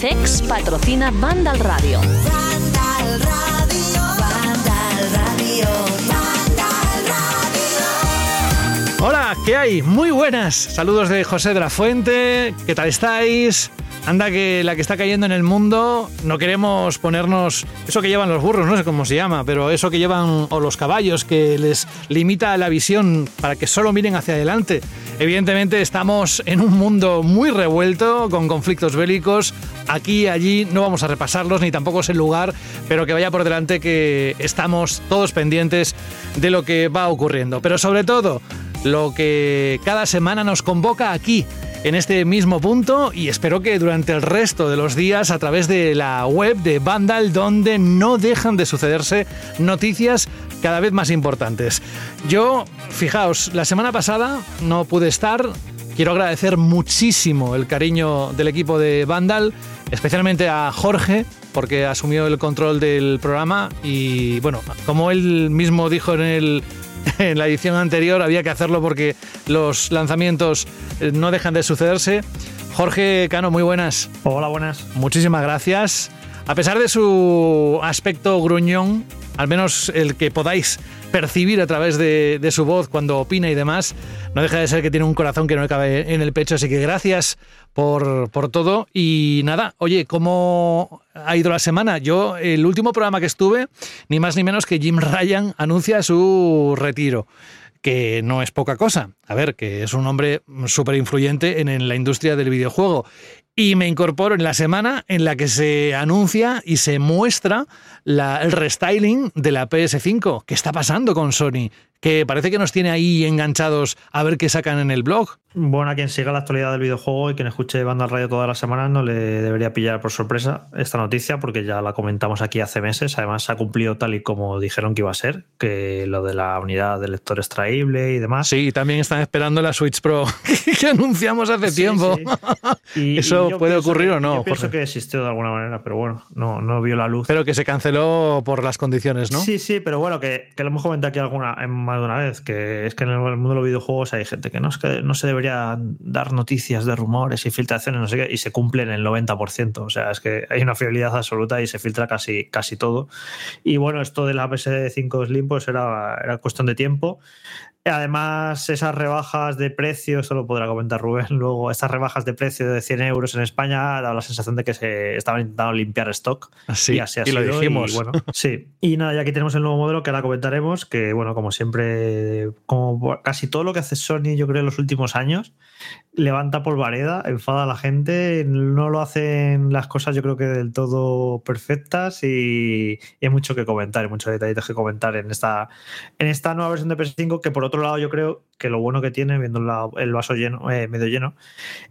CEX patrocina Vandal Radio. Vandal Radio, Vandal Radio, Vandal Radio. Hola, ¿qué hay? Muy buenas. Saludos de José de la Fuente. ¿Qué tal estáis? Anda que la que está cayendo en el mundo, no queremos ponernos eso que llevan los burros, no sé cómo se llama, pero eso que llevan o los caballos que les limita la visión para que solo miren hacia adelante. Evidentemente estamos en un mundo muy revuelto, con conflictos bélicos. Aquí y allí no vamos a repasarlos, ni tampoco es el lugar, pero que vaya por delante que estamos todos pendientes de lo que va ocurriendo. Pero sobre todo, lo que cada semana nos convoca aquí en este mismo punto y espero que durante el resto de los días a través de la web de Vandal donde no dejan de sucederse noticias cada vez más importantes. Yo, fijaos, la semana pasada no pude estar, quiero agradecer muchísimo el cariño del equipo de Vandal, especialmente a Jorge porque asumió el control del programa y bueno, como él mismo dijo en el en la edición anterior había que hacerlo porque los lanzamientos eh, no dejan de sucederse. Jorge Cano, muy buenas. Hola, buenas. Muchísimas gracias. A pesar de su aspecto gruñón, al menos el que podáis percibir a través de, su voz cuando opina y demás, no deja de ser que tiene un corazón que no le cabe en el pecho. Así que gracias por, por todo. Y nada, oye, ¿cómo ha ido la semana? Yo, el último programa que estuve, ni más ni menos que Jim Ryan anuncia su retiro que no es poca cosa. A ver, que es un hombre súper influyente en, en, la industria del videojuego. Y me incorporo en la semana en la que se anuncia y se muestra el restyling de la PS5. ¿Qué está pasando con Sony? Que parece que nos tiene ahí enganchados a ver qué sacan en el blog. Bueno, a quien siga la actualidad del videojuego y quien escuche Banda al Radio todas las semanas no le debería pillar por sorpresa esta noticia porque ya la comentamos aquí hace meses. Además, se ha cumplido tal y como dijeron que iba a ser, que lo de la unidad de lector extraíble y demás. Sí, también están esperando la Switch Pro que anunciamos hace Sí, tiempo. sí. Y- ¿Eso y puede ocurrir que- o no? Yo pienso Jorge? que existió de alguna manera, pero bueno, no, no vio la luz. Pero que se canceló por las condiciones, ¿no? Sí, sí, pero bueno, que, que lo hemos comentado aquí alguna, en más de una vez, que es que en el mundo de los videojuegos hay gente que no, es que no se debería dar noticias de rumores y filtraciones, no sé qué, y se cumplen el 90%. O sea, es que hay una fiabilidad absoluta y se filtra casi, casi todo. Y bueno, esto de la PS5 Slim pues era, era cuestión de tiempo. Además, esas rebajas de precio, esto lo podrá comentar Rubén luego, estas rebajas de precio de 100 euros en España daba la sensación de que se estaban intentando limpiar stock. Sí, y así ha y lo dijimos. Y, bueno, sí. Y nada, ya aquí tenemos el nuevo modelo que ahora comentaremos, que bueno, como siempre, como casi todo lo que hace Sony, yo creo, en los últimos años, levanta polvareda, enfada a la gente, no lo hacen las cosas yo creo que del todo perfectas y, hay mucho que comentar, hay muchos detallitos que comentar en esta, en esta nueva versión de PS5 que por otro lado yo creo que lo bueno que tiene, viendo el vaso lleno, eh, medio lleno,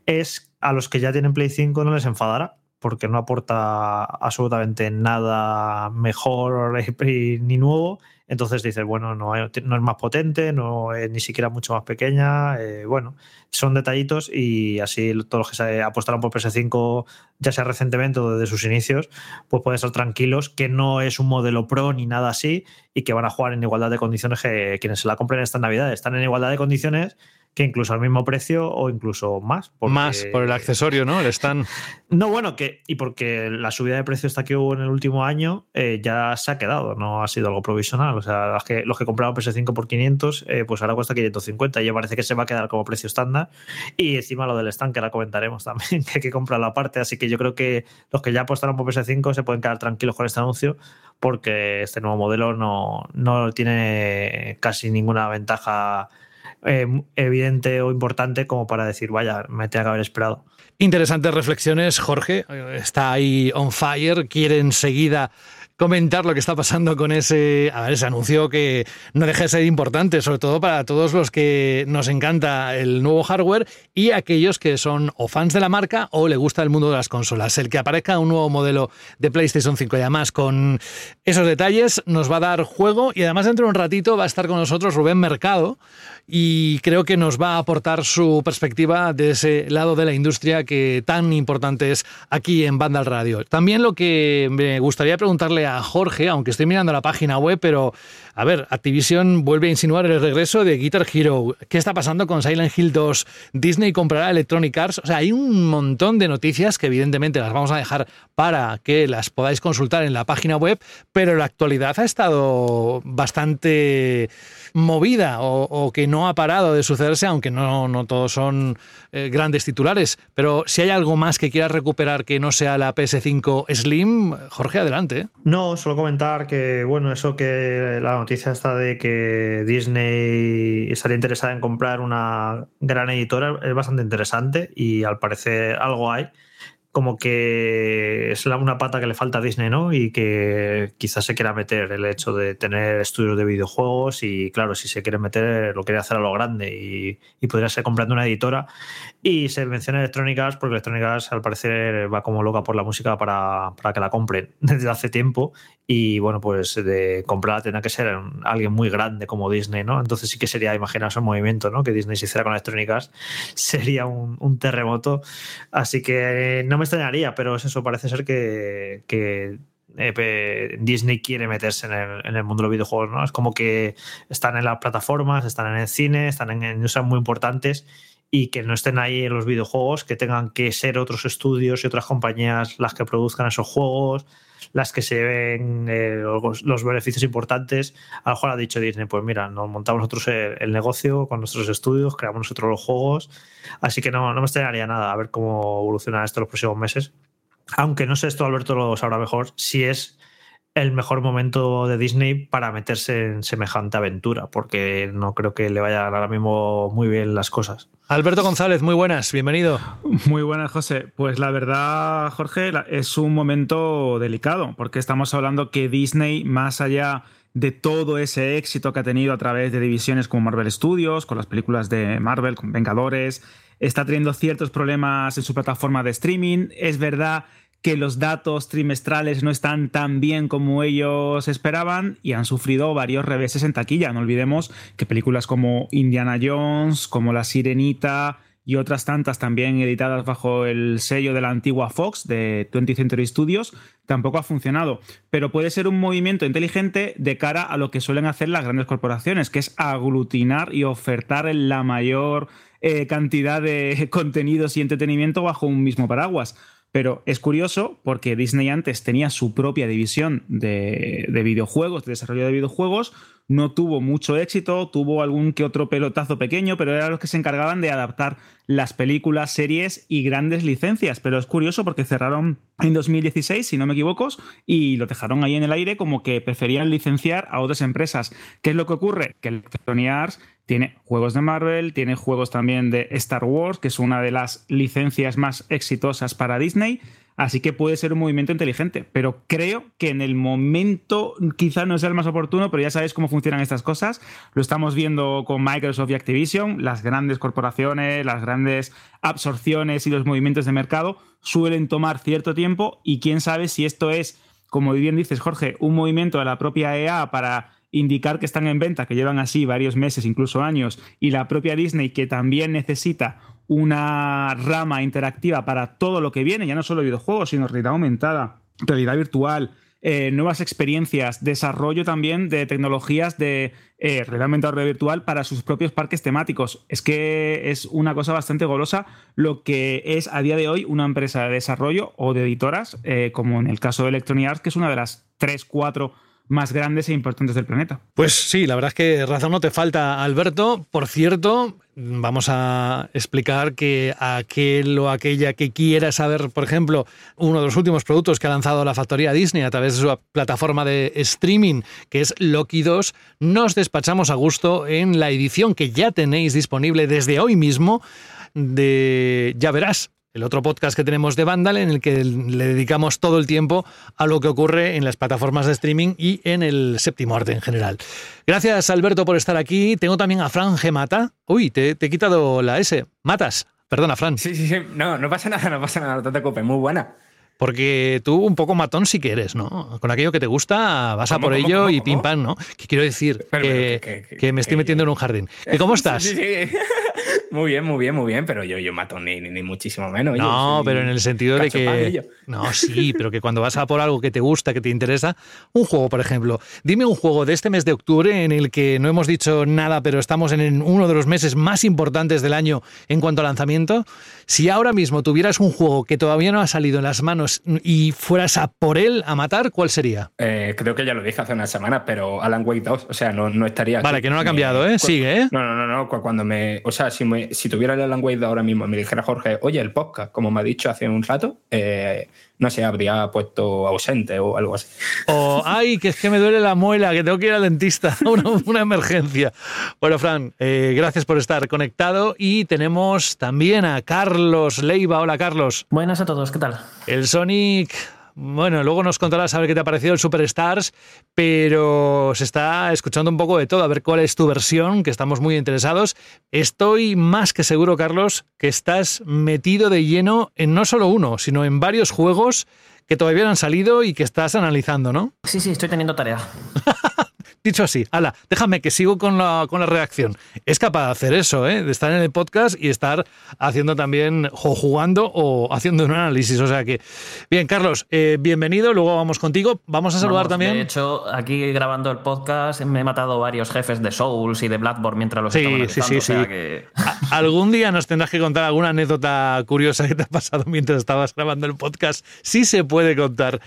es a los que ya tienen Play 5 no les enfadará porque no aporta absolutamente nada mejor ni nuevo. Entonces dices, bueno, no, no es más potente, no es ni siquiera mucho más pequeña. eh, bueno, son detallitos y así todos los que se apostaron por PS5, ya sea recientemente o desde sus inicios, pues pueden estar tranquilos que no es un modelo pro ni nada así y que van a jugar en igualdad de condiciones que quienes se la compren esta Navidad. Están en igualdad de condiciones que incluso al mismo precio o incluso más. porque- Más por el accesorio, ¿no? El stand. no, bueno, que y porque la subida de precios esta que hubo en el último año eh, ya se ha quedado, no ha sido algo provisional. O sea, los que, los que compraban PS5 por 500, eh, pues ahora cuesta 550 y ya parece que se va a quedar como precio estándar. Y encima lo del stand, que ahora comentaremos también, que hay que comprarlo aparte. Así que yo creo que los que ya apostaron por PS5 se pueden quedar tranquilos con este anuncio porque este nuevo modelo no, no tiene casi ninguna ventaja eh, evidente o importante como para decir, vaya, me tenía que haber esperado. Interesantes reflexiones, Jorge. Está ahí on fire, quiere enseguida comentar lo que está pasando con ese, a ver, ese anuncio que no deja de ser importante, sobre todo para todos los que nos encanta el nuevo hardware y aquellos que son o fans de la marca o le gusta el mundo de las consolas. El que aparezca un nuevo modelo de PlayStation 5 y además con esos detalles nos va a dar juego y además dentro de un ratito va a estar con nosotros Rubén Mercado y creo que nos va a aportar su perspectiva de ese lado de la industria que tan importante es aquí en Banda al Radio. También lo que me gustaría preguntarle a Jorge, aunque estoy mirando la página web, pero a ver, Activision vuelve a insinuar el regreso de Guitar Hero. ¿Qué está pasando con Silent Hill 2? Disney comprará Electronic Arts. O sea, hay un montón de noticias que evidentemente las vamos a dejar para que las podáis consultar en la página web, pero la actualidad ha estado bastante movida o, que no ha parado de sucederse, aunque no, no todos son eh, grandes titulares. Pero si hay algo más que quieras recuperar que no sea la PS5 Slim, Jorge, adelante. No, solo comentar que, bueno, eso que la noticia está de que Disney estaría interesada en comprar una gran editora es bastante interesante y al parecer algo hay como que es una pata que le falta a Disney, ¿no? Y que quizás se quiera meter el hecho de tener estudios de videojuegos y claro, si se quiere meter, lo quiere hacer a lo grande y, y podría ser comprando una editora. Y se menciona Electronic Arts porque Electronic Arts al parecer va como loca por la música para, para que la compren desde hace tiempo y bueno, pues de comprarla tendrá que ser alguien muy grande como Disney, ¿no? Entonces sí que sería, imaginaos un movimiento, ¿no? Que Disney se hiciera con Electronic Arts, sería un, terremoto. Así que no me extrañaría, pero es eso, parece ser que, que eh, Disney quiere meterse en el, en el mundo de los videojuegos, ¿no? Es como que están en las plataformas, están en el cine, están en, en muy importantes y que no estén ahí en los videojuegos, que tengan que ser otros estudios y otras compañías las que produzcan esos juegos, las que se ven eh, los, beneficios importantes. A lo mejor ha dicho Disney, pues mira, nos montamos nosotros el, el negocio con nuestros estudios, creamos nosotros los juegos, así que no, no me extrañaría nada a ver cómo evoluciona esto los próximos meses. Aunque no sé esto, Alberto lo sabrá mejor, si es el mejor momento de Disney para meterse en semejante aventura, porque no creo que le vayan ahora mismo muy bien las cosas. Alberto González, muy buenas, bienvenido. Muy buenas, José. Pues la verdad, Jorge, es un momento delicado, porque estamos hablando que Disney, más allá de todo ese éxito que ha tenido a través de divisiones como Marvel Studios, con las películas de Marvel, con Vengadores, está teniendo ciertos problemas en su plataforma de streaming. Es verdad que los datos trimestrales no están tan bien como ellos esperaban y han sufrido varios reveses en taquilla. No olvidemos que películas como Indiana Jones, como La Sirenita y otras tantas también editadas bajo el sello de la antigua Fox de 20th Century Studios tampoco ha funcionado. Pero puede ser un movimiento inteligente de cara a lo que suelen hacer las grandes corporaciones, que es aglutinar y ofertar la mayor eh, cantidad de contenidos y entretenimiento bajo un mismo paraguas. Pero es curioso porque Disney antes tenía su propia división de, de videojuegos, de desarrollo de videojuegos, no tuvo mucho éxito, tuvo algún que otro pelotazo pequeño, pero eran los que se encargaban de adaptar las películas, series y grandes licencias. Pero es curioso porque cerraron en 2016, si no me equivoco, y lo dejaron ahí en el aire como que preferían licenciar a otras empresas. ¿Qué es lo que ocurre? Que Electronic Arts tiene juegos de Marvel, tiene juegos también de Star Wars, que es una de las licencias más exitosas para Disney. Así que puede ser un movimiento inteligente, pero creo que en el momento quizá no sea el más oportuno, pero ya sabéis cómo funcionan estas cosas. Lo estamos viendo con Microsoft y Activision, las grandes corporaciones, las grandes absorciones y los movimientos de mercado suelen tomar cierto tiempo y quién sabe si esto es, como bien dices Jorge, un movimiento de la propia EA para indicar que están en venta, que llevan así varios meses, incluso años, y la propia Disney que también necesita una rama interactiva para todo lo que viene, ya no solo videojuegos, sino realidad aumentada, realidad virtual, eh, nuevas experiencias, desarrollo también de tecnologías de eh, realidad aumentada virtual para sus propios parques temáticos. Es que es una cosa bastante golosa lo que es a día de hoy una empresa de desarrollo o de editoras, eh, como en el caso de Electronic Arts, que es una de las tres, cuatro más grandes e importantes del planeta. Pues sí, la verdad es que razón no te falta, Alberto. Por cierto, vamos a explicar que aquel o aquella que quiera saber, por ejemplo, uno de los últimos productos que ha lanzado la factoría Disney a través de su plataforma de streaming, que es Loki 2, nos despachamos a gusto en la edición que ya tenéis disponible desde hoy mismo de Ya verás el otro podcast que tenemos de Vandal, en el que le dedicamos todo el tiempo a lo que ocurre en las plataformas de streaming y en el séptimo arte en general. Gracias, Alberto, por estar aquí. Tengo también a Fran G. Mata. Uy, te, te he quitado la S. Matas. Perdona, Fran. Sí, sí, sí. No, no pasa nada, no pasa nada, no te. Muy buena. Porque tú un poco matón sí que eres, ¿no? Con aquello que te gusta, vas a ¿Cómo, por cómo, ello cómo, y pim pam, ¿no? Que quiero decir Pero, que, pero, que- que- que me estoy metiendo en un jardín. ¿Y cómo estás? Sí, sí, sí. Muy bien, muy bien, muy bien. Pero yo, yo mato ni, ni, ni muchísimo menos. No, pero en el sentido de que. No, sí, pero que cuando vas a por algo que te gusta, que te interesa, un juego, por ejemplo. Dime un juego de este mes de octubre en el que no hemos dicho nada, pero estamos en uno de los meses más importantes del año en cuanto a lanzamiento. Si ahora mismo tuvieras un juego que todavía no ha salido en las manos y fueras a por él a matar, ¿cuál sería? Eh, creo que ya lo dije hace unas semanas, pero Alan Wake 2, o sea, no, no estaría. Vale, aquí. que no lo ha cambiado, ¿eh? Sigue, ¿eh? No, no, no, no. cu- Cuando me. O sea, si, me- si tuviera el Alan Wake 2 ahora mismo y me dijera Jorge, oye, el podcast, como me ha dicho hace un rato, eh, no sé, habría puesto ausente o algo así. O, ay, que es que me duele la muela, que tengo que ir al dentista, una, una emergencia. Bueno, Fran, eh, gracias por estar conectado y tenemos también a Carlos Leiva. Hola, Carlos. Buenas a todos, ¿qué tal? El Sonic, bueno, luego nos contarás a ver qué te ha parecido el Superstars, pero se está escuchando un poco de todo, a ver cuál es tu versión, que estamos muy interesados. Estoy más que seguro, Carlos, que estás metido de lleno en no solo uno, sino en varios juegos que todavía no han salido y que estás analizando, ¿no? Sí, sí, estoy teniendo tarea. Dicho así, ala, déjame que sigo con la, con la redacción. Es capaz de hacer eso, ¿eh? de estar en el podcast y estar haciendo también, o jugando o haciendo un análisis. O sea que, bien, Carlos, eh, bienvenido, luego vamos contigo. Vamos a saludar Vamos, también. De hecho, aquí grabando el podcast me he matado varios jefes de Souls y de Blackboard mientras los Sí, estaba sí, sí, o sea sí. que- Algún día nos tendrás que contar alguna anécdota curiosa que te ha pasado mientras estabas grabando el podcast. Sí se puede contar.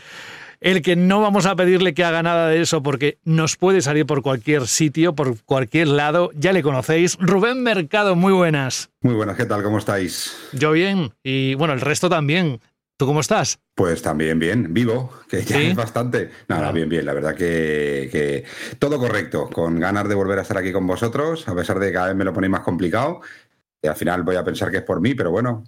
El que no vamos a pedirle que haga nada de eso porque nos puede salir por cualquier sitio, por cualquier lado. Ya le conocéis. Rubén Mercado, muy buenas. Muy buenas, ¿qué tal? ¿Cómo estáis? Yo bien. Y bueno, el resto también. ¿Tú cómo estás? Pues también bien, vivo, que ya ¿Sí? es bastante. Nada, Bueno. bien, bien, la verdad que, que todo correcto, con ganas de volver a estar aquí con vosotros, a pesar de que cada vez me lo ponéis más complicado. Y al final voy a pensar que es por mí, pero bueno,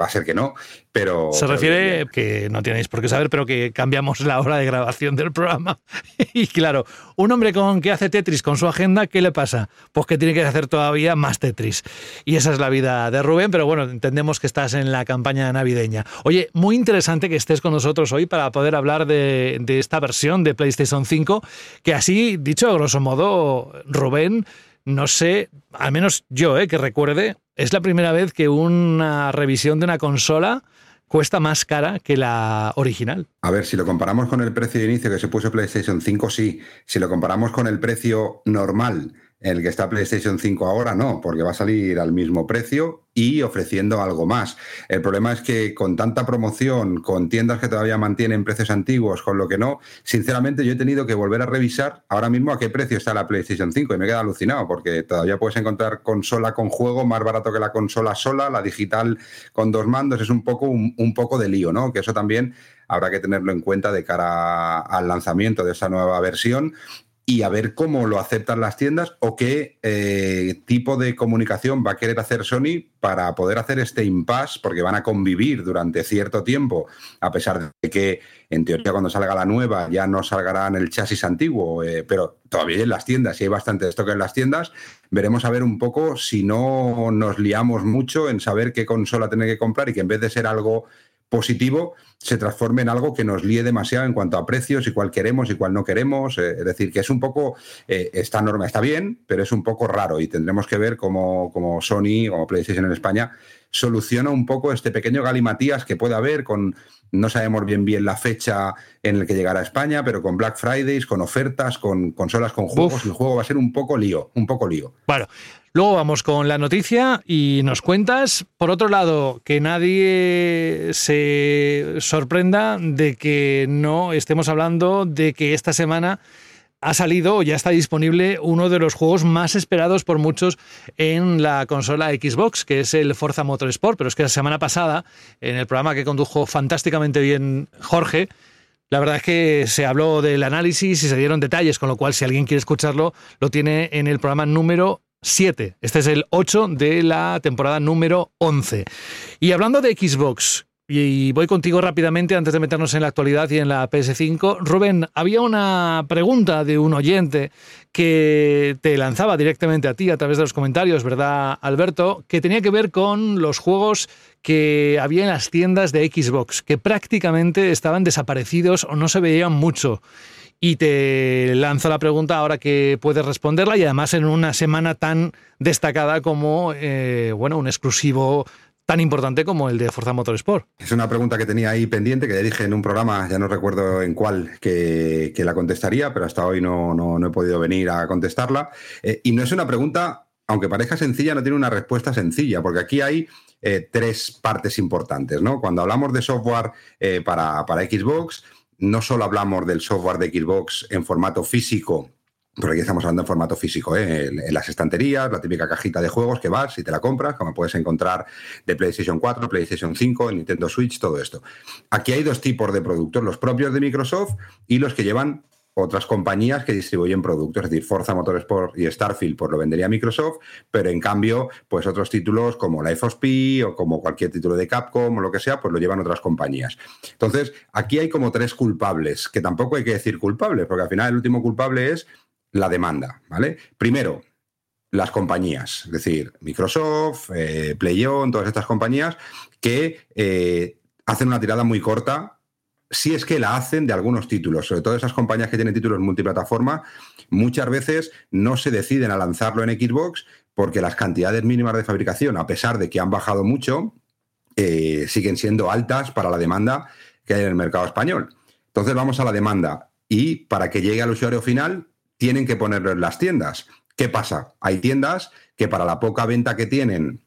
va a ser que no. Pero, Se refiere, que no tenéis por qué saber, pero que cambiamos la hora de grabación del programa. Y claro, un hombre con que hace Tetris con su agenda, ¿qué le pasa? Pues que tiene que hacer todavía más Tetris. Y esa es la vida de Rubén, pero bueno, entendemos que estás en la campaña navideña. Oye, muy interesante que estés con nosotros hoy para poder hablar de, de esta versión de PlayStation 5, que así, dicho a grosso modo, Rubén, no sé, al menos yo, eh, que recuerde, es la primera vez que una revisión de una consola cuesta más cara que la original. A ver, si lo comparamos con el precio de inicio que se puso PlayStation 5, sí. Si lo comparamos con el precio normal el que está PlayStation 5 ahora, no, porque va a salir al mismo precio y ofreciendo algo más. El problema es que con tanta promoción, con tiendas que todavía mantienen precios antiguos, con lo que no, sinceramente yo he tenido que volver a revisar ahora mismo a qué precio está la PlayStation 5 y me he quedado alucinado porque todavía puedes encontrar consola con juego más barato que la consola sola, la digital con dos mandos, es un poco, un, un poco de lío, ¿no? Que eso también habrá que tenerlo en cuenta de cara al lanzamiento de esa nueva versión y a ver cómo lo aceptan las tiendas o qué eh, tipo de comunicación va a querer hacer Sony para poder hacer este impasse, porque van a convivir durante cierto tiempo, a pesar de que en teoría cuando salga la nueva ya no salgará en el chasis antiguo, eh, pero todavía hay en las tiendas y hay bastante stock en las tiendas. Veremos a ver un poco si no nos liamos mucho en saber qué consola tener que comprar y que en vez de ser algo positivo se transforme en algo que nos líe demasiado en cuanto a precios y cuál queremos y cuál no queremos. Eh, es decir, que es un poco, eh, esta norma está bien, pero es un poco raro y tendremos que ver cómo, cómo Sony o PlayStation en España soluciona un poco este pequeño galimatías que puede haber con, no sabemos bien bien la fecha en el que llegará a España, pero con Black Fridays, con ofertas, con consolas con juegos, Uf. el juego va a ser un poco lío, un poco lío. Bueno, luego vamos con la noticia y nos cuentas, por otro lado, que nadie se sorprenda de que no estemos hablando de que esta semana ha salido o ya está disponible uno de los juegos más esperados por muchos en la consola Xbox, que es el Forza Motorsport. Pero es que la semana pasada, en el programa que condujo fantásticamente bien Jorge, la verdad es que se habló del análisis y se dieron detalles, con lo cual si alguien quiere escucharlo, lo tiene en el programa número 7. Este es el 8 de la temporada número 11. Y hablando de Xbox, y voy contigo rápidamente antes de meternos en la actualidad y en la PS5. Rubén, había una pregunta de un oyente que te lanzaba directamente a ti a través de los comentarios, ¿verdad, Alberto? Que tenía que ver con los juegos que había en las tiendas de Xbox, que prácticamente estaban desaparecidos o no se veían mucho. Y te lanzo la pregunta ahora que puedes responderla y además en una semana tan destacada como eh, bueno, un exclusivo tan importante como el de Forza Motorsport. Es una pregunta que tenía ahí pendiente, que ya dije en un programa, ya no recuerdo en cuál, que, que la contestaría, pero hasta hoy no, no, no he podido venir a contestarla. Eh, y no es una pregunta, aunque parezca sencilla, no tiene una respuesta sencilla, porque aquí hay eh, tres partes importantes. ¿no? Cuando hablamos de software para, para Xbox, no solo hablamos del software de Xbox en formato físico, porque aquí estamos hablando en formato físico, ¿eh? en, las estanterías, la típica cajita de juegos que vas y te la compras, como puedes encontrar de PlayStation 4, PlayStation 5, Nintendo Switch, todo esto. Aquí hay dos tipos de productos, los propios de Microsoft y los que llevan otras compañías que distribuyen productos, es decir, Forza Motorsport y Starfield pues lo vendería Microsoft, pero en cambio, pues otros títulos como Life of Pi o como cualquier título de Capcom o lo que sea, pues lo llevan otras compañías. Entonces, aquí hay como tres culpables, que tampoco hay que decir culpables, porque al final el último culpable es la demanda, ¿vale? Primero, las compañías, es decir, Microsoft, eh, PlayOn, todas estas compañías que eh, hacen una tirada muy corta si es que la hacen de algunos títulos, sobre todo esas compañías que tienen títulos multiplataforma, muchas veces no se deciden a lanzarlo en Xbox porque las cantidades mínimas de fabricación, a pesar de que han bajado mucho, eh, siguen siendo altas para la demanda que hay en el mercado español. Entonces vamos a la demanda y para que llegue al usuario final tienen que ponerlo en las tiendas. ¿Qué pasa? Hay tiendas que para la poca venta que tienen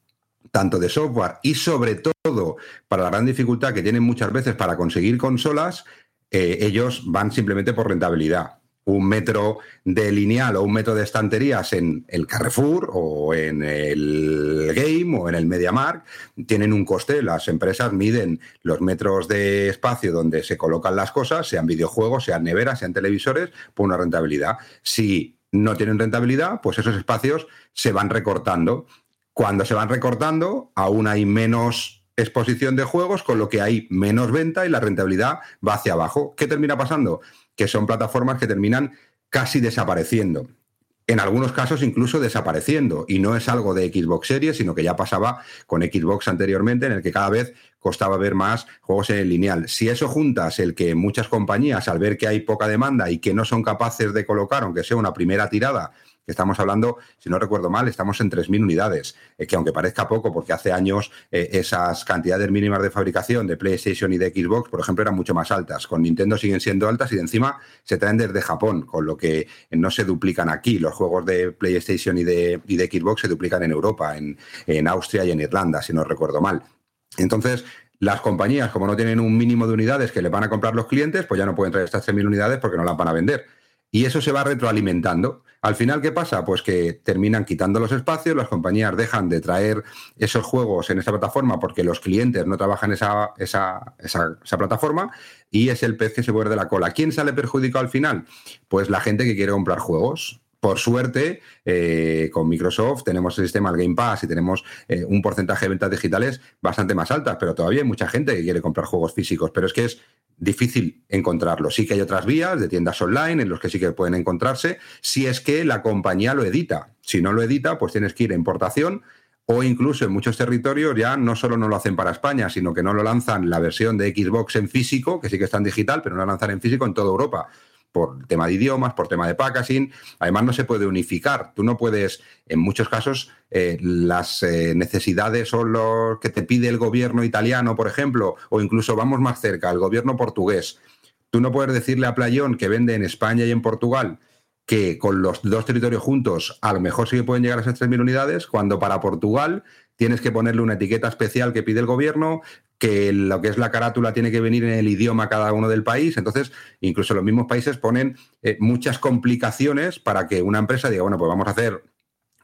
tanto de software y sobre todo para la gran dificultad que tienen muchas veces para conseguir consolas, eh, ellos van simplemente por rentabilidad. Un metro de lineal o un metro de estanterías en el Carrefour o en el Game o en el MediaMark tienen un coste. Las empresas miden los metros de espacio donde se colocan las cosas, sean videojuegos, sean neveras, sean televisores, por una rentabilidad. Si no tienen rentabilidad, pues esos espacios se van recortando cuando se van recortando, aún hay menos exposición de juegos, con lo que hay menos venta y la rentabilidad va hacia abajo. ¿Qué termina pasando? Que son plataformas que terminan casi desapareciendo. En algunos casos incluso desapareciendo. Y no es algo de Xbox Series, sino que ya pasaba con Xbox anteriormente, en el que cada vez costaba ver más juegos en lineal. Si eso juntas el que muchas compañías, al ver que hay poca demanda y que no son capaces de colocar, aunque sea una primera tirada, que estamos hablando, si no recuerdo mal, estamos en 3.000 unidades, que aunque parezca poco, porque hace años eh, esas cantidades mínimas de fabricación de PlayStation y de Xbox, por ejemplo, eran mucho más altas. Con Nintendo siguen siendo altas y encima se traen desde Japón, con lo que no se duplican aquí. Los juegos de PlayStation y de, y de Xbox se duplican en Europa, en, en Austria y en Irlanda, si no recuerdo mal. Entonces, las compañías, como no tienen un mínimo de unidades que le van a comprar los clientes, pues ya no pueden traer estas 3.000 unidades porque no las van a vender. Y eso se va retroalimentando. Al final, ¿qué pasa? Pues que terminan quitando los espacios, las compañías dejan de traer esos juegos en esa plataforma porque los clientes no trabajan esa, esa, esa, plataforma y es el pez que se muerde la cola. ¿Quién sale perjudicado al final? Pues la gente que quiere comprar juegos. Por suerte, eh, con Microsoft tenemos el sistema del Game Pass y tenemos eh, un porcentaje de ventas digitales bastante más altas, pero todavía hay mucha gente que quiere comprar juegos físicos, pero es que es difícil encontrarlo. Sí que hay otras vías de tiendas online en los que sí que pueden encontrarse, si es que la compañía lo edita. Si no lo edita, pues tienes que ir a importación o incluso en muchos territorios ya no solo no lo hacen para España, sino que no lo lanzan la versión de Xbox en físico, que sí que está en digital, pero no la lanzan en físico en toda Europa por tema de idiomas, por tema de packaging. Además, no se puede unificar. Tú no puedes, en muchos casos, eh, las eh, necesidades son los que te pide el gobierno italiano, por ejemplo, o incluso vamos más cerca, el gobierno portugués. Tú no puedes decirle a Playón que vende en España y en Portugal que con los dos territorios juntos a lo mejor sí que pueden llegar a esas 3.000 unidades, cuando para Portugal tienes que ponerle una etiqueta especial que pide el gobierno, que lo que es la carátula tiene que venir en el idioma cada uno del país. Entonces, incluso los mismos países ponen eh, muchas complicaciones para que una empresa diga, bueno, pues vamos a hacer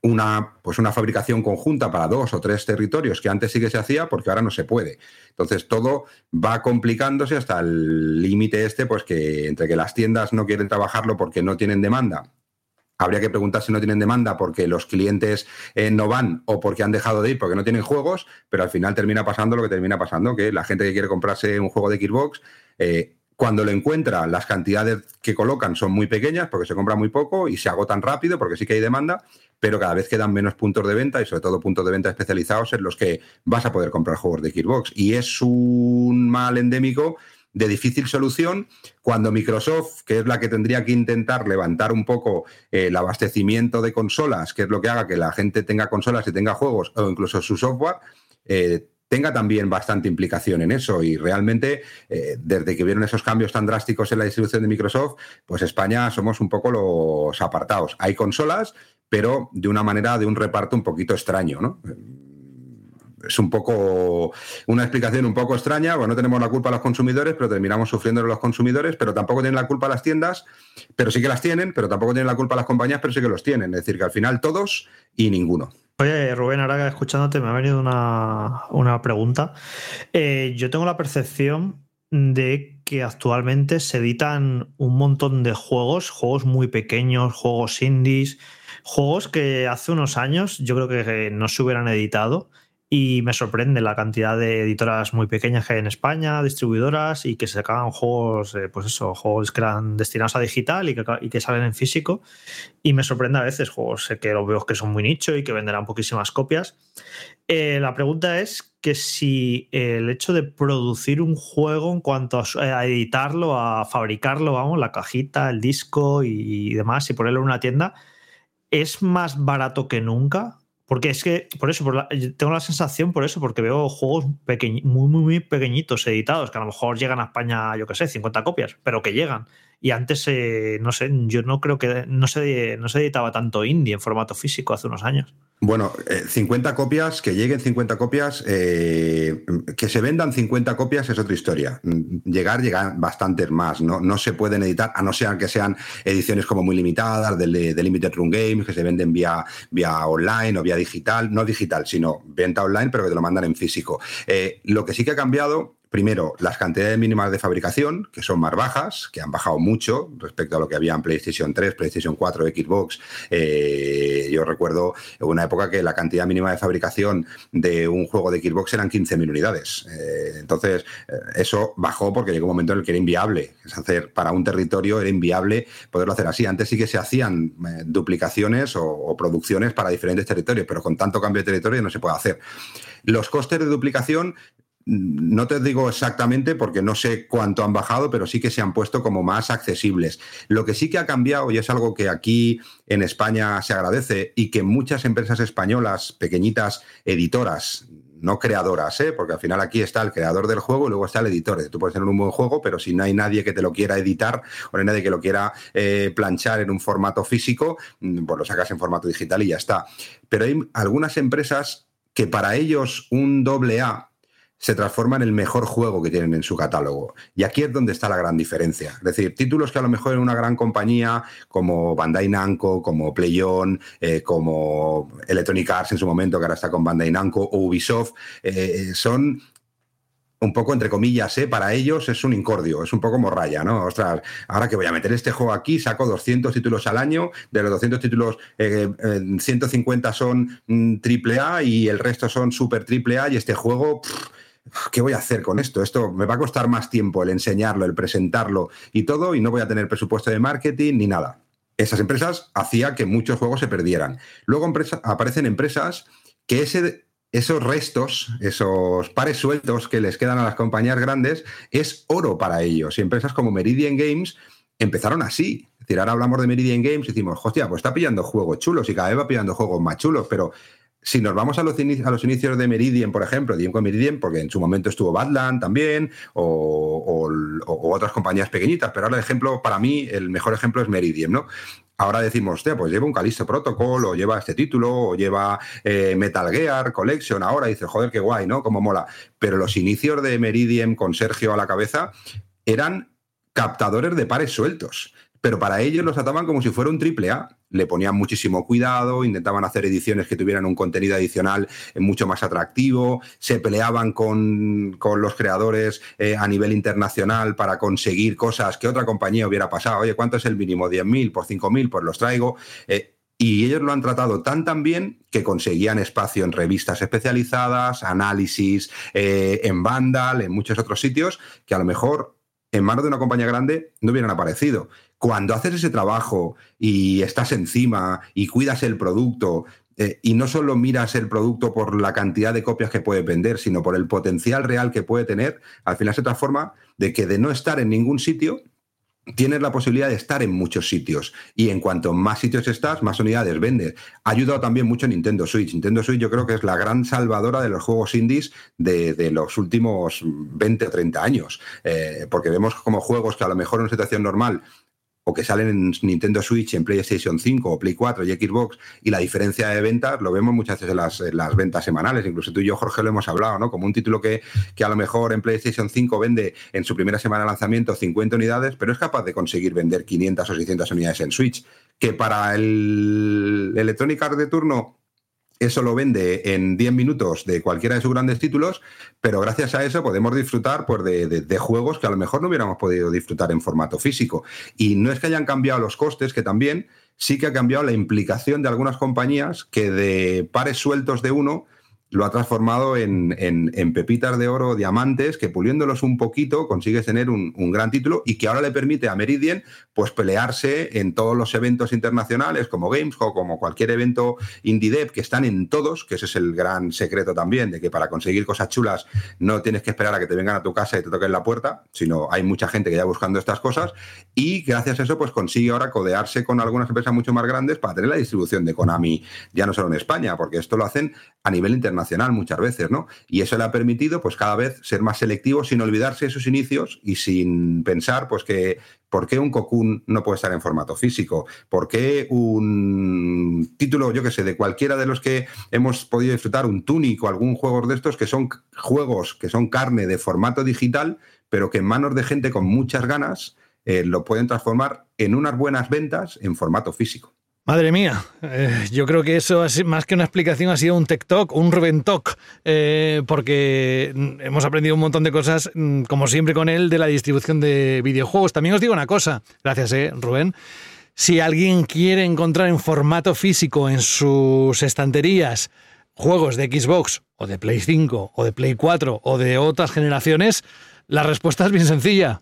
una, pues una fabricación conjunta para dos o tres territorios que antes sí que se hacía porque ahora no se puede. Entonces todo va complicándose hasta el límite este, pues que entre que las tiendas no quieren trabajarlo porque no tienen demanda Habría que preguntar si no tienen demanda porque los clientes eh, no van o porque han dejado de ir porque no tienen juegos, pero al final termina pasando lo que termina pasando, que la gente que quiere comprarse un juego de Xbox, eh, cuando lo encuentra, las cantidades que colocan son muy pequeñas porque se compra muy poco y se agotan rápido porque sí que hay demanda, pero cada vez quedan menos puntos de venta y sobre todo puntos de venta especializados en los que vas a poder comprar juegos de Xbox. Y es un mal endémico de difícil solución cuando Microsoft, que es la que tendría que intentar levantar un poco eh, el abastecimiento de consolas, que es lo que haga que la gente tenga consolas y tenga juegos o incluso su software, eh, tenga también bastante implicación en eso. Y realmente, eh, desde que vieron esos cambios tan drásticos en la distribución de Microsoft, pues España somos un poco los apartados. Hay consolas, pero de una manera, de un reparto un poquito extraño, ¿no? Es un poco una explicación un poco extraña, pues no tenemos la culpa a los consumidores, pero terminamos sufriendo los consumidores, pero tampoco tienen la culpa las tiendas, pero sí que las tienen, pero tampoco tienen la culpa las compañías, pero sí que los tienen. Es decir, que al final todos y ninguno. Oye, Rubén, ahora escuchándote me ha venido una, una pregunta. Eh, yo tengo la percepción de que actualmente se editan un montón de juegos, juegos muy pequeños, juegos indies, juegos que hace unos años yo creo que no se hubieran editado y me sorprende la cantidad de editoras muy pequeñas que hay en España, distribuidoras, y que sacaban juegos, eh, pues eso, juegos que eran destinados a digital y que, y que, salen en físico. Y me sorprende a veces juegos que los veo que son muy nicho y que venderán poquísimas copias. Eh, la pregunta es que si el hecho de producir un juego en cuanto a, a, editarlo, a fabricarlo, vamos, la cajita, el disco y demás, y ponerlo en una tienda, es más barato que nunca porque es que, por eso, por la, tengo la sensación por eso, porque veo juegos muy, muy, muy pequeñitos editados, que a lo mejor llegan a España, yo qué sé, 50 copias, pero que llegan. Y antes, eh, no sé, yo no creo que no se, no se editaba tanto indie en formato físico hace unos años. Bueno, eh, 50 copias, que lleguen 50 copias, eh, que se vendan 50 copias es otra historia. Llegar, llegan bastantes más. No, no se pueden editar, a no ser que sean ediciones como muy limitadas, de, de Limited Run Games, que se venden vía, vía online o vía digital, no digital, sino venta online, pero que te lo mandan en físico. Eh, lo que sí que ha cambiado primero, las cantidades mínimas de fabricación, que son más bajas, que han bajado mucho respecto a lo que había en PlayStation 3, PlayStation 4, Xbox. Eh, yo recuerdo una época que la cantidad mínima de fabricación de un juego de Xbox eran 15.000 unidades. Eh, entonces, eh, eso bajó porque llegó un momento en el que era inviable. Es hacer, para un territorio era inviable poderlo hacer así. Antes sí que se hacían duplicaciones o producciones para diferentes territorios, pero con tanto cambio de territorio no se puede hacer. Los costes de duplicación no te digo exactamente porque no sé cuánto han bajado, pero sí que se han puesto como más accesibles. Lo que sí que ha cambiado, y es algo que aquí en España se agradece y que muchas empresas españolas, pequeñitas editoras, no creadoras, ¿eh? porque al final aquí está el creador del juego y luego está el editor. Tú puedes tener un buen juego, pero si no hay nadie que te lo quiera editar o no hay nadie que lo quiera eh, planchar en un formato físico, pues lo sacas en formato digital y ya está. Pero hay algunas empresas que para ellos un doble A se transforma en el mejor juego que tienen en su catálogo. Y aquí es donde está la gran diferencia. Es decir, títulos que a lo mejor en una gran compañía como Bandai Namco, como PlayOn, eh, como Electronic Arts en su momento, que ahora está con Bandai Namco, o Ubisoft, eh, son un poco entre comillas, ¿eh? para ellos es un incordio, es un poco morralla, ¿no? Ostras, ahora que voy a meter este juego aquí, saco 200 títulos al año, de los 200 títulos, eh, eh, 150 son mm, triple A y el resto son super triple A y este juego... ¿qué voy a hacer con esto? Esto me va a costar más tiempo el enseñarlo, el presentarlo y todo, y no voy a tener presupuesto de marketing ni nada. Esas empresas hacía que muchos juegos se perdieran. Luego aparecen empresas que esos restos, esos pares sueltos que les quedan a las compañías grandes, es oro para ellos. Y empresas como Meridian Games empezaron así. Es decir, ahora hablamos de Meridian Games y decimos, hostia, pues está pillando juegos chulos y cada vez va pillando juegos más chulos, pero si nos vamos a los, a los, inicios de Meridian, por ejemplo, con Meridian, porque en su momento estuvo Badland también, o, otras compañías pequeñitas, pero ahora el ejemplo, para mí, el mejor ejemplo es Meridian, ¿no? Ahora decimos, hostia, pues lleva un Callisto Protocol, o lleva este título, o lleva eh, Metal Gear Collection, ahora dice, joder, qué guay, ¿no? Cómo mola. Pero los inicios de Meridian con Sergio a la cabeza eran captadores de pares sueltos pero para ellos los trataban como si fuera un triple A. le ponían muchísimo cuidado, intentaban hacer ediciones que tuvieran un contenido adicional eh, mucho más atractivo, se peleaban con, con los creadores eh, a nivel internacional para conseguir cosas que otra compañía hubiera pasado. Oye, ¿cuánto es el mínimo? ¿10.000 por 5.000? Pues los traigo. Eh, y ellos lo han tratado tan tan bien que conseguían espacio en revistas especializadas, análisis, en Vandal, en muchos otros sitios, que a lo mejor en manos de una compañía grande no hubieran aparecido. Cuando haces ese trabajo y estás encima y cuidas el producto eh, y no solo miras el producto por la cantidad de copias que puede vender, sino por el potencial real que puede tener, al final se transforma de que de no estar en ningún sitio, tienes la posibilidad de estar en muchos sitios y en cuanto más sitios estás, más unidades vendes. Ha ayudado también mucho Nintendo Switch. Nintendo Switch yo creo que es la gran salvadora de los juegos indies de, los últimos 20 o 30 años, Eh, porque vemos como juegos que a lo mejor en una situación normal o que salen en Nintendo Switch, en PlayStation 5 o Play 4 y Xbox, y la diferencia de ventas lo vemos muchas veces en las, en las ventas semanales. Incluso tú y yo, Jorge, lo hemos hablado, ¿no? Como un título que, que a lo mejor en PlayStation 5 vende en su primera semana de lanzamiento 50 unidades, pero es capaz de conseguir vender 500 o 600 unidades en Switch. Que para el Electronic Arts de turno eso lo vende en 10 minutos de cualquiera de sus grandes títulos, pero gracias a eso podemos disfrutar pues, de, de- de juegos que a lo mejor no hubiéramos podido disfrutar en formato físico. Y no es que hayan cambiado los costes, que también sí que ha cambiado la implicación de algunas compañías que de pares sueltos de uno lo ha transformado en, en- pepitas de oro, diamantes, que puliéndolos un poquito consigues tener un, un gran título y que ahora le permite a Meridian pues pelearse en todos los eventos internacionales como Gamescom, como cualquier evento indie dev, que están en todos, que ese es el gran secreto también, de que para conseguir cosas chulas no tienes que esperar a que te vengan a tu casa y te toquen la puerta, sino hay mucha gente que ya buscando estas cosas y gracias a eso pues consigue ahora codearse con algunas empresas mucho más grandes para tener la distribución de Konami ya no solo en España, porque esto lo hacen a nivel internacional muchas veces, ¿no? Y eso le ha permitido pues cada vez ser más selectivo sin olvidarse de sus inicios y sin pensar pues que ¿Por qué un Cocoon no puede estar en formato físico? ¿Por qué un título, yo que sé, de cualquiera de los que hemos podido disfrutar, un Tunic o algún juego de estos que son juegos que son carne de formato digital, pero que en manos de gente con muchas ganas eh, lo pueden transformar en unas buenas ventas en formato físico? Madre mía, eh, yo creo que eso, más que una explicación, ha sido un talk, un Ruben talk, eh, porque mm, hemos aprendido un montón de cosas, mm, como siempre con él, de la distribución de videojuegos. También os digo una cosa, gracias, eh, Rubén. Si alguien quiere encontrar en formato físico en sus estanterías juegos de Xbox o de Play 5 o de Play 4 o de otras generaciones, la respuesta es bien sencilla.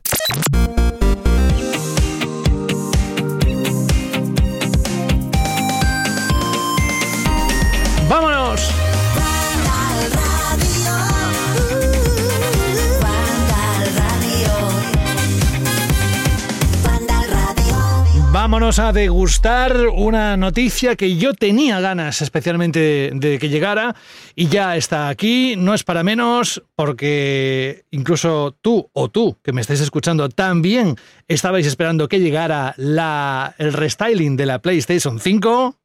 Thank you. Vámonos a degustar una noticia que yo tenía ganas especialmente de que llegara y ya está aquí. No es para menos porque incluso tú o tú que me estáis escuchando también estabais esperando que llegara la, el restyling de la PlayStation 5.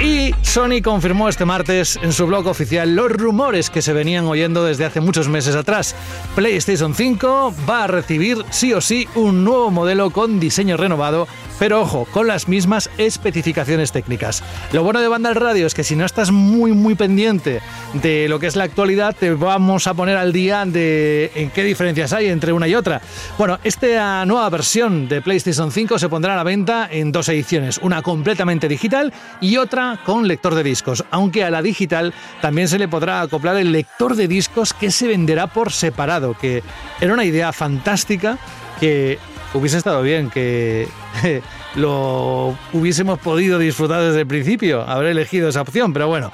Y Sony confirmó este martes en su blog oficial los rumores que se venían oyendo desde hace muchos meses atrás. PlayStation 5 va a recibir sí o sí un nuevo modelo con diseño renovado, pero ojo, con las mismas especificaciones técnicas. Lo bueno de Banda Radio es que si no estás muy muy pendiente de lo que es la actualidad, te vamos a poner al día de en qué diferencias hay entre una y otra. Bueno, esta nueva versión de PlayStation 5 se pondrá a la venta en dos ediciones, una completamente digital y otra con lector de discos, aunque a la digital también se le podrá acoplar el lector de discos que se venderá por separado, que era una idea fantástica que hubiese estado bien que lo hubiésemos podido disfrutar desde el principio, haber elegido esa opción, pero bueno.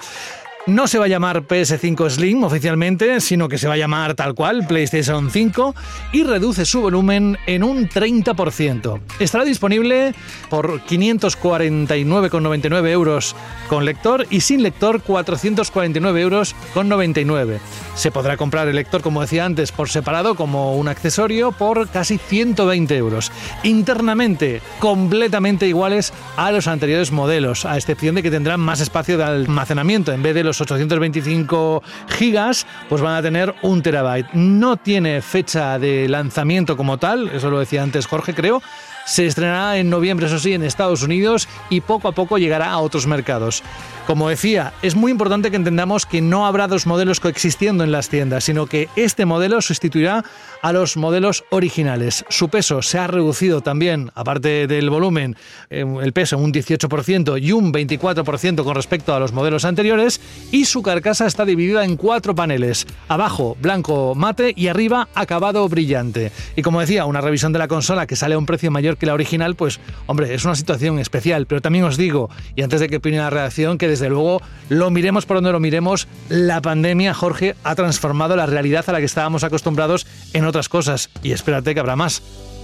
No se va a llamar PS5 Slim oficialmente, sino que se va a llamar tal cual PlayStation 5 y reduce su volumen en un 30%. Estará disponible por 549,99 euros con lector y sin lector 449 euros con 99. Se podrá comprar el lector, como decía antes, por separado como un accesorio por casi 120 euros. Internamente, completamente iguales a los anteriores modelos, a excepción de que tendrán más espacio de almacenamiento. En vez de los 825 gigas, pues van a tener un terabyte. No tiene fecha de lanzamiento como tal, eso lo decía antes Jorge, creo. Se estrenará en noviembre, eso sí, en Estados Unidos y poco a poco llegará a otros mercados. Como decía, es muy importante que entendamos que no habrá dos modelos coexistiendo en las tiendas, sino que este modelo sustituirá a los modelos originales. Su peso se ha reducido también, aparte del volumen, eh, el peso un 18% y un 24% con respecto a los modelos anteriores, y su carcasa está dividida en cuatro paneles, abajo blanco mate y arriba acabado brillante. Y como decía, una revisión de la consola que sale a un precio mayor que la original, pues hombre, es una situación especial, pero también os digo, y antes de que opine la reacción, que desde luego lo miremos por donde lo miremos, la pandemia, Jorge, ha transformado la realidad a la que estábamos acostumbrados en otras cosas. Y espérate que habrá más.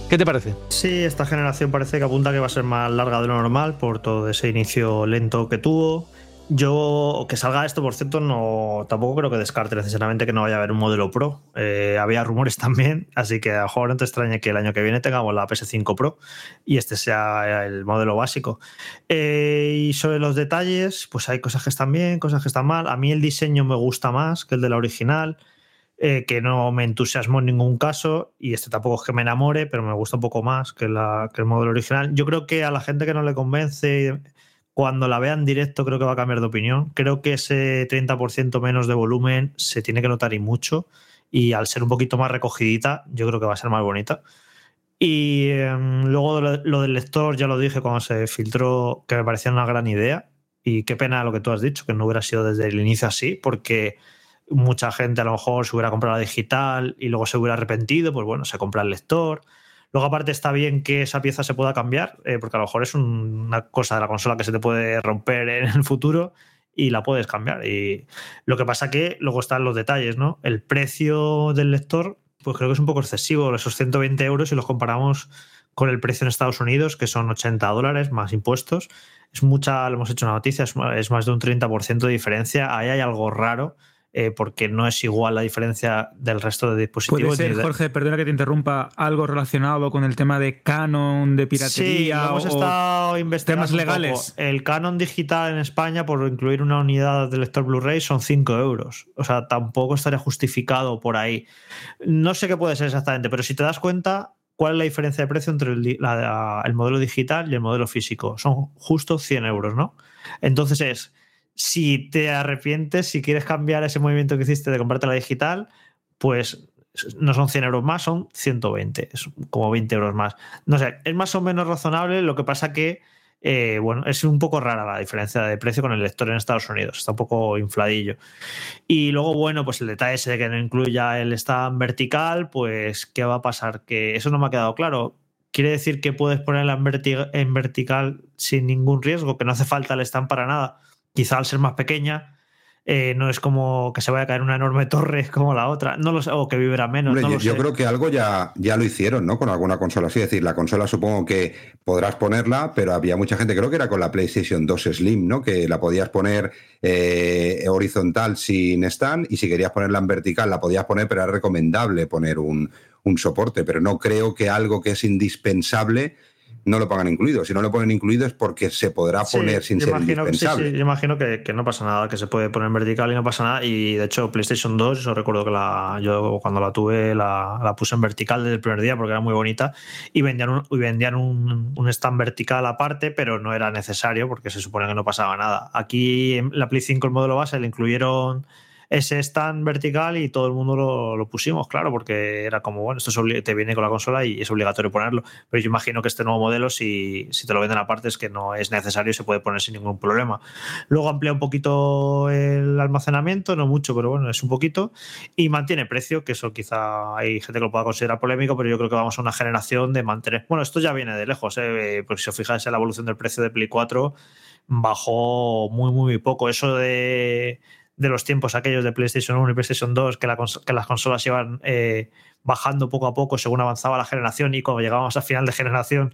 ¿Qué te parece? Sí, esta generación parece que apunta que va a ser más larga de lo normal por todo ese inicio lento que tuvo. Yo, que salga esto, por cierto, no tampoco creo que descarte necesariamente que no vaya a haber un modelo Pro. Eh, había rumores también, así que a lo mejor no te extrañe que el año que viene tengamos la PS5 Pro y este sea el modelo básico. Eh, y sobre los detalles, pues hay cosas que están bien, cosas que están mal. A mí el diseño me gusta más que el de la original. eh, que no me entusiasmó en ningún caso y este tampoco es que me enamore, pero me gusta un poco más que, la, que el modelo original. Yo creo que a la gente que no le convence, cuando la vea en directo creo que va a cambiar de opinión. Creo que ese 30% menos de volumen se tiene que notar y mucho y al ser un poquito más recogidita, yo creo que va a ser más bonita. Y eh, luego lo, lo del lector, ya lo dije cuando se filtró, que me parecía una gran idea. Y qué pena lo que tú has dicho, que no hubiera sido desde el inicio así, porque mucha gente a lo mejor se hubiera comprado la digital y luego se hubiera arrepentido, pues bueno, se compra el lector. Luego, aparte, está bien que esa pieza se pueda cambiar, eh, porque a lo mejor es un- una cosa de la consola que se te puede romper en el futuro y la puedes cambiar. Y lo que pasa que luego están los detalles, ¿no? El precio del lector, pues creo que es un poco excesivo, esos 120 euros, si los comparamos con el precio en Estados Unidos, que son 80 dólares más impuestos. Es mucha, lo hemos hecho una noticia, es más de un 30% de diferencia. Ahí hay algo raro, eh, porque no es igual la diferencia del resto de Puede dispositivos. ser, ni de- Jorge, perdona que te interrumpa, algo relacionado con el tema de canon, de Sí, piratería lo hemos o estado investigando temas legales. El canon digital en España, por incluir una unidad de lector Blu-ray, son 5 euros. O sea, tampoco estaría justificado por ahí. No sé qué puede ser exactamente, pero si te das cuenta, ¿cuál es la diferencia de precio entre el, di- la- el modelo digital y el modelo físico? Son justo 100 euros, ¿no? Entonces es, si te arrepientes, si quieres cambiar ese movimiento que hiciste de comprarte la digital, pues no son 100 euros más, son 120, es como 20 euros más. No sé, es más o menos razonable, lo que pasa que, eh, bueno, es un poco rara la diferencia de precio con el lector en Estados Unidos, está un poco infladillo. Y luego, bueno, pues el detalle ese de que no incluya el stand vertical, pues, ¿qué va a pasar? Que eso no me ha quedado claro. ¿Quiere decir que puedes ponerla en, verti- en vertical sin ningún riesgo, que no hace falta el stand para nada? Quizá al ser más pequeña, eh, no es como que se vaya a caer una enorme torre como la otra, no lo sé, o que vibra menos. Hombre, no yo, lo yo sé. creo que algo ya, ya lo hicieron, ¿no? Con alguna consola así. Es decir, la consola supongo que podrás ponerla, pero había mucha gente, creo que era con la PlayStation 2 Slim, ¿no? Que la podías poner eh, horizontal sin stand y si querías ponerla en vertical la podías poner, pero era recomendable poner un, un soporte. Pero no creo que algo que es indispensable no lo pongan incluido. Si no lo ponen incluido es porque se podrá Sí, poner sin yo ser sí, indispensable. sí, yo imagino que, que no pasa nada, que se puede poner en vertical y no pasa nada. Y de hecho, PlayStation 2, eso recuerdo que la, yo cuando la tuve la, la puse en vertical desde el primer día porque era muy bonita y vendían, un, y vendían un, un stand vertical aparte, pero no era necesario porque se supone que no pasaba nada. Aquí en la Play 5, el modelo base, le incluyeron ese stand vertical y todo el mundo lo, lo pusimos, claro, porque era como, bueno, esto te viene con la consola y es obligatorio ponerlo. Pero yo imagino que este nuevo modelo, si, si te lo venden aparte, es que no es necesario y se puede poner sin ningún problema. Luego amplía un poquito el almacenamiento, no mucho, pero bueno, es un poquito. Y mantiene precio, que eso quizá hay gente que lo pueda considerar polémico, pero yo creo que vamos a una generación de mantener. Bueno, esto ya viene de lejos, ¿eh? porque si os fijáis en la evolución del precio de Play 4, bajó muy, muy, muy poco. Eso de, de los tiempos aquellos de PlayStation 1 y PlayStation 2, que, las consolas iban eh, bajando poco a poco según avanzaba la generación y cuando llegábamos a final de generación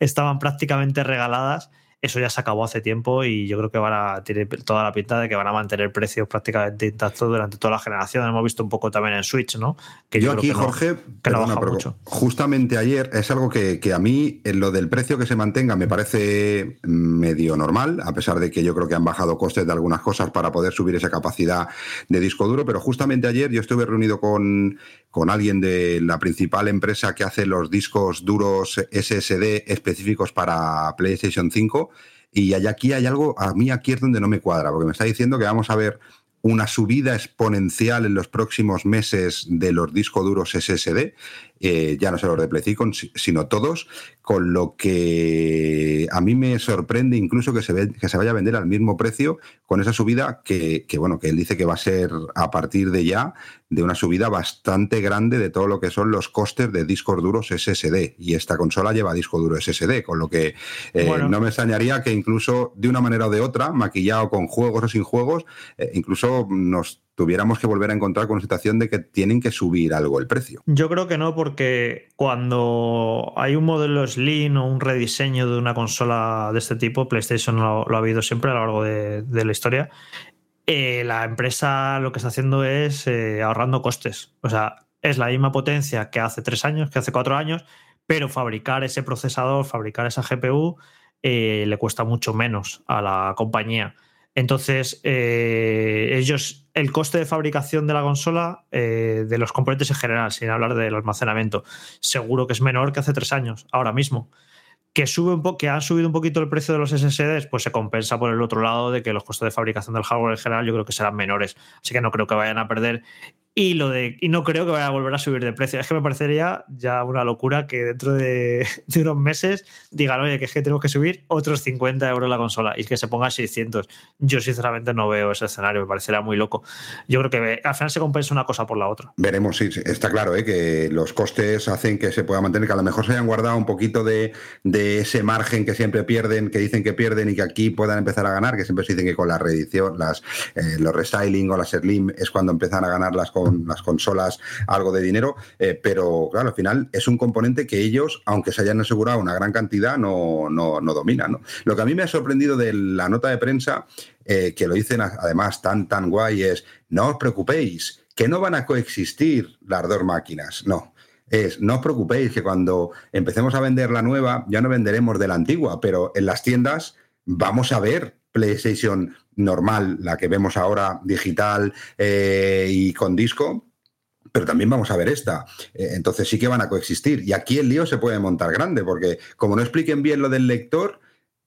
estaban prácticamente regaladas. Eso ya se acabó hace tiempo y yo creo que van a tiene toda la pinta de que van a mantener precios prácticamente intactos durante toda la generación. Hemos visto un poco también en Switch, ¿no? Que yo aquí, que no- Jorge, que no perdona, baja pero mucho. justamente ayer es algo que, que a mí, en lo del precio que se mantenga, me parece medio normal, a pesar de que yo creo que han bajado costes de algunas cosas para poder subir esa capacidad de disco duro, pero justamente ayer yo estuve reunido con, con alguien de la principal empresa que hace los discos duros SSD específicos para PlayStation 5 y aquí hay algo, a mí aquí es donde no me cuadra, porque me está diciendo que vamos a ver una subida exponencial en los próximos meses de los discos duros SSD, eh, ya no solo los de Play 5, si- sino todos, con lo que a mí me sorprende incluso que se, ve- que se vaya a vender al mismo precio con esa subida que, que, bueno, que él dice que va a ser a partir de ya de una subida bastante grande de todo lo que son los costes de discos duros SSD. Y esta consola lleva disco duro SSD, con lo que eh, Bueno. no me extrañaría que incluso de una manera o de otra, maquillado con juegos o sin juegos, eh, incluso nos tuviéramos que volver a encontrar con una situación de que tienen que subir algo el precio. Yo creo que no, porque cuando hay un modelo Slim o un rediseño de una consola de este tipo, PlayStation lo, ha habido siempre a lo largo de, la historia, eh, la empresa lo que está haciendo es eh, ahorrando costes. O sea, es la misma potencia que hace tres años, que hace cuatro años, pero fabricar ese procesador, fabricar esa GPU, eh, le cuesta mucho menos a la compañía. Entonces, ellos, el coste de fabricación de la consola, eh, de los componentes en general, sin hablar del almacenamiento, seguro que es menor que hace tres años, ahora mismo. Que, sube que han subido un poquito el precio de los SSDs, pues se compensa por el otro lado de que los costes de fabricación del hardware en general yo creo que serán menores. Así que no creo que vayan a perder. Y, lo de, y no creo que vaya a volver a subir de precio. Es que me parecería ya una locura que dentro de, unos meses digan, oye, que es que tenemos que subir otros 50 euros la consola y que se ponga 600. Yo sinceramente no veo ese escenario, me parecería muy loco. Yo creo que al final se compensa una cosa por la otra. Veremos, sí, está claro ¿eh? que los costes hacen que se pueda mantener, que a lo mejor se hayan guardado un poquito de, de ese margen que siempre pierden, que dicen que pierden y que aquí puedan empezar a ganar, que siempre se dicen que con la reedición, las, eh, los restyling o las Slim es cuando empiezan a ganar las, con, las consolas algo de dinero, eh, pero claro, al final es un componente que ellos, aunque se hayan asegurado una gran cantidad, no, no, no dominan. ¿no? Lo que a mí me ha sorprendido de la nota de prensa, eh, que lo dicen además tan, tan guay, es no os preocupéis, que no van a coexistir las dos máquinas, no. Es, no os preocupéis que cuando empecemos a vender la nueva, ya no venderemos de la antigua, pero en las tiendas vamos a ver PlayStation normal, la que vemos ahora digital eh, y con disco, pero también vamos a ver esta. Eh, entonces sí que van a coexistir. Y aquí el lío se puede montar grande, porque como no expliquen bien lo del lector,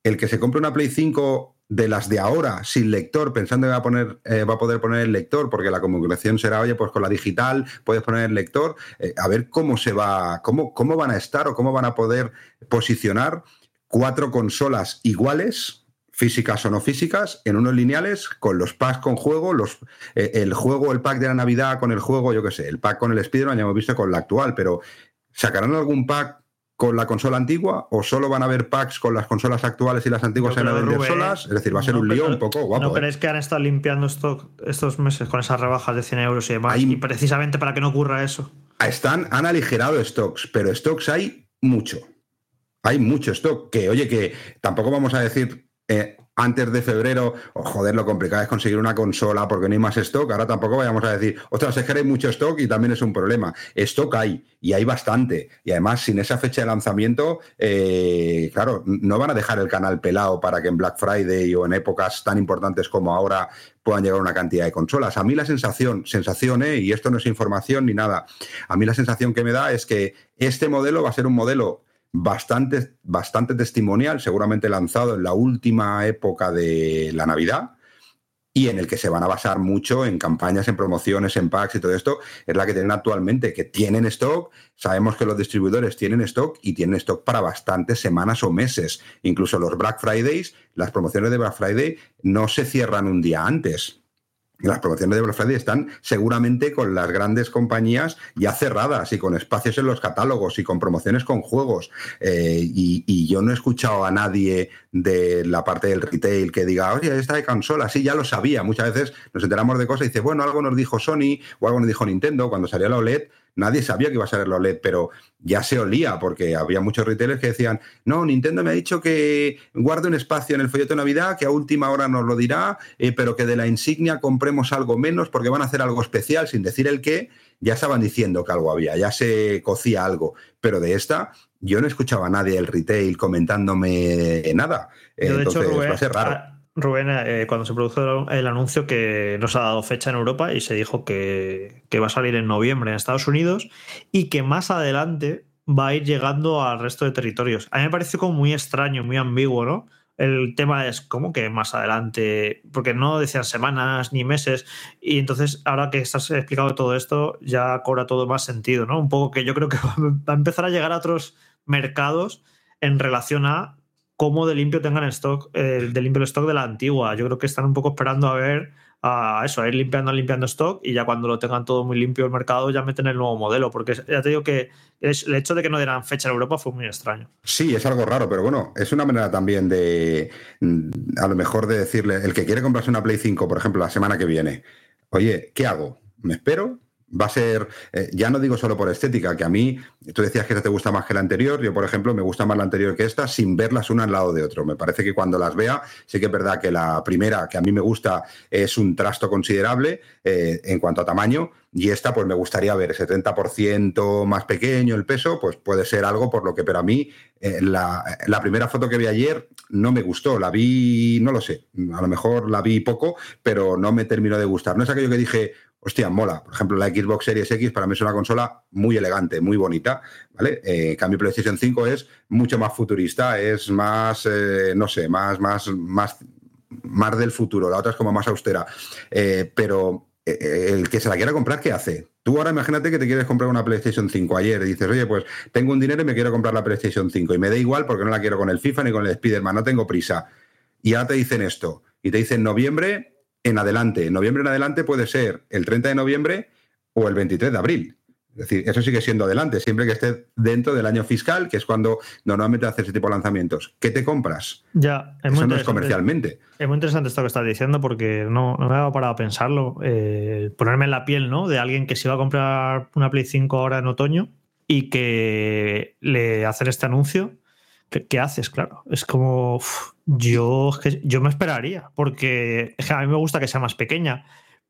el que se compre una Play 5 de las de ahora sin lector, pensando que va a, poner, eh, va a poder poner el lector, porque la comunicación será, oye, pues con la digital puedes poner el lector, a ver cómo se va, cómo, cómo van a estar o cómo van a poder posicionar cuatro consolas iguales, físicas o no físicas, en unos lineales, con los packs con juego, los, eh, el juego, el pack de la Navidad con el juego, yo qué sé, el pack con el Spider-Man ya hemos visto con la actual, pero ¿sacarán algún pack con la consola antigua o solo van a haber packs con las consolas actuales y las antiguas Yo se van a creo, vender Rubén, solas? Es decir, va a ser no, un lío un poco guapo. ¿No ¿eh? crees que han estado limpiando esto estos meses con esas rebajas de 100 euros y demás? Y precisamente para que no ocurra eso. Están, han aligerado stocks, pero stocks hay mucho. Hay mucho stock. Que, oye, que tampoco vamos a decir eh, antes de febrero, oh, joder, lo complicado es conseguir una consola porque no hay más stock. Ahora tampoco vayamos a decir, ostras, es que hay mucho stock y también es un problema. Stock hay y hay bastante. Y además, sin esa fecha de lanzamiento, eh, claro, no van a dejar el canal pelado para que en Black Friday o en épocas tan importantes como ahora puedan llegar una cantidad de consolas. A mí la sensación, sensación, ¿eh? y esto no es información ni nada, a mí la sensación que me da es que este modelo va a ser un modelo bastante, bastante testimonial, seguramente lanzado en la última época de la Navidad y en el que se van a basar mucho en campañas, en promociones, en packs y todo esto, es la que tienen actualmente, que tienen stock, sabemos que los distribuidores tienen stock y tienen stock para bastantes semanas o meses, incluso los Black Fridays, las promociones de Black Friday no se cierran un día antes, las promociones de Black están seguramente con las grandes compañías ya cerradas y con espacios en los catálogos y con promociones con juegos. Eh, y, y yo no he escuchado a nadie de la parte del retail que diga, oye, esta de consola, sí, ya lo sabía. Muchas veces nos enteramos de cosas y dice, bueno, algo nos dijo Sony o algo nos dijo Nintendo cuando salió la OLED. Nadie sabía que iba a ser la OLED, pero ya se olía porque había muchos retailers que decían, no, Nintendo me ha dicho que guarde un espacio en el folleto de Navidad, que a última hora nos lo dirá, eh, pero que de la insignia compremos algo menos porque van a hacer algo especial sin decir el qué. Ya estaban diciendo que algo había, ya se cocía algo, pero de esta yo no escuchaba a nadie del retail comentándome nada. Yo, de hecho, Entonces Rubén, va a ser raro. Rubén, eh, cuando se produjo el anuncio que nos ha dado fecha en Europa y se dijo que, va a salir en noviembre en Estados Unidos y que más adelante va a ir llegando al resto de territorios. A mí me parece como muy extraño, muy ambiguo, ¿no? El tema es como que más adelante, porque no decían semanas ni meses, y entonces ahora que estás explicado todo esto, ya cobra todo más sentido, ¿no? Un poco que yo creo que va a empezar a llegar a otros mercados en relación a cómo de limpio tengan stock, eh, de limpio el stock de la antigua. Yo creo que están un poco esperando a ver a eso, a ir limpiando, limpiando stock y ya cuando lo tengan todo muy limpio el mercado ya meten el nuevo modelo, porque ya te digo que el hecho de que no dieran fecha en Europa fue muy extraño. Sí, es algo raro, pero bueno, es una manera también de, mm, a lo mejor de decirle, el que quiere comprarse una Play 5, por ejemplo, la semana que viene, oye, ¿qué hago? ¿Me espero? Va a ser, eh, ya no digo solo por estética, que a mí, tú decías que esta te gusta más que la anterior, yo por ejemplo me gusta más la anterior que esta, sin verlas una al lado de otro. Me parece que cuando las vea, sí que es verdad que la primera, que a mí me gusta, es un trasto considerable eh, en cuanto a tamaño, y esta pues me gustaría ver 70% más pequeño el peso, pues puede ser algo por lo que, pero a mí eh, la, la primera foto que vi ayer no me gustó, la vi, no lo sé, a lo mejor la vi poco, pero no me terminó de gustar. No es aquello que dije, hostia, mola. Por ejemplo, la Xbox Series X para mí es una consola muy elegante, muy bonita, ¿vale? Eh, cambio, PlayStation 5 es mucho más futurista, es más, eh, no sé, más, más, más, más del futuro. La otra es como más austera. Eh, pero eh, el que se la quiera comprar, ¿qué hace? Tú ahora imagínate que te quieres comprar una PlayStation 5 ayer y dices, oye, pues tengo un dinero y me quiero comprar la PlayStation 5 y me da igual porque no la quiero con el FIFA ni con el Spider-Man, no tengo prisa. Y ahora te dicen esto, y te dicen noviembre en adelante. Noviembre en adelante puede ser el 30 de noviembre o el 23 de abril. Es decir, eso sigue siendo adelante, siempre que esté dentro del año fiscal, que es cuando normalmente hace ese tipo de lanzamientos. ¿Qué te compras? Ya, es muy Eso no es comercialmente. Es muy interesante esto que estás diciendo porque no, no me había parado a pensarlo. Eh, ponerme en la piel, ¿no? De alguien que se iba a comprar una Play 5 ahora en otoño y que le hacen este anuncio. ¿Qué, qué haces? Claro. Es como. uf, yo, yo me esperaría porque a mí me gusta que sea más pequeña.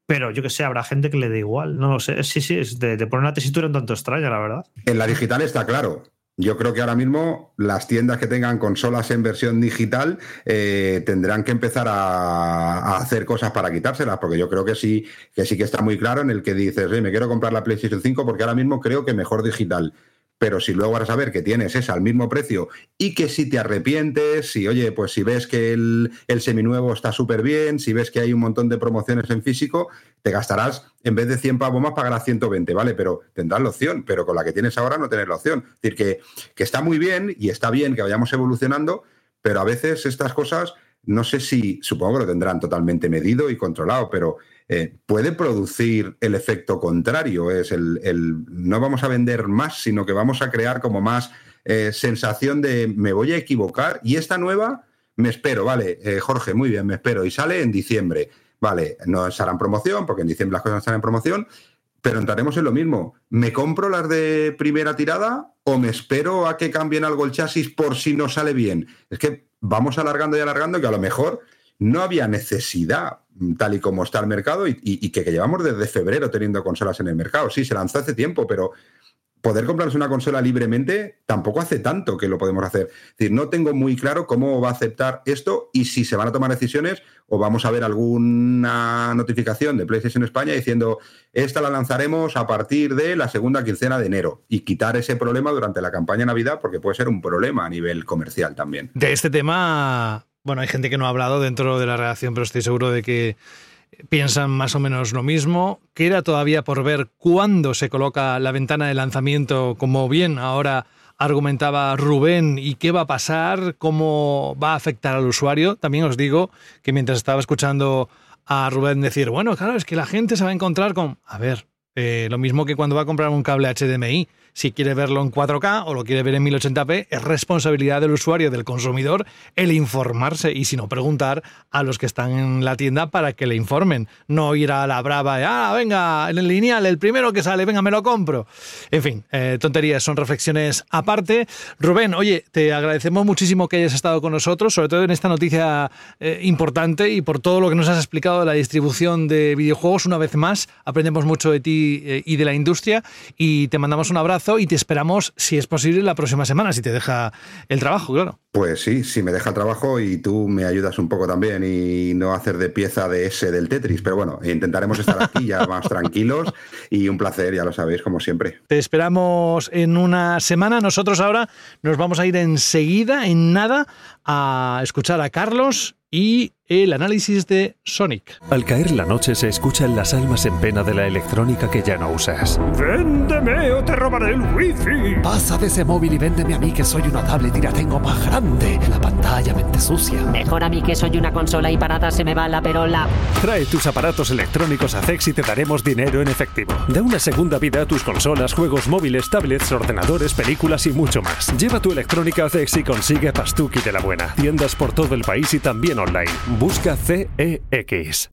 Pero yo que sé, habrá gente que le dé igual. No lo sé. Sí, sí, es de, poner una tesitura un tanto extraña, la verdad. En la digital está claro. Yo creo que ahora mismo las tiendas que tengan consolas en versión digital eh, tendrán que empezar a, a hacer cosas para quitárselas, porque yo creo que sí, que sí que está muy claro en el que dices, "Oye, me quiero comprar la PlayStation 5 porque ahora mismo creo que mejor digital. Pero si luego vas a ver que tienes esa al mismo precio y que si te arrepientes, si oye, pues si ves que el, seminuevo está súper bien, si ves que hay un montón de promociones en físico, te gastarás, en vez de 100 pavos más, pagarás 120, ¿vale? Pero tendrás la opción, pero con la que tienes ahora no tienes la opción. Es decir, que, que está muy bien y está bien que vayamos evolucionando, pero a veces estas cosas, no sé si, supongo que lo tendrán totalmente medido y controlado, pero eh, puede producir el efecto contrario. Es el, el- no vamos a vender más, sino que vamos a crear como más eh, sensación de me voy a equivocar y esta nueva me espero, vale, eh, Jorge, muy bien, me espero y sale en diciembre. Vale, no estará en promoción, porque en diciembre las cosas están en promoción, pero entraremos en lo mismo. ¿Me compro las de primera tirada o me espero a que cambien algo el chasis por si no sale bien? Es que vamos alargando y alargando que a lo mejor no había necesidad mm, tal y como está el mercado y, que, que llevamos desde febrero teniendo consolas en el mercado. Sí, se lanzó hace tiempo, pero poder comprarse una consola libremente tampoco hace tanto que lo podemos hacer. Es decir, no tengo muy claro cómo va a aceptar esto y si se van a tomar decisiones o vamos a ver alguna notificación de PlayStation España diciendo esta la lanzaremos a partir de la segunda quincena de enero y quitar ese problema durante la campaña Navidad porque puede ser un problema a nivel comercial también. De este tema, bueno, hay gente que no ha hablado dentro de la redacción, pero estoy seguro de que piensan más o menos lo mismo. Queda todavía por ver cuándo se coloca la ventana de lanzamiento, como bien ahora argumentaba Rubén, y qué va a pasar, cómo va a afectar al usuario. También os digo que mientras estaba escuchando a Rubén decir, bueno, claro, es que la gente se va a encontrar con... A ver, eh, lo mismo que cuando va a comprar un cable HDMI. Si quiere verlo en 4K o lo quiere ver en 1080p, es responsabilidad del usuario, del consumidor, el informarse y si no, preguntar a los que están en la tienda para que le informen. No ir a la brava, y, ah, venga, en el lineal, el primero que sale, venga, me lo compro. En fin, eh, tonterías, son reflexiones aparte. Rubén, oye, te agradecemos muchísimo que hayas estado con nosotros, sobre todo en esta noticia eh, importante y por todo lo que nos has explicado de la distribución de videojuegos. Una vez más, aprendemos mucho de ti eh, y de la industria y te mandamos un abrazo y te esperamos, si es posible, la próxima semana, si te deja el trabajo, claro. Pues sí, si me deja el trabajo y tú me ayudas un poco también y no hacer de pieza de ese del Tetris. Pero bueno, intentaremos estar aquí ya más tranquilos y un placer, ya lo sabéis, como siempre. Te esperamos en una semana. Nosotros ahora nos vamos a ir enseguida, en nada, a escuchar a Carlos y el análisis de Sonic. Al caer la noche se escuchan las almas en pena de la electrónica que ya no usas. Véndeme o te robaré el wifi. Pasa de ese móvil y véndeme a mí que soy una tablet y la tengo más grande. La pantalla mente sucia. Mejor a mí que soy una consola y parada se me va la perola. Trae tus aparatos electrónicos a Cex y te daremos dinero en efectivo. Da una segunda vida a tus consolas, juegos móviles, tablets, ordenadores, películas y mucho más. Lleva tu electrónica a Cex y consigue Pastuki de la buena. Tiendas por todo el país y también online. Busca E CEX.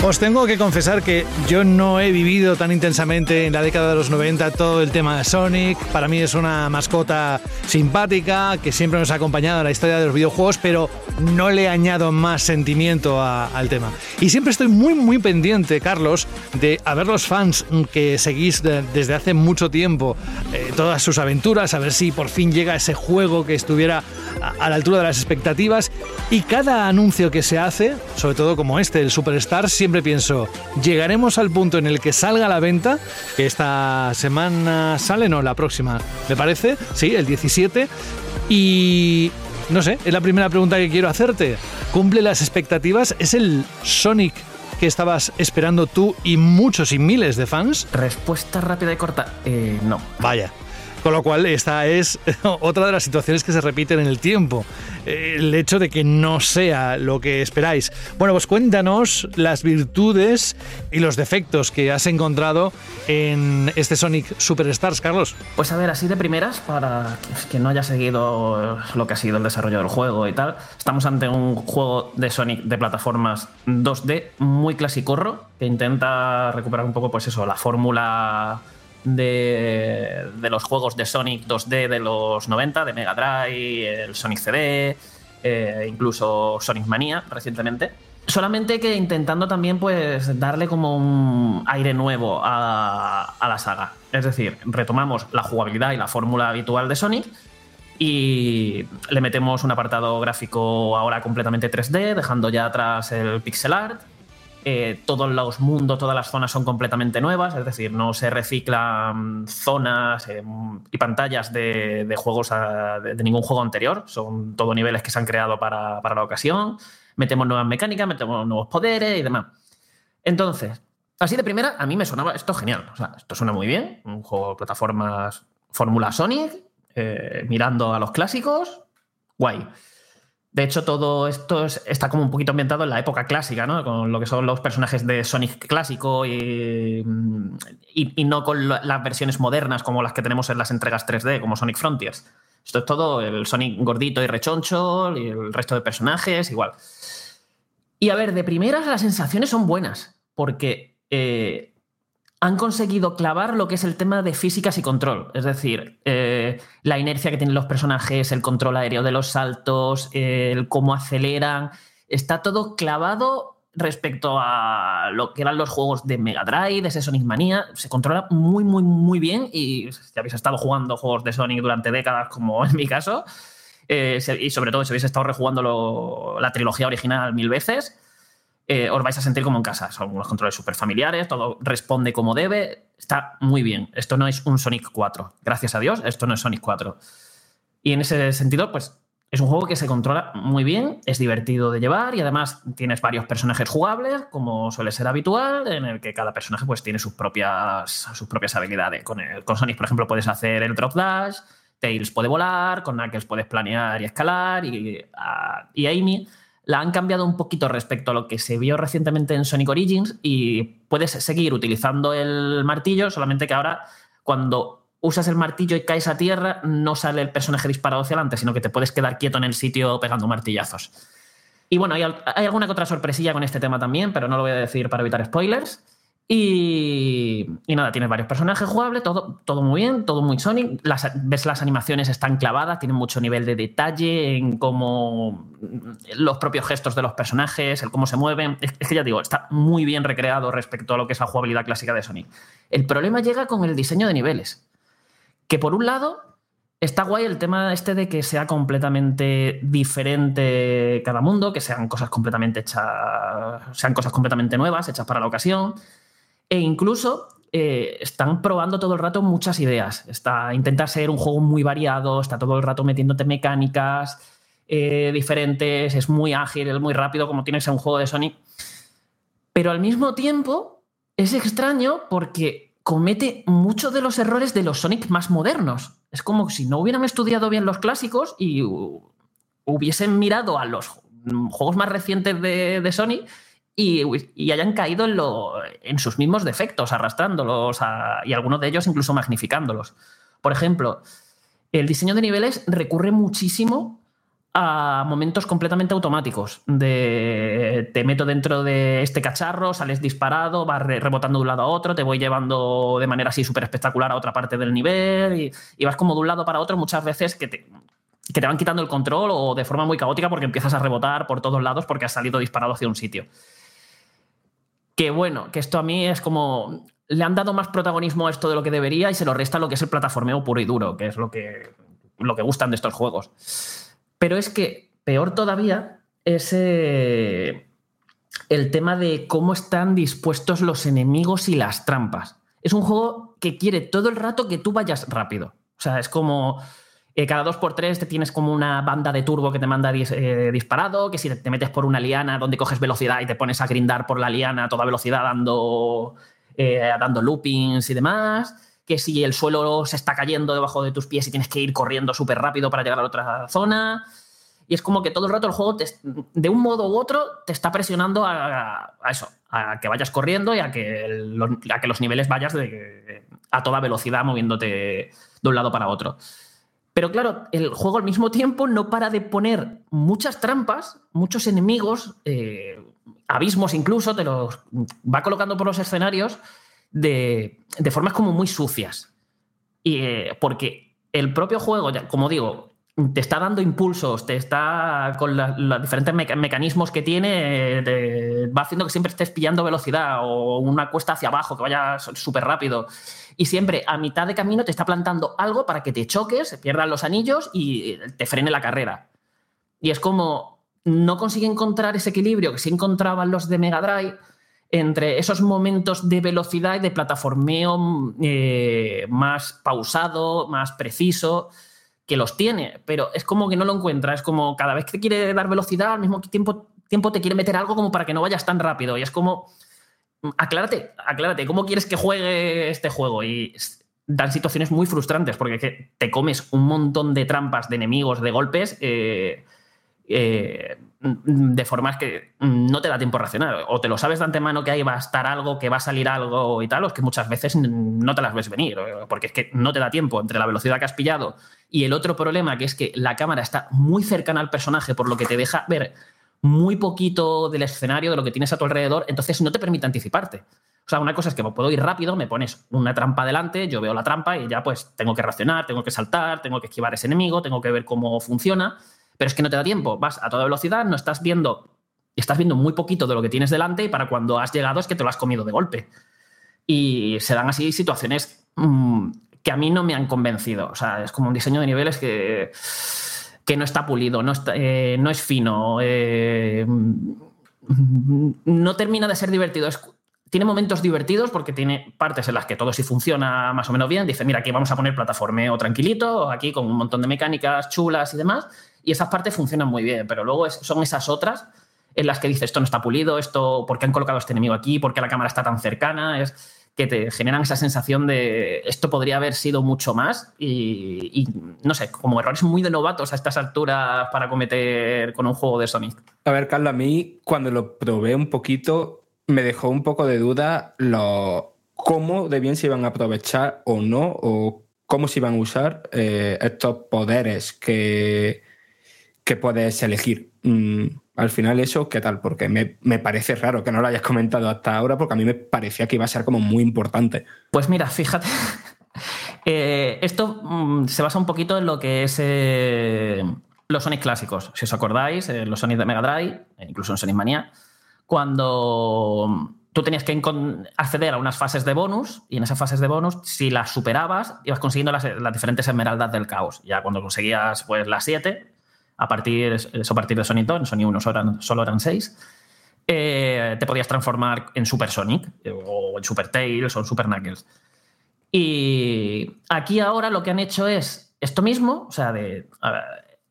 Os tengo que confesar que yo no he vivido tan intensamente en la década de los 90 todo el tema de Sonic. Para mí es una mascota simpática que siempre nos ha acompañado en la historia de los videojuegos, pero no le añado más sentimiento a- al tema. Y siempre estoy muy, muy pendiente, Carlos, de a ver los fans que seguís de- desde hace mucho tiempo eh, todas sus aventuras, a ver si por fin llega ese juego que estuviera a, a la altura de las expectativas. Y cada anuncio que se hace, sobre todo como este, el Superstar, siempre pienso, llegaremos al punto en el que salga a la venta, que esta semana sale, no, la próxima, ¿me parece? Sí, el 17. Y no sé, es la primera pregunta que quiero hacerte. ¿Cumple las expectativas? ¿Es el Sonic que estabas esperando tú y muchos y miles de fans? Respuesta rápida y corta. Eh, no. Vaya. Con lo cual, esta es otra de las situaciones que se repiten en el tiempo. Eh, El hecho de que no sea lo que esperáis. Bueno, pues cuéntanos las virtudes y los defectos que has encontrado en este Sonic Superstars, Carlos. Pues a ver, así de primeras, para que no haya seguido lo que ha sido el desarrollo del juego y tal, estamos ante un juego de Sonic de plataformas 2D muy clasicorro, que intenta recuperar un poco, pues eso, la fórmula de, los juegos de Sonic 2D de los 90, de Mega Drive, el Sonic CD, eh, incluso Sonic Mania recientemente. Solamente que intentando también pues darle como un aire nuevo a, a la saga. Es decir, retomamos la jugabilidad y la fórmula habitual de Sonic y le metemos un apartado gráfico ahora completamente 3D, dejando ya atrás el pixel art. Eh, todos los mundos, todas las zonas son completamente nuevas, es decir, no se reciclan zonas eh, y pantallas de, juegos de, ningún juego anterior, son todo niveles que se han creado para, para la ocasión. Metemos nuevas mecánicas, metemos nuevos poderes y demás. Entonces, así de primera, a mí me sonaba esto genial. O sea, esto suena muy bien. Un juego de plataformas Fórmula Sonic, eh, mirando a los clásicos. Guay. De hecho, todo esto es- está como un poquito ambientado en la época clásica, ¿no? Con lo que son los personajes de Sonic clásico y, y- no con la- las versiones modernas como las que tenemos en las entregas 3D, como Sonic Frontiers. Esto es todo el Sonic gordito y rechoncho y el resto de personajes igual. Y a ver, de primeras las sensaciones son buenas, porque eh, han conseguido clavar lo que es el tema de físicas y control. Es decir, eh, la inercia que tienen los personajes, el control aéreo de los saltos, el cómo aceleran. Está todo clavado respecto a lo que eran los juegos de Mega Drive, de ese Sonic Mania. Se controla muy, muy, muy bien. Y si habéis estado jugando juegos de Sonic durante décadas, como en mi caso, eh, y sobre todo si habéis estado rejugando la trilogía original mil veces, eh, os vais a sentir como en casa. Son unos controles súper familiares, todo responde como debe. Está muy bien. Esto no es un Sonic 4. Gracias a Dios, esto no es Sonic 4. Y en ese sentido, pues Es un juego que se controla muy bien, es divertido de llevar y además tienes varios personajes jugables, como suele ser habitual, en el que cada personaje pues, tiene sus propias, sus propias habilidades. Con, el- con Sonic, por ejemplo, puedes hacer el drop dash, Tails puede volar, con Knuckles puedes planear y escalar, y, a- y Amy la han cambiado un poquito respecto a lo que se vio recientemente en Sonic Origins y puedes seguir utilizando el martillo, solamente que ahora cuando usas el martillo y caes a tierra, no sale el personaje disparado hacia adelante, sino que te puedes quedar quieto en el sitio pegando martillazos. Y bueno, hay, al- hay alguna otra sorpresilla con este tema también, pero no lo voy a decir para evitar spoilers. Y, nada, tienes varios personajes jugables, todo, todo muy bien, todo muy Sonic. Ves las animaciones están clavadas, tienen mucho nivel de detalle en cómo los propios gestos de los personajes, el cómo se mueven. Es, es que ya digo, está muy bien recreado respecto a lo que es la jugabilidad clásica de Sonic. El problema llega con el diseño de niveles. Que por un lado está guay el tema este de que sea completamente diferente cada mundo, que sean cosas completamente hechas, sean cosas completamente nuevas, hechas para la ocasión. E incluso eh, están probando todo el rato muchas ideas. Está, intenta ser un juego muy variado, está todo el rato metiéndote mecánicas eh, diferentes, es muy ágil, es muy rápido, como tiene que ser un juego de Sonic. Pero al mismo tiempo es extraño porque comete muchos de los errores de los Sonic más modernos. Es como si no hubieran estudiado bien los clásicos y hubiesen mirado a los juegos más recientes de, de Sonic y, hayan caído en, sus mismos defectos, arrastrándolos y algunos de ellos incluso magnificándolos. Por ejemplo, el diseño de niveles recurre muchísimo a momentos completamente automáticos. De te meto dentro de este cacharro, sales disparado, vas re- rebotando de un lado a otro, te voy llevando de manera así súper espectacular a otra parte del nivel y, vas como de un lado para otro muchas veces que te van quitando el control o de forma muy caótica porque empiezas a rebotar por todos lados porque has salido disparado hacia un sitio. Que bueno, que esto a mí es como. Le han dado más protagonismo a esto de lo que debería y se lo resta lo que es el plataformeo puro y duro, que es lo que, lo que gustan de estos juegos. Pero es que, peor todavía, es eh, el tema de cómo están dispuestos los enemigos y las trampas. Es un juego que quiere todo el rato que tú vayas rápido. O sea, es como eh, cada dos por tres te tienes como una banda de turbo que te manda eh, disparado, que si te metes por una liana donde coges velocidad y te pones a grindar por la liana a toda velocidad dando, eh, dando loopings y demás, que si el suelo se está cayendo debajo de tus pies y tienes que ir corriendo súper rápido para llegar a otra zona. Y es como que todo el rato el juego, de un modo u otro, te está presionando a, eso, a que vayas corriendo y a que, a que los niveles vayas a toda velocidad moviéndote de un lado para otro. Pero claro, el juego al mismo tiempo no para de poner muchas trampas, muchos enemigos, eh, abismos incluso, te los va colocando por los escenarios de, de formas como muy sucias. Y, eh, porque el propio juego, como digo, te está dando impulsos, te está con los diferentes meca- mecanismos que tiene, eh, va haciendo que siempre estés pillando velocidad o una cuesta hacia abajo, que vaya súper rápido. Y siempre a mitad de camino te está plantando algo para que te choques, se pierdan los anillos y eh, te frene la carrera. Y es como no consigue encontrar ese equilibrio que sí encontraban los de Mega Drive entre esos momentos de velocidad y de plataformeo eh, más pausado, más preciso, que los tiene, pero es como que no lo encuentra, es como cada vez que quiere dar velocidad, al mismo tiempo, tiempo te quiere meter algo como para que no vayas tan rápido, y es como, aclárate, aclárate, ¿cómo quieres que juegue este juego? Y dan situaciones muy frustrantes, porque te comes un montón de trampas, de enemigos, de golpes, eh, eh, de formas que no te da tiempo a reaccionar. O te lo sabes de antemano que ahí va a estar algo, que va a salir algo y tal, o es que muchas veces no te las ves venir, eh, porque es que no te da tiempo entre la velocidad que has pillado y el otro problema, que es que la cámara está muy cercana al personaje, por lo que te deja ver muy poquito del escenario, de lo que tienes a tu alrededor, entonces no te permite anticiparte. O sea, una cosa es que puedo ir rápido, me pones una trampa delante, yo veo la trampa y ya pues tengo que reaccionar, tengo que saltar, tengo que esquivar ese enemigo, tengo que ver cómo funciona, pero es que no te da tiempo, vas a toda velocidad, no estás viendo, estás viendo muy poquito de lo que tienes delante y para cuando has llegado es que te lo has comido de golpe. Y se dan así situaciones mm, que a mí no me han convencido. O sea, es como un diseño de niveles que, que no está pulido, no, está- eh, no es fino, eh, no termina de ser divertido. Tiene momentos divertidos porque tiene partes en las que todo sí funciona más o menos bien. Dice, mira, aquí vamos a poner plataformeo tranquilito, aquí con un montón de mecánicas chulas y demás. Y esas partes funcionan muy bien, pero luego es- son esas otras en las que dices, esto no está pulido, esto, ¿por qué han colocado a este enemigo aquí? ¿Por qué la cámara está tan cercana? Es que te generan esa sensación de esto podría haber sido mucho más y, y, no sé, como errores muy de novatos a estas alturas para cometer con un juego de Sonic. A ver, Carlos, a mí cuando lo probé un poquito me dejó un poco de duda lo, cómo de bien se iban a aprovechar o no, o cómo se iban a usar eh, estos poderes que, que puedes elegir. Mm, al final eso, ¿qué tal? Porque me, me parece raro que no lo hayas comentado hasta ahora, porque a mí me parecía que iba a ser como muy importante. Pues mira, fíjate. Eh, esto mm, se basa un poquito en lo que es eh, los Sonic clásicos. Si os acordáis, eh, los Sonic de Mega Drive, incluso en Sonic Mania, cuando tú tenías que acceder a unas fases de bonus y en esas fases de bonus, si las superabas, ibas consiguiendo las, las diferentes esmeraldas del caos. Ya cuando conseguías pues, las 7, a partir, eso a partir de Sonic 2, en Sonic 1 solo eran, solo eran 6, eh, te podías transformar en Super Sonic eh, o en Super Tails o en Super Knuckles. Y aquí ahora lo que han hecho es esto mismo, o sea, de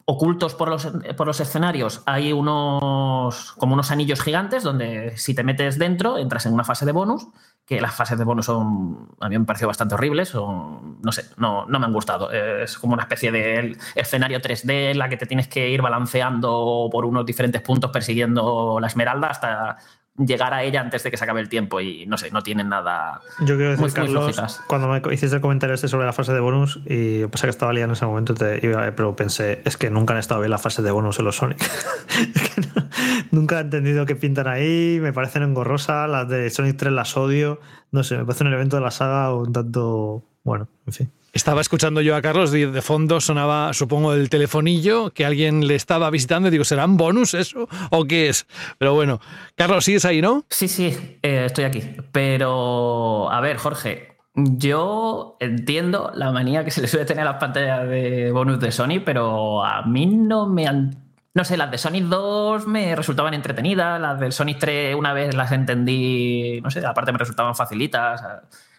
ocultos por los, por los escenarios hay unos como unos anillos gigantes donde si te metes dentro entras en una fase de bonus, que las fases de bonus son a mí me han parecido bastante horribles, no sé, no, no me han gustado. Es como una especie de escenario 3D en la que te tienes que ir balanceando por unos diferentes puntos persiguiendo la esmeralda hasta llegar a ella antes de que se acabe el tiempo y no sé, no tienen nada Yo quiero decir, muy, Carlos, cuando me hiciste el comentario este sobre la fase de bonus, y pasa que estaba liado en ese momento, te iba- pero pensé, es que nunca han estado bien las fases de bonus en los Sonic. Es que no- nunca he entendido qué pintan ahí, me parecen engorrosas, las de Sonic 3 las odio, no sé, me parece un evento de la saga un tanto, bueno, en fin. Estaba escuchando yo a Carlos y de fondo sonaba, supongo, el telefonillo que alguien le estaba visitando y digo, ¿serán bonus eso o qué es? Pero bueno, Carlos, sigues ahí, ¿no? Sí, sí, eh, estoy aquí. Pero, a ver, Jorge, yo entiendo la manía que se le suele tener a las pantallas de bonus de Sony, pero a mí no me han... No sé, las de Sonic 2 me resultaban entretenidas, las del Sonic 3 una vez las entendí, no sé, aparte me resultaban facilitas.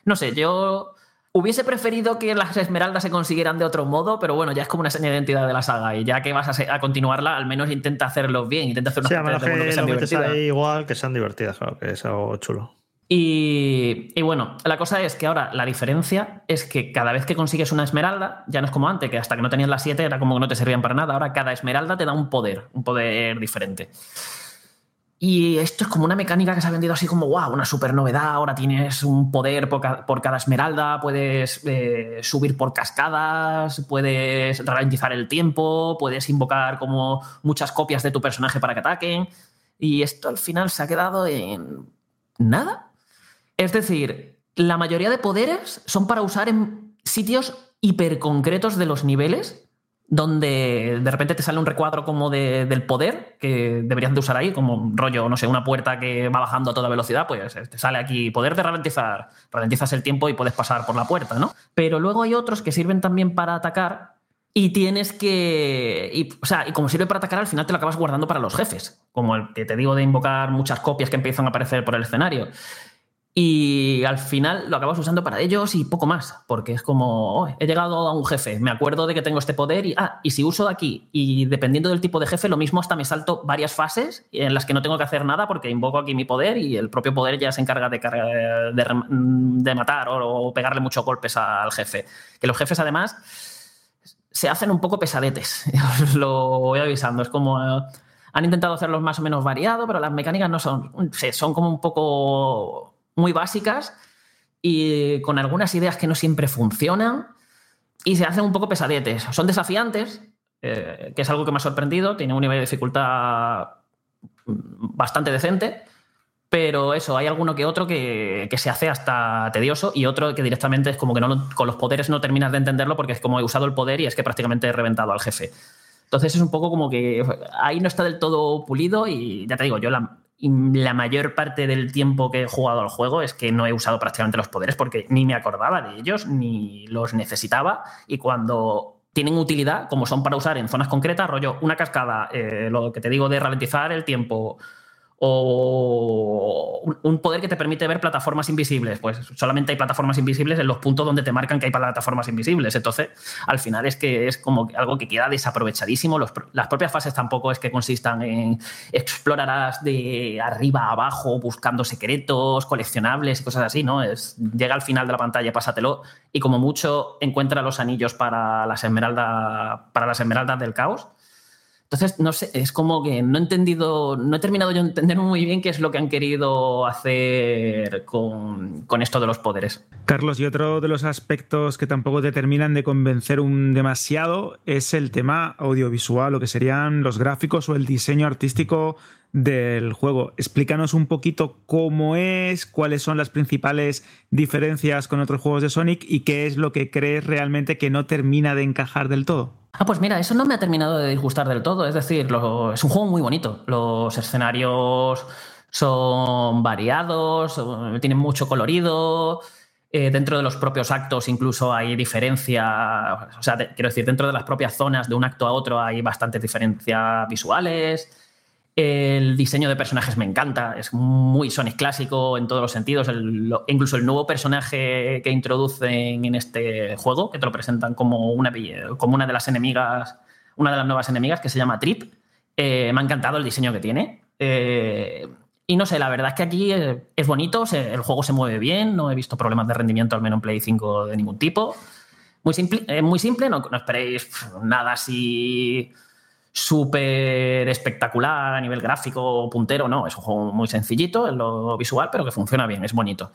No sé, yo hubiese preferido que las esmeraldas se consiguieran de otro modo, pero bueno, ya es como una seña de identidad de la saga y ya que vas a, continuarla, al menos intenta hacerlos bien, intenta hacer unas Sí, menos de que sean lo divertidas. ahí igual, que sean divertidas, claro, que es algo chulo. Y, y bueno, la cosa es que ahora la diferencia es que cada vez que consigues una esmeralda, ya no es como antes, que hasta que no tenías las 7 era como que no te servían para nada. Ahora cada esmeralda te da un poder, un poder diferente. Y esto es como una mecánica que se ha vendido así como, wow, una super novedad. Ahora tienes un poder por, ca- por cada esmeralda, puedes eh, subir por cascadas, puedes ralentizar el tiempo, puedes invocar como muchas copias de tu personaje para que ataquen. Y esto al final se ha quedado en nada. Es decir, la mayoría de poderes son para usar en sitios hiperconcretos de los niveles, donde de repente te sale un recuadro como de- del poder que deberías de usar ahí, como un rollo, no sé, una puerta que va bajando a toda velocidad, pues te sale aquí poder de ralentizar, ralentizas el tiempo y puedes pasar por la puerta, ¿no? Pero luego hay otros que sirven también para atacar y tienes que. y, o sea, y como sirve para atacar, al final te lo acabas guardando para los jefes. Como el que te digo de invocar muchas copias que empiezan a aparecer por el escenario. Y al final lo acabas usando para ellos y poco más. Porque es como, "Oh, he llegado a un jefe, me acuerdo de que tengo este poder y. Ah, y si uso aquí, y dependiendo del tipo de jefe, lo mismo hasta me salto varias fases en las que no tengo que hacer nada porque invoco aquí mi poder y el propio poder ya se encarga de, de, de matar o, pegarle muchos golpes al jefe. Que los jefes, además se hacen un poco pesadetes. Os lo voy avisando. Es como. eh, han intentado hacerlos más o menos variado, pero las mecánicas no son. son como un poco muy básicas y con algunas ideas que no siempre funcionan y se hacen un poco pesadetes. Son desafiantes, eh, que es algo que me ha sorprendido. Tiene un nivel de dificultad bastante decente. Pero eso, hay alguno que otro que, que se hace hasta tedioso y otro que directamente es como que no, con los poderes no terminas de entenderlo porque es como he usado el poder y es que prácticamente he reventado al jefe. Entonces es un poco como que ahí no está del todo pulido y ya te digo, yo la, la mayor parte del tiempo que he jugado al juego es que no he usado prácticamente los poderes porque ni me acordaba de ellos ni los necesitaba. Y cuando tienen utilidad, como son para usar en zonas concretas, rollo una cascada, eh, lo que te digo de ralentizar el tiempo o un- poder que te permite ver plataformas invisibles. Pues solamente hay plataformas invisibles en los puntos donde te marcan que hay plataformas invisibles. Entonces, al final es que es como algo que queda desaprovechadísimo. Las propias fases tampoco es que consistan en explorarás de arriba a abajo buscando secretos, coleccionables y cosas así, ¿no? Es, llega al final de la pantalla, pásatelo y como mucho encuentra los anillos para las esmeraldas, para las esmeraldas del caos. Entonces, no sé, es como que no he entendido, no he terminado yo de entender muy bien qué es lo que han querido hacer con, con esto de los poderes. Carlos, y otro de los aspectos que tampoco te terminan de convencer un demasiado es el tema audiovisual, lo que serían los gráficos o el diseño artístico del juego. Explícanos un poquito cómo es, cuáles son las principales diferencias con otros juegos de Sonic y qué es lo que crees realmente que no termina de encajar del todo. Ah, pues mira, eso no me ha terminado de disgustar del todo. Es decir, lo- es un juego muy bonito. Los escenarios son variados, tienen mucho colorido. eh, dentro de los propios actos incluso hay diferencia, o sea, quiero decir, dentro de las propias zonas de un acto a otro hay bastantes diferencias visuales. El diseño de personajes me encanta, es muy Sonic clásico en todos los sentidos. Incluso el nuevo personaje que introducen en este juego, que te lo presentan como una, de las enemigas, una de las nuevas enemigas, que se llama Trip, eh, me ha encantado el diseño que tiene. Eh, y no sé, la verdad es que aquí eh, es bonito, el juego se mueve bien, no he visto problemas de rendimiento, al menos en Play 5 de ningún tipo. Muy simple, muy simple no, esperéis nada así súper espectacular a nivel gráfico puntero, no, es un juego muy sencillito en lo visual, pero que funciona bien, es bonito.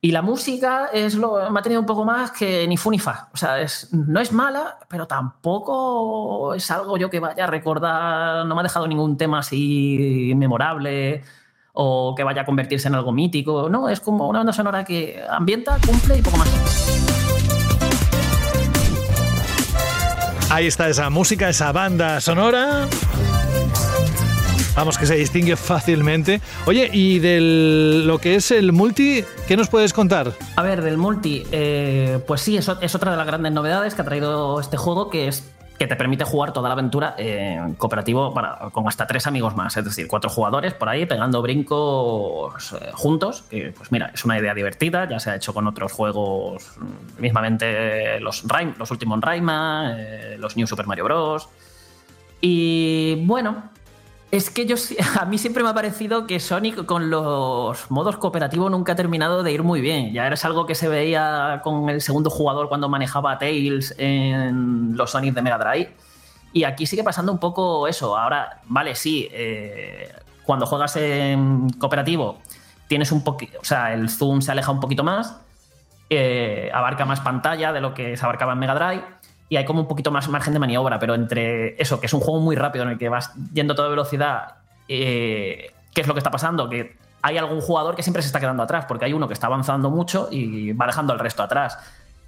Y la música es lo, me ha tenido un poco más que ni fu ni fa. O sea, es, no es mala, pero tampoco es algo yo que vaya a recordar, no me ha dejado ningún tema así memorable o que vaya a convertirse en algo mítico. No, es como una banda sonora que ambienta, cumple y poco más. Ahí está esa música, esa banda sonora. Vamos, que se distingue fácilmente. Oye, y de lo que es el multi, ¿qué nos puedes contar? A ver, del multi, eh, pues sí, es, es otra de las grandes novedades que ha traído este juego, que es que te permite jugar toda la aventura en cooperativo para, con hasta tres amigos más, es decir, cuatro jugadores por ahí pegando brincos eh, juntos, que pues mira, es una idea divertida, ya se ha hecho con otros juegos, mm, mismamente los, los últimos Rayman, eh, los New Super Mario Bros. Y bueno, es que yo a mí siempre me ha parecido que Sonic con los modos cooperativos nunca ha terminado de ir muy bien. Ya es algo que se veía con el segundo jugador cuando manejaba Tails en los Sonic de Mega Drive. Y aquí sigue pasando un poco eso. Ahora, vale, sí, eh, cuando juegas en cooperativo tienes un poquito, o sea, el zoom se aleja un poquito más, eh, abarca más pantalla de lo que se abarcaba en Mega Drive y hay como un poquito más margen de maniobra, pero entre eso, que es un juego muy rápido en el que vas yendo a toda velocidad, eh, ¿qué es lo que está pasando? Que hay algún jugador que siempre se está quedando atrás, porque hay uno que está avanzando mucho y va dejando al resto atrás.